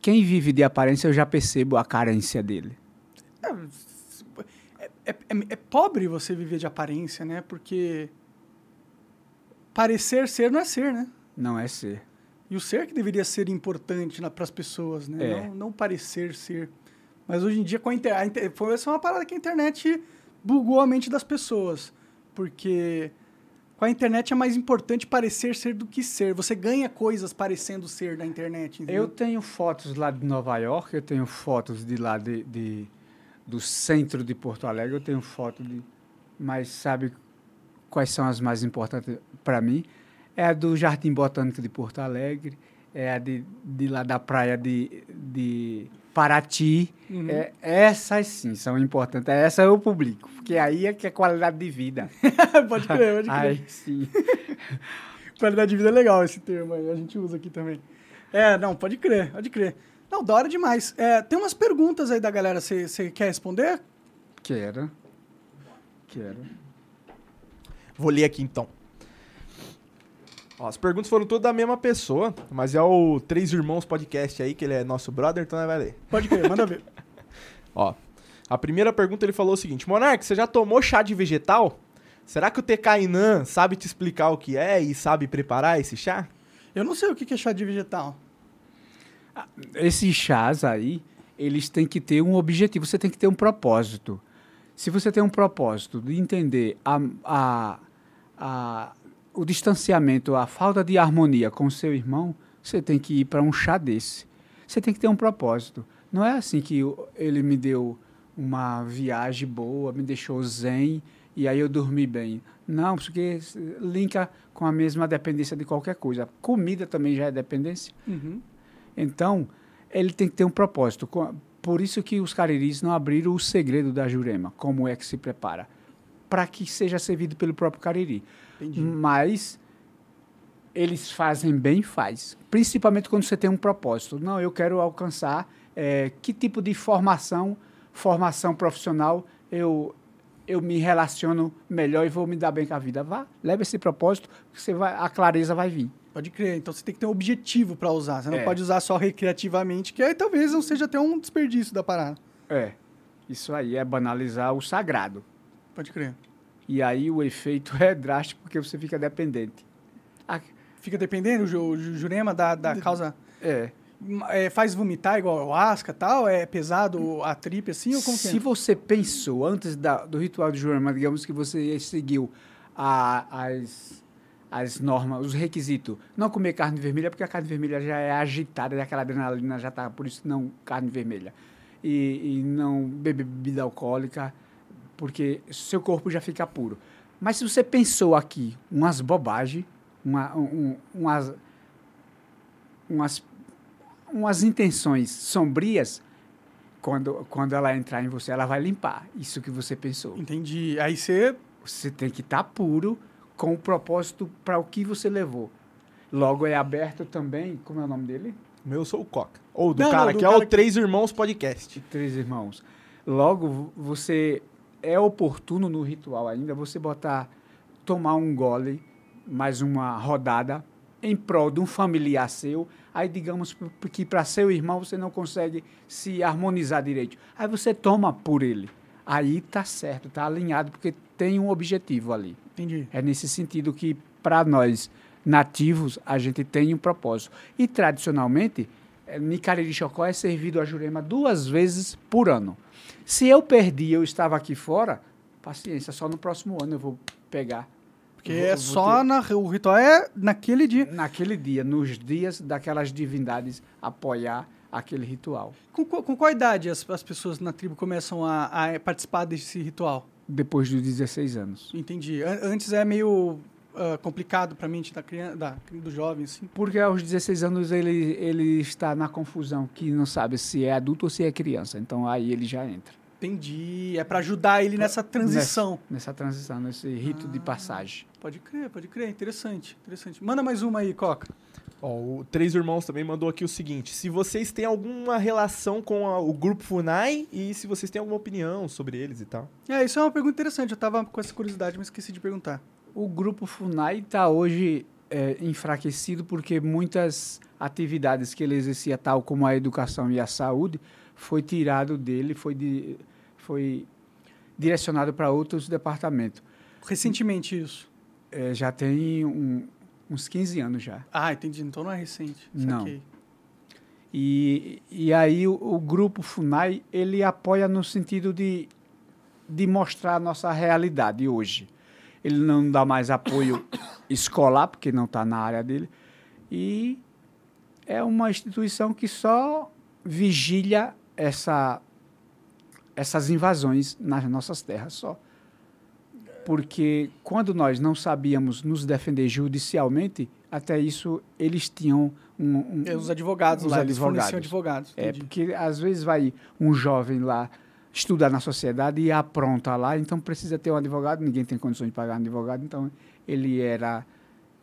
Quem vive de aparência, eu já percebo a carência dele. É, é, é, é pobre você viver de aparência, né? Porque parecer ser não é ser, né? Não é ser. E o ser que deveria ser importante para as pessoas, né? É. Não, não, parecer ser. Mas hoje em dia, com a internet. Foi essa é uma parada que a internet bugou a mente das pessoas. Porque com a internet é mais importante parecer ser do que ser. Você ganha coisas parecendo ser na internet. Entendeu? Eu tenho fotos lá de Nova York, eu tenho fotos de lá de, de do centro de Porto Alegre, eu tenho foto de. Mas sabe quais são as mais importantes para mim, é a do Jardim Botânico de Porto Alegre, é a de, de lá da praia de, de Paraty. Uhum. É, essas sim são importantes. Essa eu publico, porque aí é que é qualidade de vida. [LAUGHS] pode crer, pode crer. Aí sim. [LAUGHS] qualidade de vida é legal esse termo aí, a gente usa aqui também. É, não, pode crer, pode crer. Não, da hora demais. É, tem umas perguntas aí da galera, você quer responder? Quero. Quero. Vou ler aqui então. Ó, as perguntas foram todas da mesma pessoa, mas é o Três Irmãos Podcast aí, que ele é nosso brother, então vai ler. Pode crer, manda ver. [LAUGHS] Ó, a primeira pergunta ele falou o seguinte: Monark, você já tomou chá de vegetal? Será que o Tekainan sabe te explicar o que é e sabe preparar esse chá? Eu não sei o que é chá de vegetal. Ah, esses chás aí, eles têm que ter um objetivo, você tem que ter um propósito. Se você tem um propósito de entender a, a, a, o distanciamento, a falta de harmonia com o seu irmão, você tem que ir para um chá desse. Você tem que ter um propósito. Não é assim que ele me deu uma viagem boa, me deixou zen e aí eu dormi bem. Não, porque linka com a mesma dependência de qualquer coisa. Comida também já é dependência. Uhum. Então, ele tem que ter um propósito. Por isso que os cariris não abriram o segredo da jurema, como é que se prepara, para que seja servido pelo próprio cariri. Entendi. Mas eles fazem bem, faz. Principalmente quando você tem um propósito. Não, eu quero alcançar eh, que tipo de formação, formação profissional eu eu me relaciono melhor e vou me dar bem com a vida. Vá, leva esse propósito, que você vai, a clareza vai vir. Pode crer. Então você tem que ter um objetivo pra usar. Você não É. pode usar só recreativamente, que aí talvez não seja até um desperdício da parada. É. Isso aí é banalizar o sagrado. Pode crer. E aí o efeito é drástico porque você fica dependente. Ah, Fica dependendo, o ju- o ju- jurema da, da causa. é. É, faz vomitar igual o asca tal? É pesado a tripe assim? Ou como que Se é? você pensou antes da- do ritual de Jurema, digamos que você seguiu a- as, as normas, os requisitos, não comer carne vermelha, porque a carne vermelha já é agitada, aquela adrenalina já está, por isso não carne vermelha. E, e não beber bebida alcoólica, porque seu corpo já fica puro. Mas se você pensou aqui umas bobagens, uma, um- umas, umas, umas intenções sombrias, quando, quando ela entrar em você, ela vai limpar isso que você pensou. Entendi. Aí você. Você tem que estar puro com o propósito para o que você levou. Logo é aberto também, como é o nome dele? O meu eu sou o Coca. Ou do Não, cara não, do que é cara o que- Três Irmãos Podcast. Três irmãos. Logo, vo- você é oportuno no ritual ainda você botar, tomar um gole, mais uma rodada em prol de um familiar seu. Aí, digamos que para seu irmão você não consegue se harmonizar direito. Aí você toma por ele. Aí tá certo, tá alinhado, porque tem um objetivo ali. Entendi. É nesse sentido que, para nós nativos, a gente tem um propósito. E, tradicionalmente, eh, Nicariri Chocó é servido a Jurema duas vezes por ano. Se eu perdi eu estava aqui fora, paciência, só no próximo ano eu vou pegar. Porque Vou- é só. ter- Na, o ritual é naquele dia. Naquele dia, nos dias daquelas divindades apoiar aquele ritual. Com, qual- com qual idade as, as pessoas na tribo começam a, a participar desse ritual? Depois dos 16 anos. Entendi. An- Antes é meio ah, complicado pra mente da criança, da, do jovem, assim. Porque aos 16 anos ele, ele está na confusão, que não sabe se é adulto ou se é criança. Então aí ele já entra. Entendi. É pra ajudar ele nessa transição. Nessa transição, nesse rito de passagem. Pode crer, pode crer. Interessante, interessante. Manda mais uma aí, Coca. Ó, o Três Irmãos também mandou aqui o seguinte: se vocês têm alguma relação com a- o grupo Funai e se vocês têm alguma opinião sobre eles e tal. É, isso é uma pergunta interessante. Eu tava com essa curiosidade, mas esqueci de perguntar. O grupo FUNAI está hoje é, enfraquecido porque muitas atividades que ele exercia, tal como a educação e a saúde, foi tirado dele, foi, di- foi direcionado para outros departamentos. Recentemente isso. É, já tem um- uns 15 anos já. Ah, entendi. Então não é recente. Não. Saquei. E, e aí o, o grupo FUNAI, ele apoia no sentido de, de mostrar a nossa realidade hoje. Ele não dá mais apoio [COUGHS] escolar, porque não está na área dele. E é uma instituição que só vigilia essa, essas invasões nas nossas terras só. Porque quando nós não sabíamos nos defender judicialmente, até isso eles tinham um, um, É, os advogados Os lá, eles advogados. forneciam advogados. é, entendi. porque às vezes vai um jovem lá estudar na sociedade e apronta lá, então precisa ter um advogado, ninguém tem condições de pagar um advogado, então ele era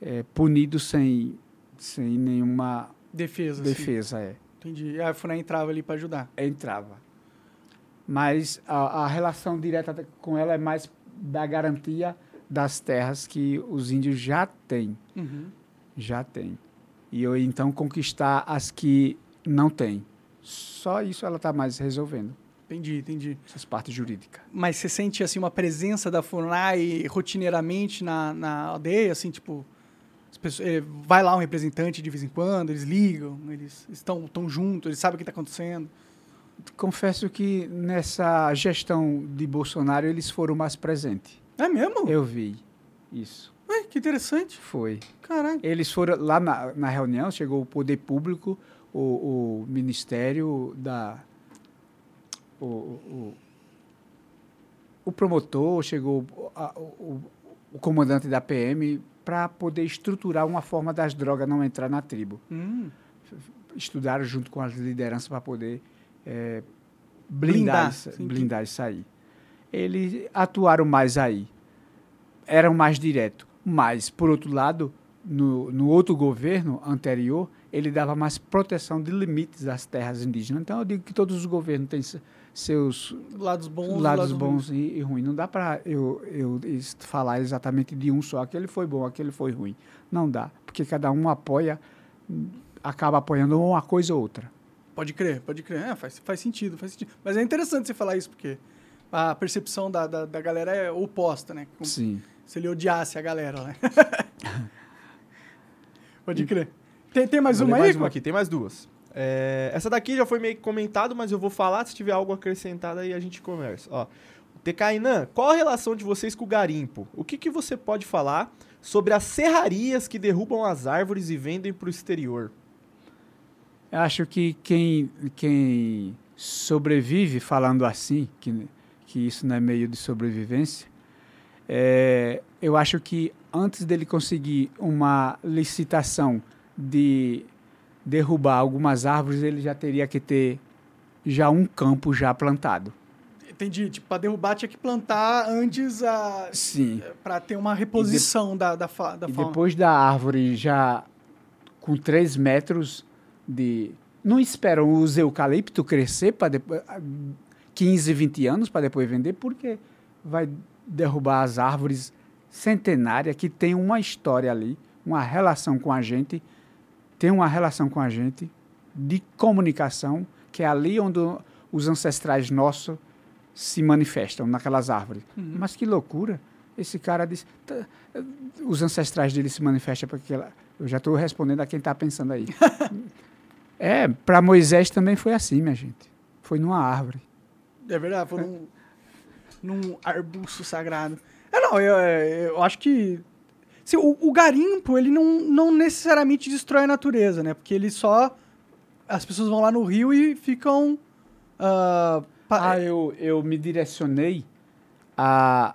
é, punido sem, sem nenhuma Defesa. defesa. É. Entendi. E a FUNAI entrava ali pra ajudar. Entrava. Mas a, a relação direta com ela é mais da garantia das terras que os índios já têm. Uhum. Já tem. E eu então conquistar as que não tem. Só isso ela está mais resolvendo, Entendi, entendi. essas partes jurídicas. Mas você sente, assim, uma presença da FUNAI rotineiramente na, na aldeia, assim, tipo... as pessoas- eh, vai lá um representante de vez em quando, eles ligam, eles estão tão juntos, eles sabem o que está acontecendo. Confesso que nessa gestão de Bolsonaro eles foram mais presentes. É mesmo? Eu vi isso. Ué, que interessante. Foi. Caralho. Eles foram lá na, na reunião, chegou o poder público, o, o Ministério da. O, o, o promotor, chegou a- o, o- comandante da PM para poder estruturar uma forma das drogas não entrar na tribo. Hum. Estudaram junto com as lideranças para poder eh, Blindar, blindar, isso- sim, blindar isso aí. Eles atuaram mais aí, eram mais direto. Mas, por outro lado, no, no outro governo anterior, ele dava mais proteção de limites às terras indígenas. Então, eu digo que todos os governos têm se- seus Lados bons, lados bons e, e ruins. Não dá para eu, eu falar exatamente de um só. Aquele foi bom, aquele foi ruim. Não dá. Porque cada um apoia, acaba apoiando uma coisa ou outra. Pode crer, pode crer. É, faz, faz sentido, faz sentido. Mas é interessante você falar isso, porque a percepção da, da, da galera é oposta, né? Como Sim. Se ele odiasse a galera, né? [LAUGHS] pode crer. Tem, tem mais Vou uma aí? mais uma aqui, tem mais duas. É, essa daqui já foi meio que comentado, mas eu vou falar. Se tiver algo acrescentado aí, a gente conversa. Ó, Tecainan, qual a relação de vocês com o garimpo? O que, que você pode falar sobre as serrarias que derrubam as árvores e vendem para o exterior? Eu acho que quem, quem sobrevive falando assim, que, que isso não é meio de sobrevivência, é, eu acho que antes dele conseguir uma licitação de derrubar algumas árvores, ele já teria que ter já um campo já plantado. Entendi. Tipo, pra derrubar tinha que plantar antes a... Sim. pra ter uma reposição da, da, fa, da E fauna. depois da árvore já com 3 metros de. Não esperam os eucalipto crescer para depois. 15, 20 anos para depois vender, porque vai derrubar as árvores centenárias que tem uma história ali, uma relação com a gente, tem uma relação com a gente de comunicação, que é ali onde os ancestrais nossos se manifestam, naquelas árvores. Mas que loucura! Esse cara disse. "Tá, os ancestrais dele se manifestam porque ela, eu já estou respondendo a quem está pensando aí. [LAUGHS] é, para Moisés também foi assim, minha gente. Foi numa árvore. É verdade, foi num, num arbusto sagrado. É, não, eu, eu acho que... assim, o, o garimpo, ele não, não necessariamente destrói a natureza, né? Porque ele só... As pessoas vão lá no rio e ficam... ah, pa- Ah, eu, eu me direcionei a,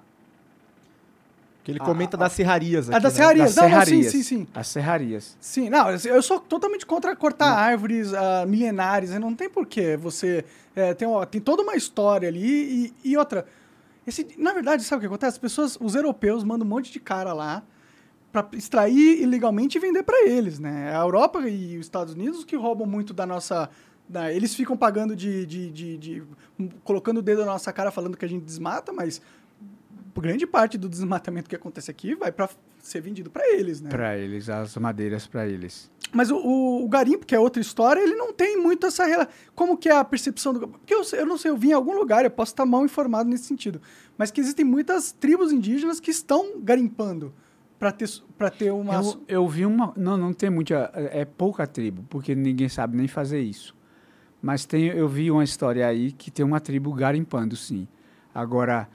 Que ele comenta das serrarias aqui. a das né? serrarias. das Não, não, sim, serrarias. sim, sim. As serrarias. Sim, não, eu sou totalmente contra cortar árvores ah, milenares, né? não tem porquê. Você é, tem, ó, tem toda uma história ali e, e outra. Esse, na verdade, sabe o que acontece? As pessoas, os europeus mandam um monte de cara lá para extrair ilegalmente e vender para eles, né? A Europa e os Estados Unidos que roubam muito da nossa. eles ficam pagando de, de, de, de- colocando o dedo na nossa cara falando que a gente desmata, mas grande parte do desmatamento que acontece aqui vai para ser vendido para eles, né? Para eles, as madeiras para eles. Mas o, o, o garimpo, que é outra história, ele não tem muito essa relação. Como que é a percepção do. Porque eu, eu não sei, eu vi em algum lugar, eu posso estar mal informado nesse sentido. Mas que existem muitas tribos indígenas que estão garimpando para ter, pra ter uma. Eu, eu vi uma. Não, não tem muita. É pouca tribo, porque ninguém sabe nem fazer isso. Mas tem, eu vi uma história aí que tem uma tribo garimpando, sim. Agora,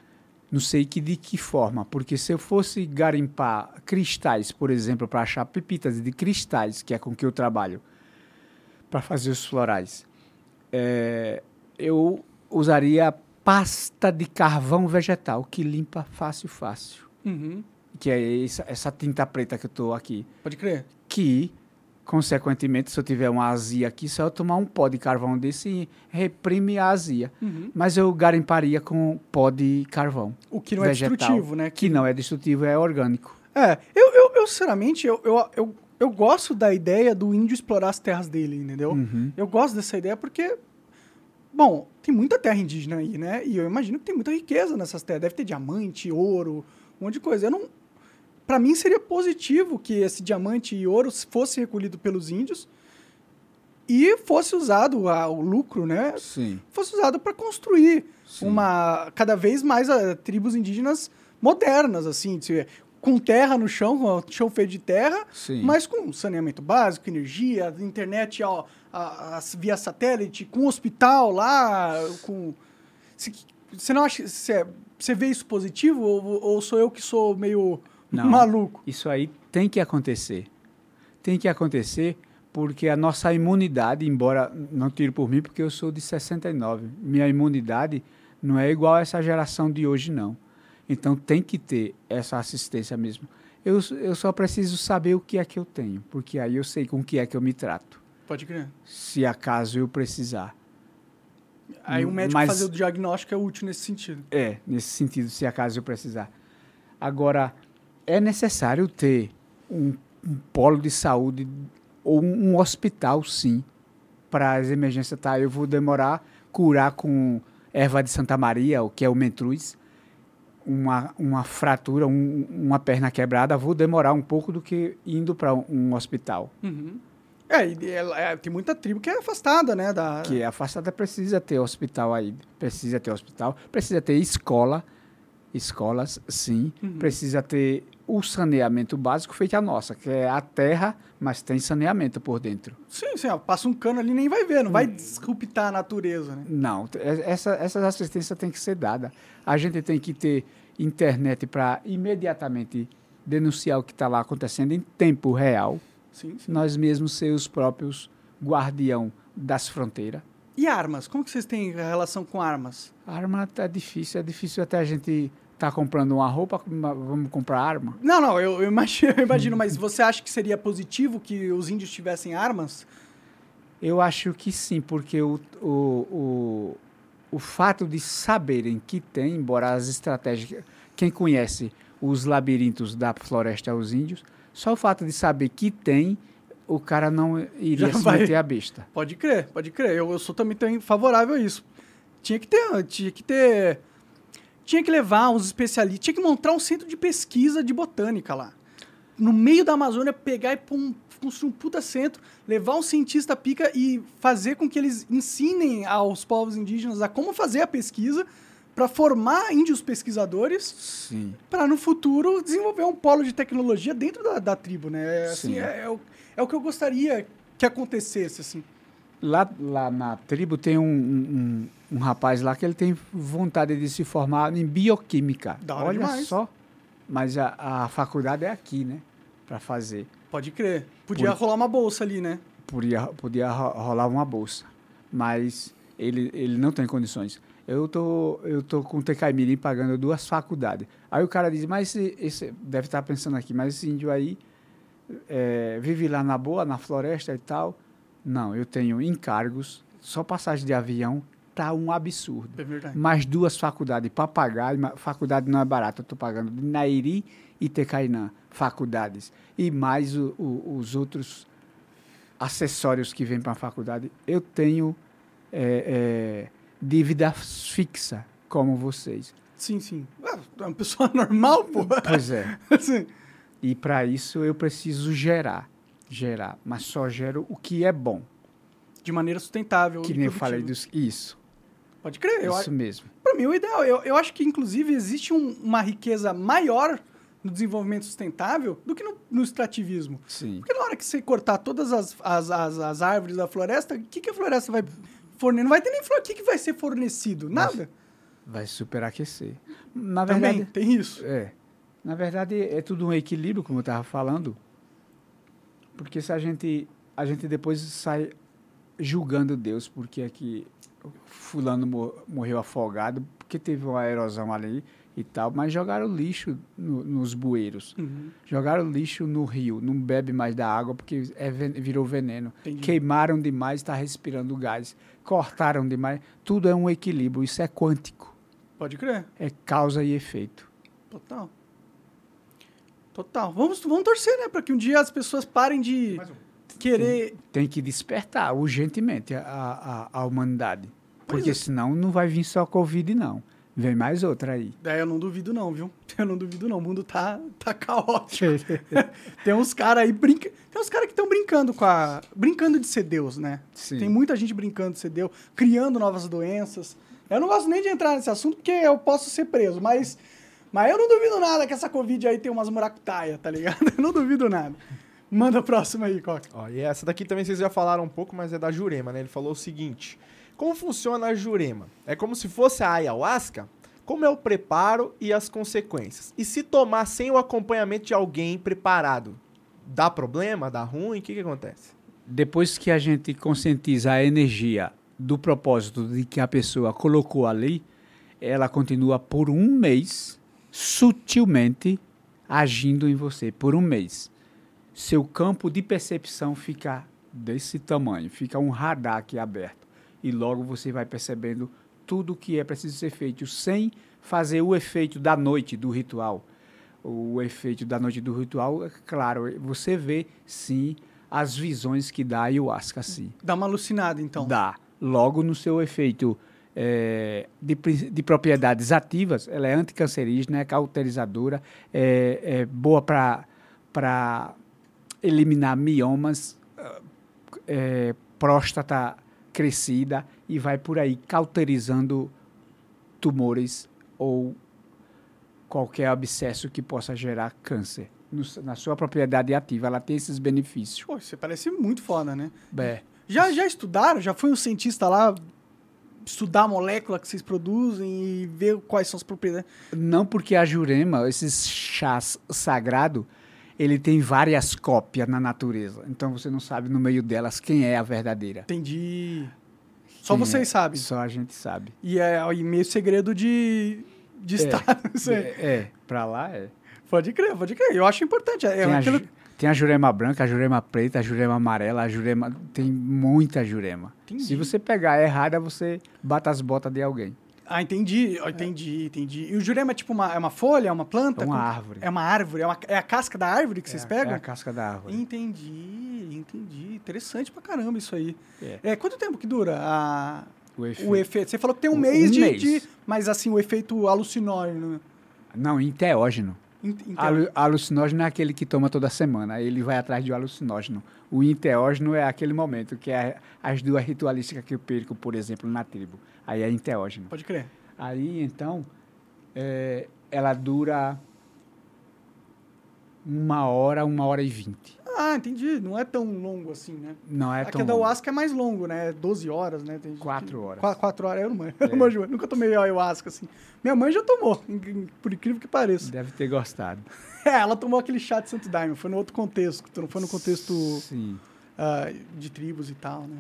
não sei que de que forma, porque se eu fosse garimpar cristais, por exemplo, para achar pepitas de cristais, que é com que eu trabalho, para fazer os florais, é, eu usaria pasta de carvão vegetal, que limpa fácil, fácil. Uhum, que é essa, essa tinta preta que eu estou aqui, pode crer. que, consequentemente, se eu tiver uma azia aqui, só eu tomar um pó de carvão desse reprime a azia. Uhum. Mas eu garimparia com pó de carvão. O que não é vegetal, destrutivo, né? Que não é destrutivo, é orgânico. É, eu, eu, eu sinceramente, eu, eu, eu, eu gosto da ideia do índio explorar as terras dele, entendeu? Uhum. Eu gosto dessa ideia porque, bom, tem muita terra indígena aí, né? E eu imagino que tem muita riqueza nessas terras. Deve ter diamante, ouro, um monte de coisa. Eu não. Para mim seria positivo que esse diamante e ouro fosse recolhido pelos índios e fosse usado a- o lucro, né? Sim. Fosse usado para construir Sim. uma cada vez mais ah, tribos indígenas modernas, assim, com terra no chão, com chão feito de terra, Sim. mas com saneamento básico, energia, internet ó, a- a- via satélite, com hospital lá, com... Você não acha... Você, você vê isso positivo ou, ou sou eu que sou meio Não. maluco. Isso aí tem que acontecer. Tem que acontecer porque a nossa imunidade, embora não tire por mim, porque eu sou de 69, minha imunidade não é igual a essa geração de hoje, não. Então tem que ter essa assistência mesmo. Eu, eu só preciso saber o que é que eu tenho, porque aí eu sei com o que é que eu me trato, Pode crer. se acaso eu precisar. Aí o médico Mas- fazer o diagnóstico é útil nesse sentido. É, nesse sentido, se acaso eu precisar. Agora, é necessário ter um, um polo de saúde ou um, um hospital, sim, para as emergências. Tá, eu vou demorar curar com erva de Santa Maria, o que é o mentruz, uma, uma fratura, um- uma perna quebrada, vou demorar um pouco do que indo para um, hospital. Uhum. É, é, tem muita tribo que é afastada, né? Da... Que é afastada precisa ter hospital aí, precisa ter hospital, precisa ter escola, escolas, sim, precisa ter o saneamento básico feito a nossa, que é a terra, mas tem saneamento por dentro. Sim, sim, ó, passa um cano ali nem vai ver, não vai Hum. disruptar a natureza, né? Não, é- essa, essa assistência tem que ser dada. A gente tem que ter internet para imediatamente denunciar o que está lá acontecendo em tempo real. Sim, sim. Nós mesmos ser os próprios guardião das fronteiras. E armas? Como que vocês têm relação com armas? Arma tá difícil, é difícil até a gente tá comprando uma roupa, vamos comprar arma. Não, não, eu, eu imagino, [LAUGHS] eu imagino, mas você acha que seria positivo que os índios tivessem armas? Eu acho que sim, porque o, o, o, o fato de saberem que tem, embora as estratégias. Quem conhece os labirintos da floresta aos índios, só o fato de saber que tem, o cara não iria Já se vai. meter a besta. Pode crer, pode crer. Eu, eu sou também, também favorável a isso. Tinha que ter, tinha que ter, tinha que levar uns especialistas, tinha que montar um centro de pesquisa de botânica lá. No meio da Amazônia, pegar e pôr um, construir um puta centro, levar um cientista pica e fazer com que eles ensinem aos povos indígenas a como fazer a pesquisa para formar índios pesquisadores para no futuro desenvolver um polo de tecnologia dentro da, da tribo, né? É, Assim, Sim. é, é o, é o que eu gostaria que acontecesse, assim. Lá, lá na tribo tem um, um, um- rapaz lá que ele tem vontade de se formar em bioquímica. Da hora Olha demais. só. Mas a, a faculdade é aqui, né? Para fazer. Pode crer. Podia Por- rolar uma bolsa ali, né? Podia, podia ro- rolar uma bolsa. Mas ele, ele não tem condições. Eu tô, eu tô com o Tecaimirim pagando duas faculdades. Aí o cara diz, mas esse, esse- deve estar pensando aqui, mas esse índio aí é, vive lá na boa, na floresta e tal. Não, eu tenho encargos, só passagem de avião tá um absurdo. É verdade. Mais duas faculdades para pagar, faculdade não é barata, eu estou pagando de Nairi e Tecainã, faculdades. E mais o- o- os outros acessórios que vêm para a faculdade. Eu tenho é, é, dívida fixa, como vocês. Sim, sim. Ah, é uma pessoa [LAUGHS] normal, pô. Pois é. [LAUGHS] Assim, E para isso eu preciso gerar. Gerar. Mas só gero o que é bom. de maneira sustentável. Que nem eu falei dos. Isso. Pode crer. Eu, isso mesmo. Para mim, o ideal. Eu, eu acho que, inclusive, existe um- uma riqueza maior no desenvolvimento sustentável do que no, no extrativismo. Sim. Porque na hora que você cortar todas as, as, as, as árvores da floresta, o que, que a floresta vai fornecer? Não vai ter nem flor. O que, que vai ser fornecido? Nada. Vai superaquecer. Na Também verdade. tem isso. É. Na verdade, é tudo um equilíbrio, como eu estava falando. Porque se a gente, a gente depois sai julgando Deus porque é que fulano mo- morreu afogado, porque teve uma erosão ali e tal, mas jogaram lixo no- nos bueiros. Uhum. Jogaram lixo no rio, não bebe mais da água porque é virou veneno. Entendi. Queimaram demais, está respirando gás. Cortaram demais. Tudo é um equilíbrio, isso é quântico. Pode crer. É causa e efeito. Total. Total. Vamos, vamos torcer, né? Pra que um dia as pessoas parem de querer. tem que despertar urgentemente a, a, a humanidade. Pois Porque é. senão não vai vir só Covid, não. Vem mais outra aí. É, eu não duvido, não, viu? [LAUGHS] Eu não duvido, não. O mundo tá, tá caótico. [LAUGHS] Tem uns caras aí brinca... Tem uns caras que estão brincando com a. brincando de ser Deus, né? Sim. Tem muita gente brincando de ser Deus, criando novas doenças. Eu não gosto nem de entrar nesse assunto porque eu posso ser preso, mas. Mas eu não duvido nada que essa Covid aí tem umas muracutaia, tá ligado? [LAUGHS] Eu não duvido nada. Manda a próxima aí, Coca. Ó, e essa daqui também vocês já falaram um pouco, mas é da Jurema, né? Ele falou o seguinte: Como funciona a Jurema? É como se fosse a ayahuasca? Como é o preparo e as consequências? E se tomar sem o acompanhamento de alguém preparado, dá problema? Dá ruim? O que, que acontece? Depois que a gente conscientiza a energia do propósito de que a pessoa colocou ali, ela continua por um mês sutilmente agindo em você por um mês. Seu campo de percepção fica desse tamanho, fica um radar aqui aberto e logo você vai percebendo tudo o que é preciso ser feito sem fazer o efeito da noite do ritual. O efeito da noite do ritual, é claro, você vê sim as visões que dá a ayahuasca, sim. Dá uma alucinada, então. Dá. Logo no seu efeito é, de, de propriedades ativas, ela é anticancerígena, é cauterizadora, é, é boa para eliminar miomas, ah, é, próstata crescida e vai por aí cauterizando tumores ou qualquer abscesso que possa gerar câncer. No- na sua propriedade ativa, ela tem esses benefícios. Pô, você parece muito foda, né? É. Já, já estudaram? Já foi um cientista lá estudar a molécula que vocês produzem e ver quais são as propriedades? Não porque a jurema, esses chás sagrados, ele tem várias cópias na natureza. Então você não sabe no meio delas quem é a verdadeira. Entendi. Só Quem vocês é. sabem. Só a gente sabe. E é e meio segredo de, de [LAUGHS] isso aí. É, é, pra lá é. Pode crer, pode crer. Eu acho importante. É a, aquilo... ju- tem a jurema branca, a jurema preta, a jurema amarela, a jurema. Tem muita jurema. Entendi. Se você pegar errada, você bata as botas de alguém. Ah, entendi. Entendi, entendi. E o jurema é tipo uma, é uma folha, é uma planta? É uma árvore. É uma árvore? É, uma- é a casca da árvore que vocês É a- pegam? É a casca da árvore. Entendi, entendi. Interessante pra caramba isso aí. É. É, quanto tempo que dura a, O o efeito? Você falou que tem um, Um mês, de, mês. de- Mas assim, o efeito alucinógeno. Não, enteógeno. Ent- então- Alu- alucinógeno é aquele que toma toda semana, ele vai atrás um alucinógeno. O enteógeno é aquele momento, que é as duas ritualísticas que eu perco, por exemplo, na tribo. Aí é enteógeno. Pode crer. Aí, então, é, ela dura uma hora, uma hora e vinte. Ah, entendi. Não é tão longo assim, né? Não é Aqui tão da longo. ayahuasca é mais longo, né? 12 horas, né? Tem Quatro que- horas. Qua- quatro horas, eu não manjo. Eu É. não manjo, eu nunca tomei ayahuasca, assim. Minha mãe já tomou, por incrível que pareça. Deve ter gostado. [LAUGHS] É, ela tomou aquele chá de Santo Daime, foi no outro contexto, não foi no contexto Sim. ah, de tribos e tal, né?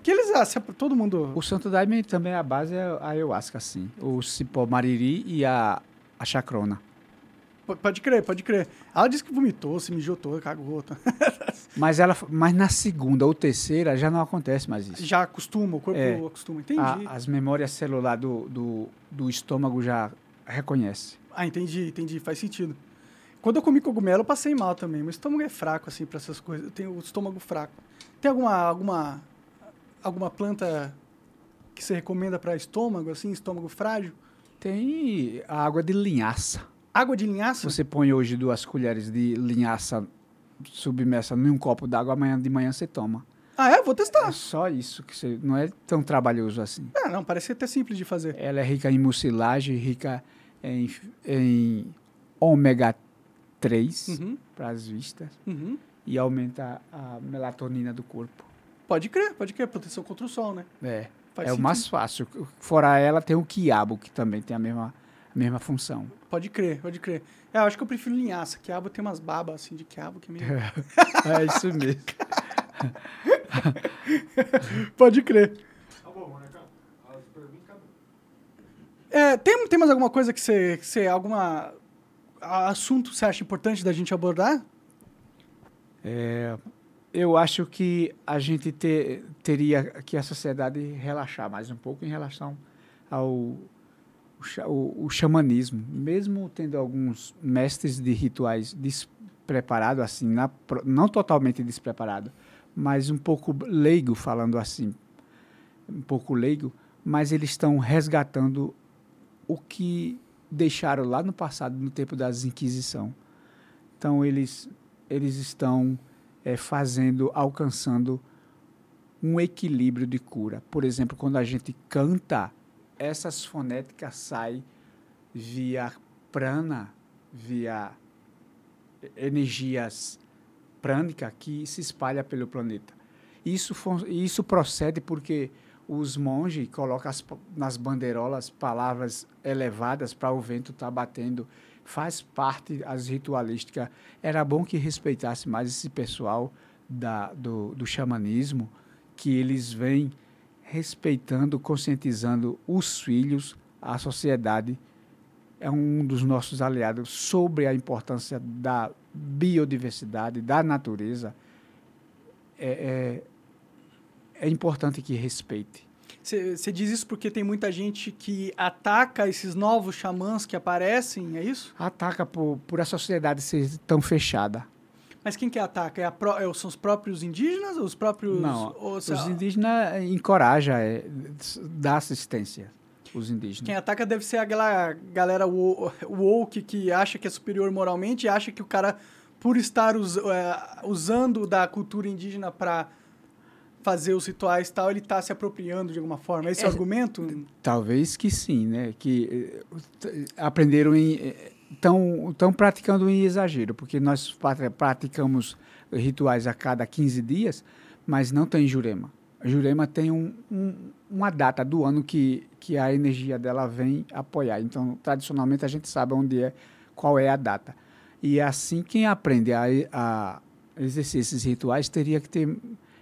Que, eles, se- todo mundo... O Santo Daime também, a base é a ayahuasca, sim. O cipó mariri e a, a chacrona. Pode crer, pode crer. Ela disse que vomitou, se mijou toda, cagou. tá? [LAUGHS] Mas, ela, mas na segunda ou terceira já não acontece mais isso. Já acostuma, o corpo É. acostuma. Entendi. A- as memórias celulares do, do, do estômago já reconhece. Ah, entendi, entendi, faz sentido. Quando eu comi cogumelo, eu passei mal também. Meu estômago é fraco, assim, pra essas coisas. Eu tenho o estômago fraco. Tem alguma, alguma, alguma planta que você recomenda pra estômago, assim, estômago frágil? Tem a água de linhaça. Água de linhaça? Você põe hoje duas colheres de linhaça submersa num copo d'água, amanhã de manhã você toma. Ah, é? Vou testar. É só isso que você. Não é tão trabalhoso assim. É, não, parece até simples de fazer. Ela é rica em mucilagem, rica em, em ômega 3 Uhum, para as vistas uhum. e aumenta a melatonina do corpo. Pode crer, pode crer. Proteção contra o sol, né? É, Faz é o sentido. mais fácil. Fora ela, tem o quiabo, que também tem a mesma, a mesma função. Pode crer, pode crer. É, eu acho que eu prefiro linhaça. Quiabo tem umas babas, assim, de quiabo que é meio... é [LAUGHS] isso mesmo. [LAUGHS] Pode crer. É, tem, tem mais alguma coisa que você, que você alguma a- assunto que você acha importante da gente abordar? É, eu acho que a gente te- teria que a sociedade relaxar mais um pouco em relação ao o, o- xamanismo. Mesmo tendo alguns mestres de rituais despreparados, assim, na não totalmente despreparado, mas um pouco leigo, falando assim, um pouco leigo, mas eles estão resgatando o que deixaram lá no passado, no tempo das Inquisição. Então, eles, eles estão eh, fazendo, alcançando um equilíbrio de cura. Por exemplo, quando a gente canta, essas fonéticas saem via prana, via energias prânica que se espalha pelo planeta. Isso, isso procede porque os monges colocam as nas bandeirolas palavras elevadas para o vento estar batendo. Faz parte as ritualísticas. Era bom que respeitasse mais esse pessoal da, do, do xamanismo, que eles vêm respeitando, conscientizando os filhos, a sociedade. É um dos nossos aliados sobre a importância da biodiversidade, da natureza. É, é, é importante que respeite. Você diz isso porque tem muita gente que ataca esses novos xamãs que aparecem, é isso? Ataca por, por a sociedade ser tão fechada. Mas quem que ataca? É a pró- é- são os próprios indígenas? Os próprios... Não, ou os indígenas encorajam, é, dá assistência. Os indígenas. Quem ataca deve ser aquela galera wo- woke que acha que é superior moralmente e acha que o cara, por estar us- é, usando da cultura indígena para fazer os rituais e tal, ele está se apropriando de alguma forma. Esse é o É- argumento? Talvez que sim, né? Que eh, aprenderam em estão estão praticando em exagero, porque nós praticamos rituais a cada 15 dias, mas não tem Jurema. A Jurema tem um, um- uma data do ano que, que a energia dela vem apoiar. Então, tradicionalmente a gente sabe onde é, qual é a data. E assim quem aprende a, a exercer esses rituais teria que ter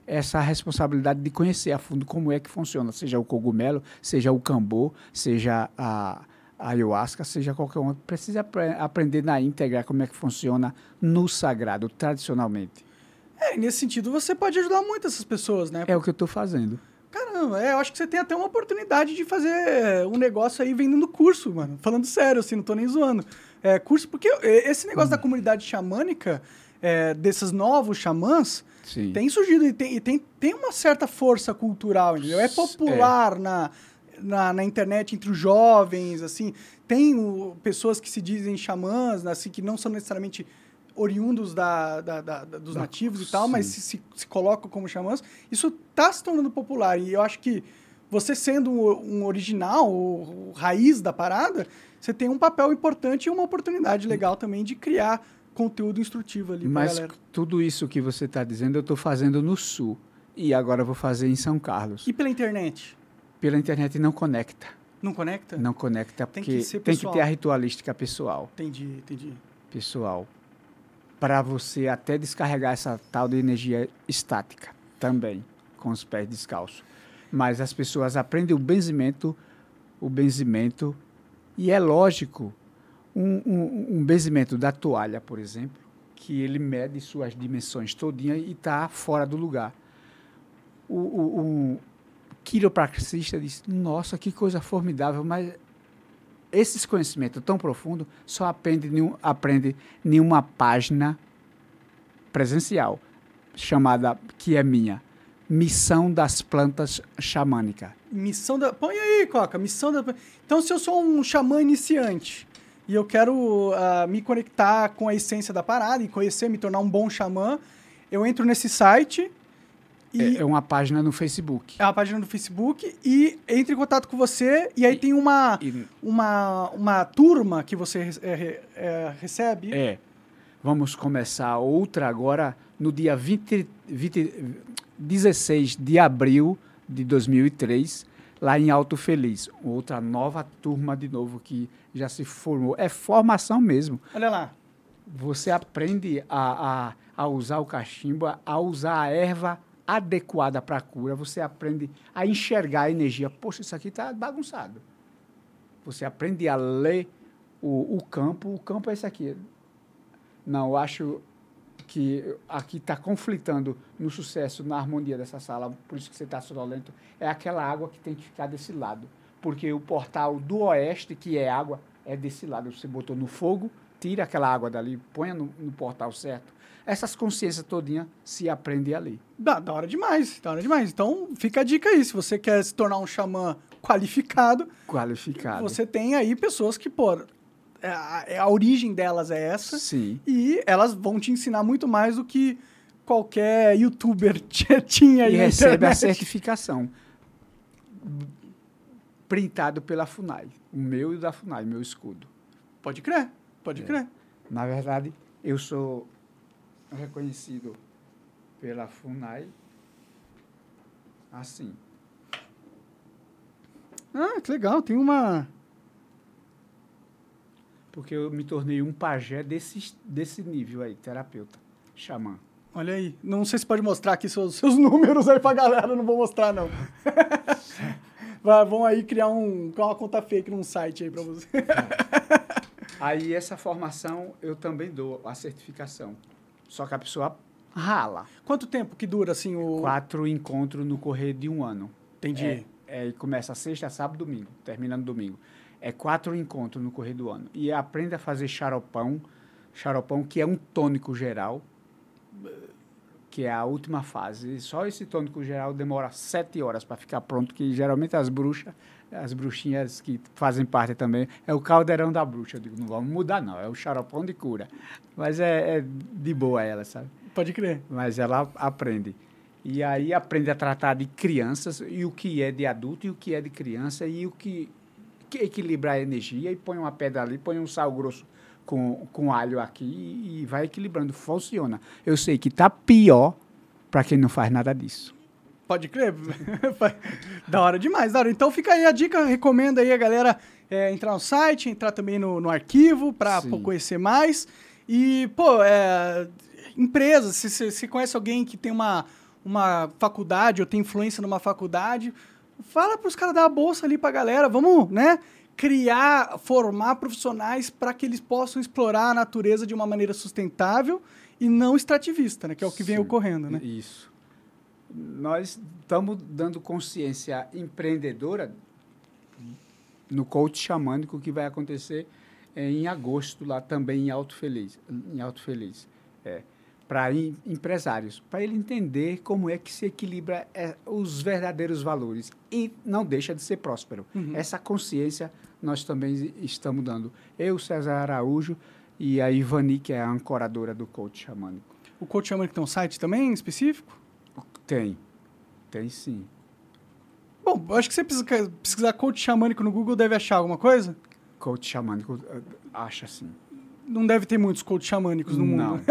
essa responsabilidade de conhecer a fundo como é que funciona, seja o cogumelo, seja o cambô, seja a ayahuasca, seja qualquer um. Precisa apre- aprender na íntegra como é que funciona no sagrado, tradicionalmente. É, nesse sentido você pode ajudar muito essas pessoas, né? É o que eu estou fazendo. Caramba, é, eu acho que você tem até uma oportunidade de fazer um negócio aí vendendo curso, mano. Falando sério, assim, não tô nem zoando. É, curso, porque é, esse negócio da comunidade xamânica, é, desses novos xamãs, Sim. tem surgido e tem, e tem, tem uma certa força cultural, entendeu? É popular na, na, na internet entre os jovens, assim. Tem o- pessoas que se dizem xamãs, assim, que não são necessariamente oriundos da, da- da- dos Da- nativos e tal, mas se, se, se colocam como xamãs. Isso está se tornando popular e eu acho que você sendo um, um original, o, o raiz da parada, você tem um papel importante e uma oportunidade legal também de criar conteúdo instrutivo ali Mas galera. tudo isso que você está dizendo eu estou fazendo no Sul. E agora eu vou fazer em São Carlos. E pela internet? Pela internet não conecta. Não conecta? Não conecta Tem porque que ser tem que ter a ritualística pessoal. Entendi, entendi. pessoal, para você até descarregar essa tal de energia estática também, com os pés descalços. Mas as pessoas aprendem o benzimento, o benzimento, e é lógico, um, um, um benzimento da toalha, por exemplo, que ele mede suas dimensões todinha e está fora do lugar. O, o, o quiropraxista diz, nossa, que coisa formidável, mas esses conhecimentos tão profundos só aprende aprende em uma página presencial, chamada, que é minha, Missão das Plantas Xamânicas. Missão da. Põe aí, Coca, missão da. Então, se eu sou um xamã iniciante e eu quero ah, me conectar com a essência da parada e conhecer, me tornar um bom xamã, eu entro nesse site e. É, é uma página no Facebook. É uma página do Facebook e entre em contato com você e aí tem uma, E- uma, uma turma que você é, é, recebe. É. Vamos começar outra agora no dia 20, 20, 16 de abril de 2003, lá em Alto Feliz. Outra nova turma de novo que já se formou. É formação mesmo. Olha lá. Você aprende a, a, a usar o cachimbo, a usar a erva adequada para a cura. Você aprende a enxergar a energia. Poxa, isso aqui está bagunçado. Você aprende a ler o, o campo. O campo é esse aqui. Não, eu acho que aqui está conflitando no sucesso, na harmonia dessa sala, por isso que você está sonolento, é aquela água que tem que ficar desse lado. Porque o portal do oeste, que é água, é desse lado. Você botou no fogo, tira aquela água dali, põe no, no portal certo. Essas consciências todinha se aprende ali. Da, da hora demais, da hora demais. Então, fica a dica aí. Se você quer se tornar um xamã qualificado, Qualificado. você tem aí pessoas que, pô, é a, é a origem delas é essa. Sim. E elas vão te ensinar muito mais do que qualquer youtuber [LAUGHS] tinha- aí E recebe a internet. certificação. Printado pela FUNAI. O meu e o da FUNAI, meu escudo. Pode crer, pode É. crer. Na verdade, eu sou reconhecido pela FUNAI assim. Ah, que legal. Tem uma... Porque eu me tornei um pajé desse, desse nível aí, terapeuta, xamã. Olha aí. Não sei se pode mostrar aqui seus, seus [LAUGHS] números aí pra galera. Não vou mostrar, não. [LAUGHS] Vai, vão aí criar um, criar uma conta fake num site aí pra você. Aí essa formação eu também dou a certificação. Só que a pessoa rala. Quanto tempo que dura, assim, o... Quatro encontros no correr de um ano. Entendi. É, é, e começa sexta, sábado, domingo, termina no domingo. É quatro encontros no correr do ano. E aprende a fazer xaropão, xaropão que é um tônico geral, que é a última fase. Só esse tônico geral demora sete horas para ficar pronto, que geralmente as bruxas, as bruxinhas que fazem parte também, é o caldeirão da bruxa. Eu digo, não vamos mudar não, é o xaropão de cura. Mas é, é de boa ela, sabe? Pode crer. mas ela aprende. E aí aprende a tratar de crianças e o que é de adulto e o que é de criança e o que, que equilibra a energia e põe uma pedra ali, põe um sal grosso com, com alho aqui e, e vai equilibrando. Funciona. Eu sei que tá pior para quem não faz nada disso. Pode crer. [LAUGHS] da hora demais, da hora. Então fica aí a dica, recomendo aí a galera é, entrar no site, entrar também no, no arquivo para conhecer mais. E, pô, é, empresas, se você conhece alguém que tem uma, uma faculdade ou tem influência numa faculdade, fala para os caras dar a bolsa ali pra galera. Vamos, né? Criar, formar profissionais para que eles possam explorar a natureza de uma maneira sustentável e não extrativista, né? Que é o que vem Sim, ocorrendo, né? Isso. Nós estamos dando consciência empreendedora no coach xamânico que vai acontecer eh, em agosto lá também em Alto Feliz, em Alto Feliz, é, para empresários, para ele entender como é que se equilibra eh, os verdadeiros valores e não deixa de ser próspero. Essa consciência nós também estamos dando. Eu, César Araújo e a Ivani, que é a ancoradora do coach xamânico. O coach que tem um site também específico? Tem. Tem sim. Bom, eu acho que você precisa pesquisar coach xamânico no Google, deve achar alguma coisa. Coach xamânico, eh, acha assim. Não deve ter muitos coach xamânicos no não. [LAUGHS] mundo.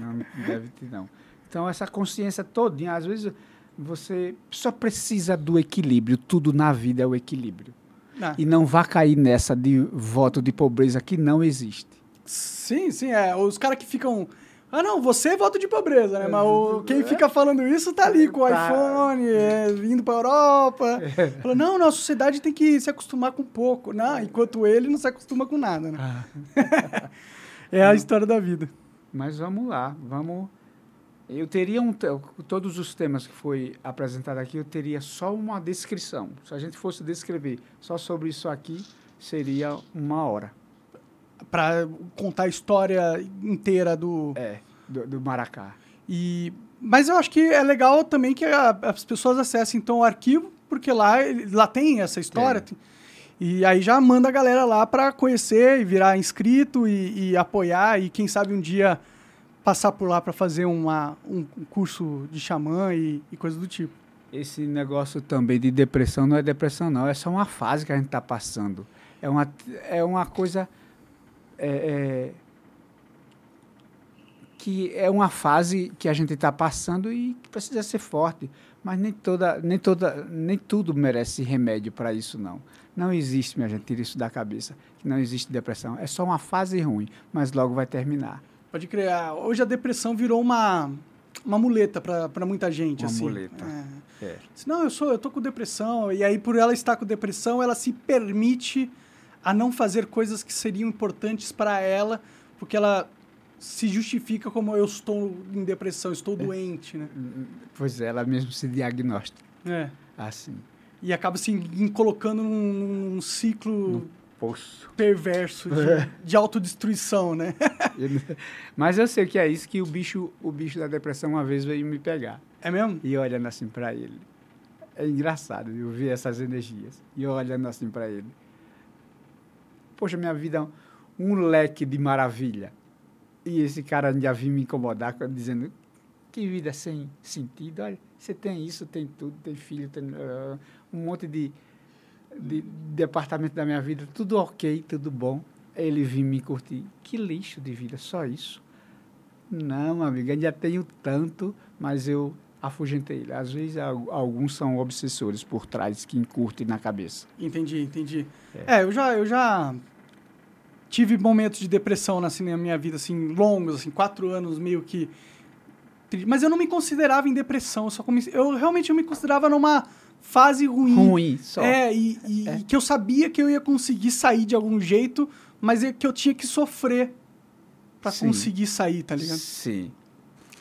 não deve ter, não. Então, essa consciência todinha, às vezes, você só precisa do equilíbrio. Tudo na vida é o equilíbrio. Ah, E não vá cair nessa de voto de pobreza que não existe. sim, sim, é. Os caras que ficam. Ah, não, você é voto de pobreza, né? Mas o, quem fica falando isso tá ali com o Tá. iPhone, é, indo pra Europa. Fala, não, não, a sociedade tem que se acostumar com pouco. Não, enquanto ele não se acostuma com nada, né? [LAUGHS] é a história da vida. Mas vamos lá, vamos. Eu teria um. Todos os temas que foi apresentado aqui, eu teria só uma descrição. Se a gente fosse descrever só sobre isso aqui, seria uma hora. Pra contar a história inteira do. É, do, do Maracá. E, mas eu acho que é legal também que a- as pessoas acessem então o arquivo, porque lá, lá tem essa história. tem- e aí já manda a galera lá para conhecer e virar inscrito e, e apoiar e quem sabe um dia passar por lá para fazer uma, um curso de xamã e, e coisa do tipo. Esse negócio também de depressão não é depressão, não. É só uma fase que a gente está passando. É uma, é uma coisa. É, é, que é uma fase que a gente está passando e que precisa ser forte. Mas nem, toda, nem, toda, nem tudo merece remédio para isso, não. Não existe, minha gente, tira isso da cabeça. Que não existe depressão. É só uma fase ruim, mas logo vai terminar. Pode crer. ah, Hoje a depressão virou uma, uma muleta para muita gente. Uma assim. muleta. É. É. Não, eu sou, eu tô com depressão. E aí, por ela estar com depressão, ela se permite a não fazer coisas que seriam importantes para ela, porque ela se justifica como eu estou em depressão, estou doente, né? Pois é, ela mesmo se diagnostica É. assim. E acaba se colocando num, num ciclo Poço. perverso de, de autodestruição, né? [LAUGHS] Mas eu sei que é isso que o bicho, o bicho da depressão uma vez veio me pegar. É mesmo? E olhando assim para ele. É engraçado eu ver essas energias. E olhando assim para ele. Poxa, minha vida é um- leque de maravilha. E esse cara ainda vinha me incomodar com- dizendo que vida sem sentido. Olha, você tem isso, tem tudo, tem filho, tem ah, um monte de, de departamento da minha vida, tudo ok, tudo bom. Ele vinha me curtir. Que lixo de vida, só isso. Não, amiga, ainda tenho tanto, mas eu afugentei ele. Às vezes al- alguns são obsessores por trás que encurtem na cabeça. Entendi, entendi. É, eu já, eu já tive momentos de depressão assim, na minha vida, assim, longos, assim, quatro anos meio que. Mas eu não me considerava em depressão, eu só come... eu realmente eu me considerava numa fase ruim. Ruim, só. É, e, e- É. e que eu sabia que eu ia conseguir sair de algum jeito, mas é que eu tinha que sofrer Sim. conseguir sair, tá ligado? Sim.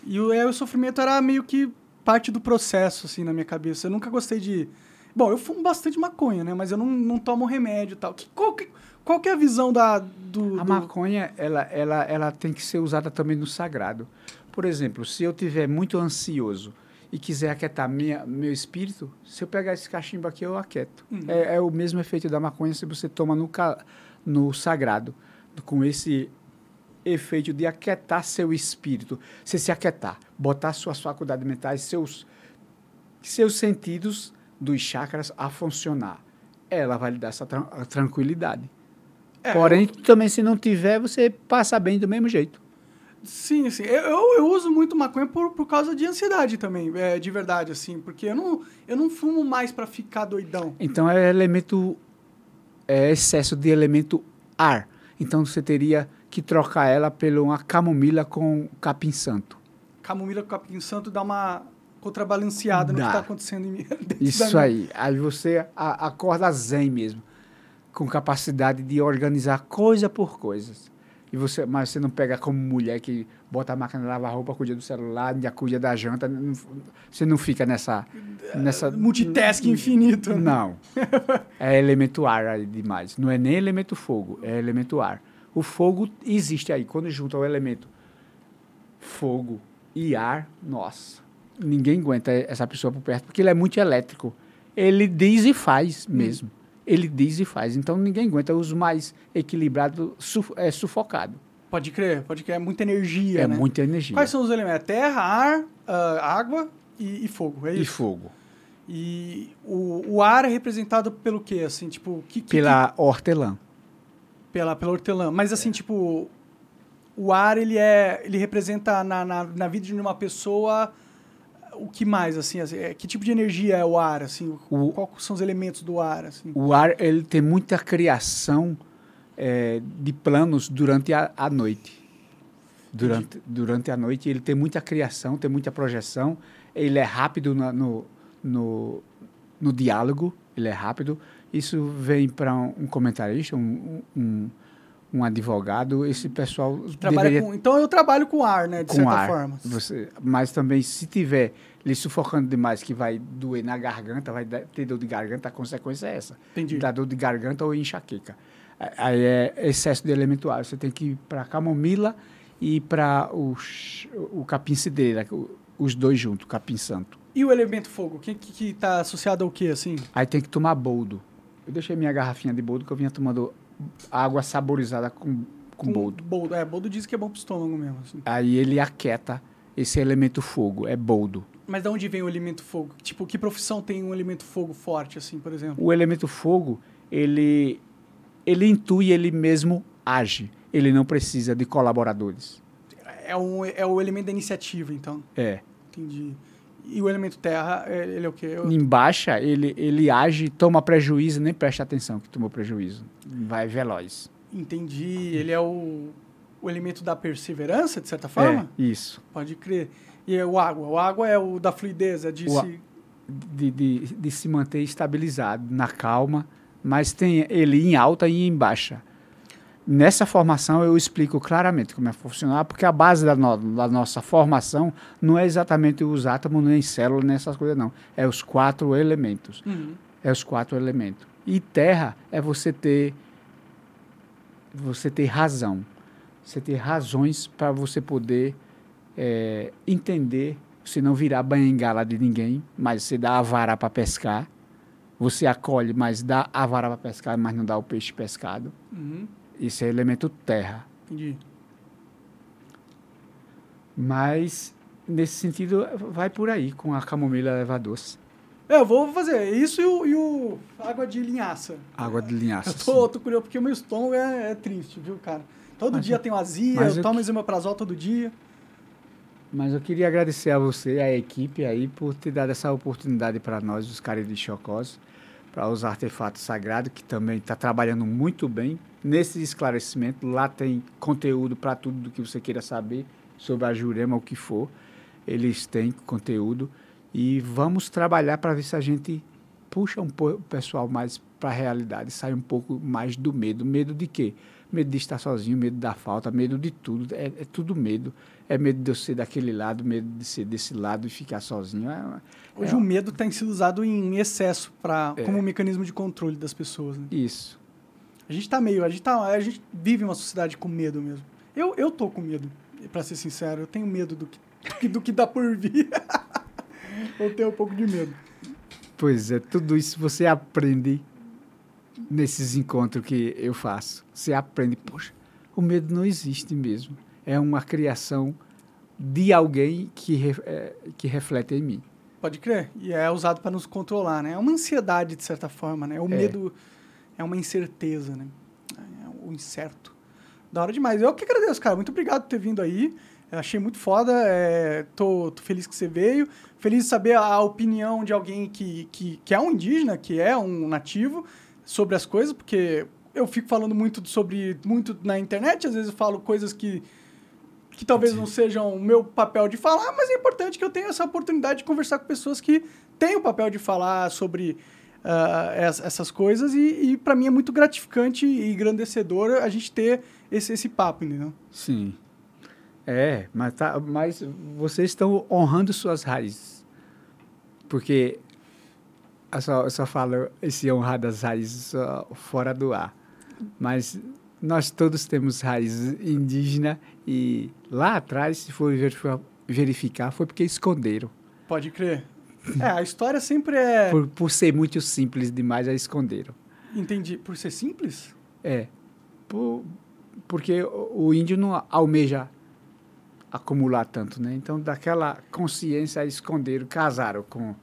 E o, é, o sofrimento era meio que parte do processo, assim, na minha cabeça. Eu nunca gostei de. Bom, eu fumo bastante maconha, né? Mas eu não, não tomo remédio e tal. Que, qual, que, qual que é a visão da, do. A do- maconha, ela, ela, ela tem que ser usada também no sagrado. Por exemplo, se eu tiver muito ansioso e quiser aquietar minha, meu espírito, se eu pegar esse cachimbo aqui, eu aquieto. Uhum. É, é o mesmo efeito da maconha se você toma no, ca- no sagrado, com esse efeito de aquietar seu espírito. Você se aquietar, botar suas faculdades mentais, seus, seus sentidos dos chakras a funcionar. Ela vai lhe dar essa tran- tranquilidade. É, Porém, também se não tiver, você passa bem do mesmo jeito. Sim, sim. Eu, eu, eu uso muito maconha por, por causa de ansiedade também, é, de verdade, assim. Porque eu não, eu não fumo mais pra ficar doidão. Então é elemento é excesso de elemento ar. Então você teria que trocar ela por uma camomila com capim santo. Camomila com capim santo dá uma contrabalanceada no Dá. que tá acontecendo em mim. [LAUGHS] Isso aí. Aí você a- acorda zen mesmo, com capacidade de organizar coisa por coisas. E você, mas você não pega como mulher que bota a máquina de lavar roupa, cuida do celular, cuida da janta. não- você não fica nessa nessa Multitask infinito. né? Não. É elemento ar demais. Não é nem elemento fogo, é elemento ar. O fogo existe aí. Quando junta o elemento fogo e ar, nossa, ninguém aguenta essa pessoa por perto, porque ele é muito elétrico. Ele diz e faz mesmo. Ele diz e faz. Então ninguém aguenta. Os mais equilibrados suf é sufocado. Pode crer, pode crer. É muita energia, É né? muita energia. Quais são os elementos? Terra, ar, ah, água e, e fogo, é E isso? fogo. E o, o ar é representado pelo quê? Assim, tipo, que, que- Pela hortelã. Pela, pela hortelã. Mas assim, tipo, o ar, ele é. Ele representa na, na, na vida de uma pessoa o que mais, assim, assim, é, que tipo de energia é o ar, assim? O- Quais são os elementos do ar, assim? O ar ele tem muita criação eh, de planos durante a, a noite. Durante, durante a noite ele tem muita criação, tem muita projeção. Ele é rápido na- no, no, no diálogo, ele é rápido. Isso vem para um, comentarista, um, um, um advogado. Esse pessoal Trabalha deveria com, então eu trabalho com ar, né? De com certa ar. forma. Você, mas também, se tiver lhe sufocando demais, que vai doer na garganta, vai ter dor de garganta, a consequência é essa. Entendi. Dá dor de garganta ou enxaqueca. Aí é excesso de elemento ar. Você tem que ir para camomila e para o, capim cidreira, o- os dois juntos, capim santo. E o elemento fogo? Que, que, que tá associado ao quê, assim? Aí tem que tomar boldo. Eu deixei minha garrafinha de boldo que eu vinha tomando água saborizada com, com, boldo. Boldo. É, boldo diz que é bom pro estômago mesmo, assim. Aí ele aquieta esse elemento fogo, é boldo. Mas de onde vem o elemento fogo? Tipo, que profissão tem um elemento fogo forte, assim, por exemplo? O elemento fogo, ele, ele intui, ele mesmo age. Ele não precisa de colaboradores. É, um, é o elemento da iniciativa, então. É. Entendi. E o elemento terra, ele é o quê? Eu- Em baixa, ele, ele age, toma prejuízo, nem presta atenção que tomou prejuízo. Vai veloz. Entendi. Ele é o, o elemento da perseverança, de certa forma? É, isso. Pode crer. E é o água. O água é o da fluidez, é de O se... De, de, de se manter estabilizado, na calma, mas tem ele em alta e em baixa. Nessa formação eu explico claramente como é funcionar, porque a base da, no- da nossa formação não é exatamente os átomos, nem células, nem essas coisas, não. É os quatro elementos. Uhum. É os quatro elementos. E terra é você ter você ter razão. Você ter razões para você poder é, entender, você não virar banhengala de ninguém, mas você dá a vara para pescar. Você acolhe, mas dá a vara para pescar, mas não dá o peixe pescado. Uhum. Isso é elemento terra. Entendi. Mas, nesse sentido, vai por aí com a camomila leva doce. É, eu vou fazer isso e o, e o água de linhaça. Água de linhaça. Eu tô, tô curioso, porque o meu estômago é, é triste, viu, cara? Todo Mas dia eu- tem azia, eu eu tomo que- eximeprazol todo dia. Mas eu queria agradecer a você, a equipe aí, por ter dado essa oportunidade para nós, os caras de Chocós, para os artefatos sagrados, que também está trabalhando muito bem nesse esclarecimento. Lá tem conteúdo para tudo do que você queira saber sobre a Jurema, o que for. Eles têm conteúdo e vamos trabalhar para ver se a gente puxa um pouco o pessoal mais para a realidade, sai um pouco mais do medo. Medo de quê? Medo de estar sozinho, medo da falta, medo de tudo. É, é tudo medo. É medo de eu ser daquele lado, medo de ser desse lado e ficar sozinho. É, Hoje é, o medo tem sido usado em excesso pra, É. como um mecanismo de controle das pessoas. né? Isso. A gente tá meio. A gente, tá, a gente vive uma sociedade com medo mesmo. Eu, eu tô com medo, pra ser sincero. Eu tenho medo do que, do que, do que dá por vir. [LAUGHS] eu tenho um pouco de medo. Pois é, tudo isso você aprende nesses encontros que eu faço. Você aprende, poxa, o medo não existe mesmo. É uma criação de alguém que, é, que reflete em mim. Pode crer. E é usado para nos controlar, né? É uma ansiedade, de certa forma, né? O medo é uma incerteza, né? É o incerto. Da hora demais. Eu que agradeço, cara. Muito obrigado por ter vindo aí. Eu achei muito foda. É, tô, tô feliz que você veio. Feliz de saber a opinião de alguém que, que, que é um indígena, que é um nativo, sobre as coisas, porque eu fico falando muito sobre muito na internet, às vezes eu falo coisas que que talvez não sejam o meu papel de falar, mas é importante que eu tenha essa oportunidade de conversar com pessoas que têm o papel de falar sobre ah, es- essas coisas e, e para mim é muito gratificante e engrandecedor a gente ter esse, esse papo, entendeu? Sim. É, mas, tá, mas vocês estão honrando suas raízes. Porque eu só, eu só falo esse honrar das raízes só fora do ar. Mas nós todos temos raízes indígenas e lá atrás, se for verificar, foi porque esconderam. Pode crer. É, a história sempre é. Por, por ser muito simples demais, a esconderam. Entendi. Por ser simples? É. Por, porque o o índio não almeja acumular tanto, né? Então, daquela consciência, esconderam, casaram com,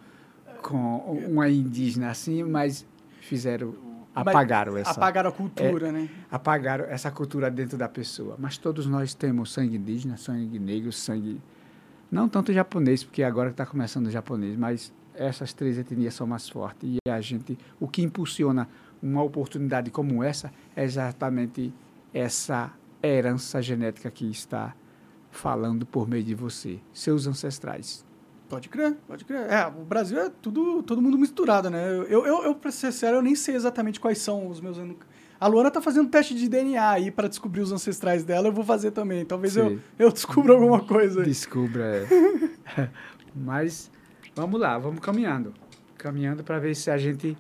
com uma indígena assim, mas fizeram, apagaram essa, Apagaram a cultura, né? apagaram essa cultura dentro da pessoa. Mas todos nós temos sangue indígena, sangue negro, sangue... Não tanto japonês, porque agora está começando o japonês, mas essas três etnias são mais fortes. E a gente, o que impulsiona uma oportunidade como essa é exatamente essa herança genética que está falando por meio de você, seus ancestrais. Pode crer, pode crer. É, o Brasil é tudo, todo mundo misturado, né? Eu, eu, eu, pra ser sério, eu nem sei exatamente quais são os meus... A Luana tá fazendo teste de DNA aí pra descobrir os ancestrais dela, eu vou fazer também. Talvez eu, Sim. eu descubra alguma coisa aí. Descubra. é. [LAUGHS] Mas vamos lá, vamos caminhando. Caminhando para ver se a gente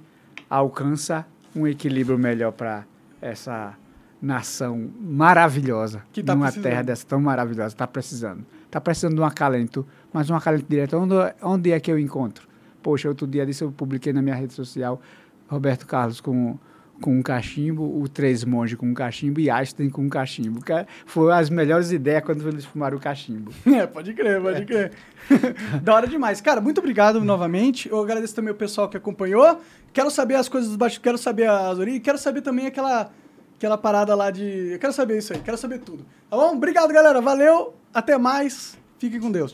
alcança um equilíbrio melhor para essa nação maravilhosa. Que tá numa precisando. terra dessa tão maravilhosa. Está precisando. Está precisando de um acalento, mas um acalento direto. Onde, onde é que eu encontro? Poxa, outro dia disso eu publiquei na minha rede social Roberto Carlos com, com um cachimbo, o Três Monge com um cachimbo e Einstein com um cachimbo. Que foi as melhores ideias quando eles fumaram o cachimbo. [LAUGHS] É, pode crer, pode crer. [LAUGHS] da hora demais. Cara, muito obrigado novamente. Eu agradeço também o pessoal que acompanhou. Quero saber as coisas dos baixos, quero saber as origens, quero saber também aquela, aquela parada lá de. Eu quero saber isso aí, quero saber tudo. Tá bom? Obrigado, galera. Valeu, até mais. Fiquem com Deus.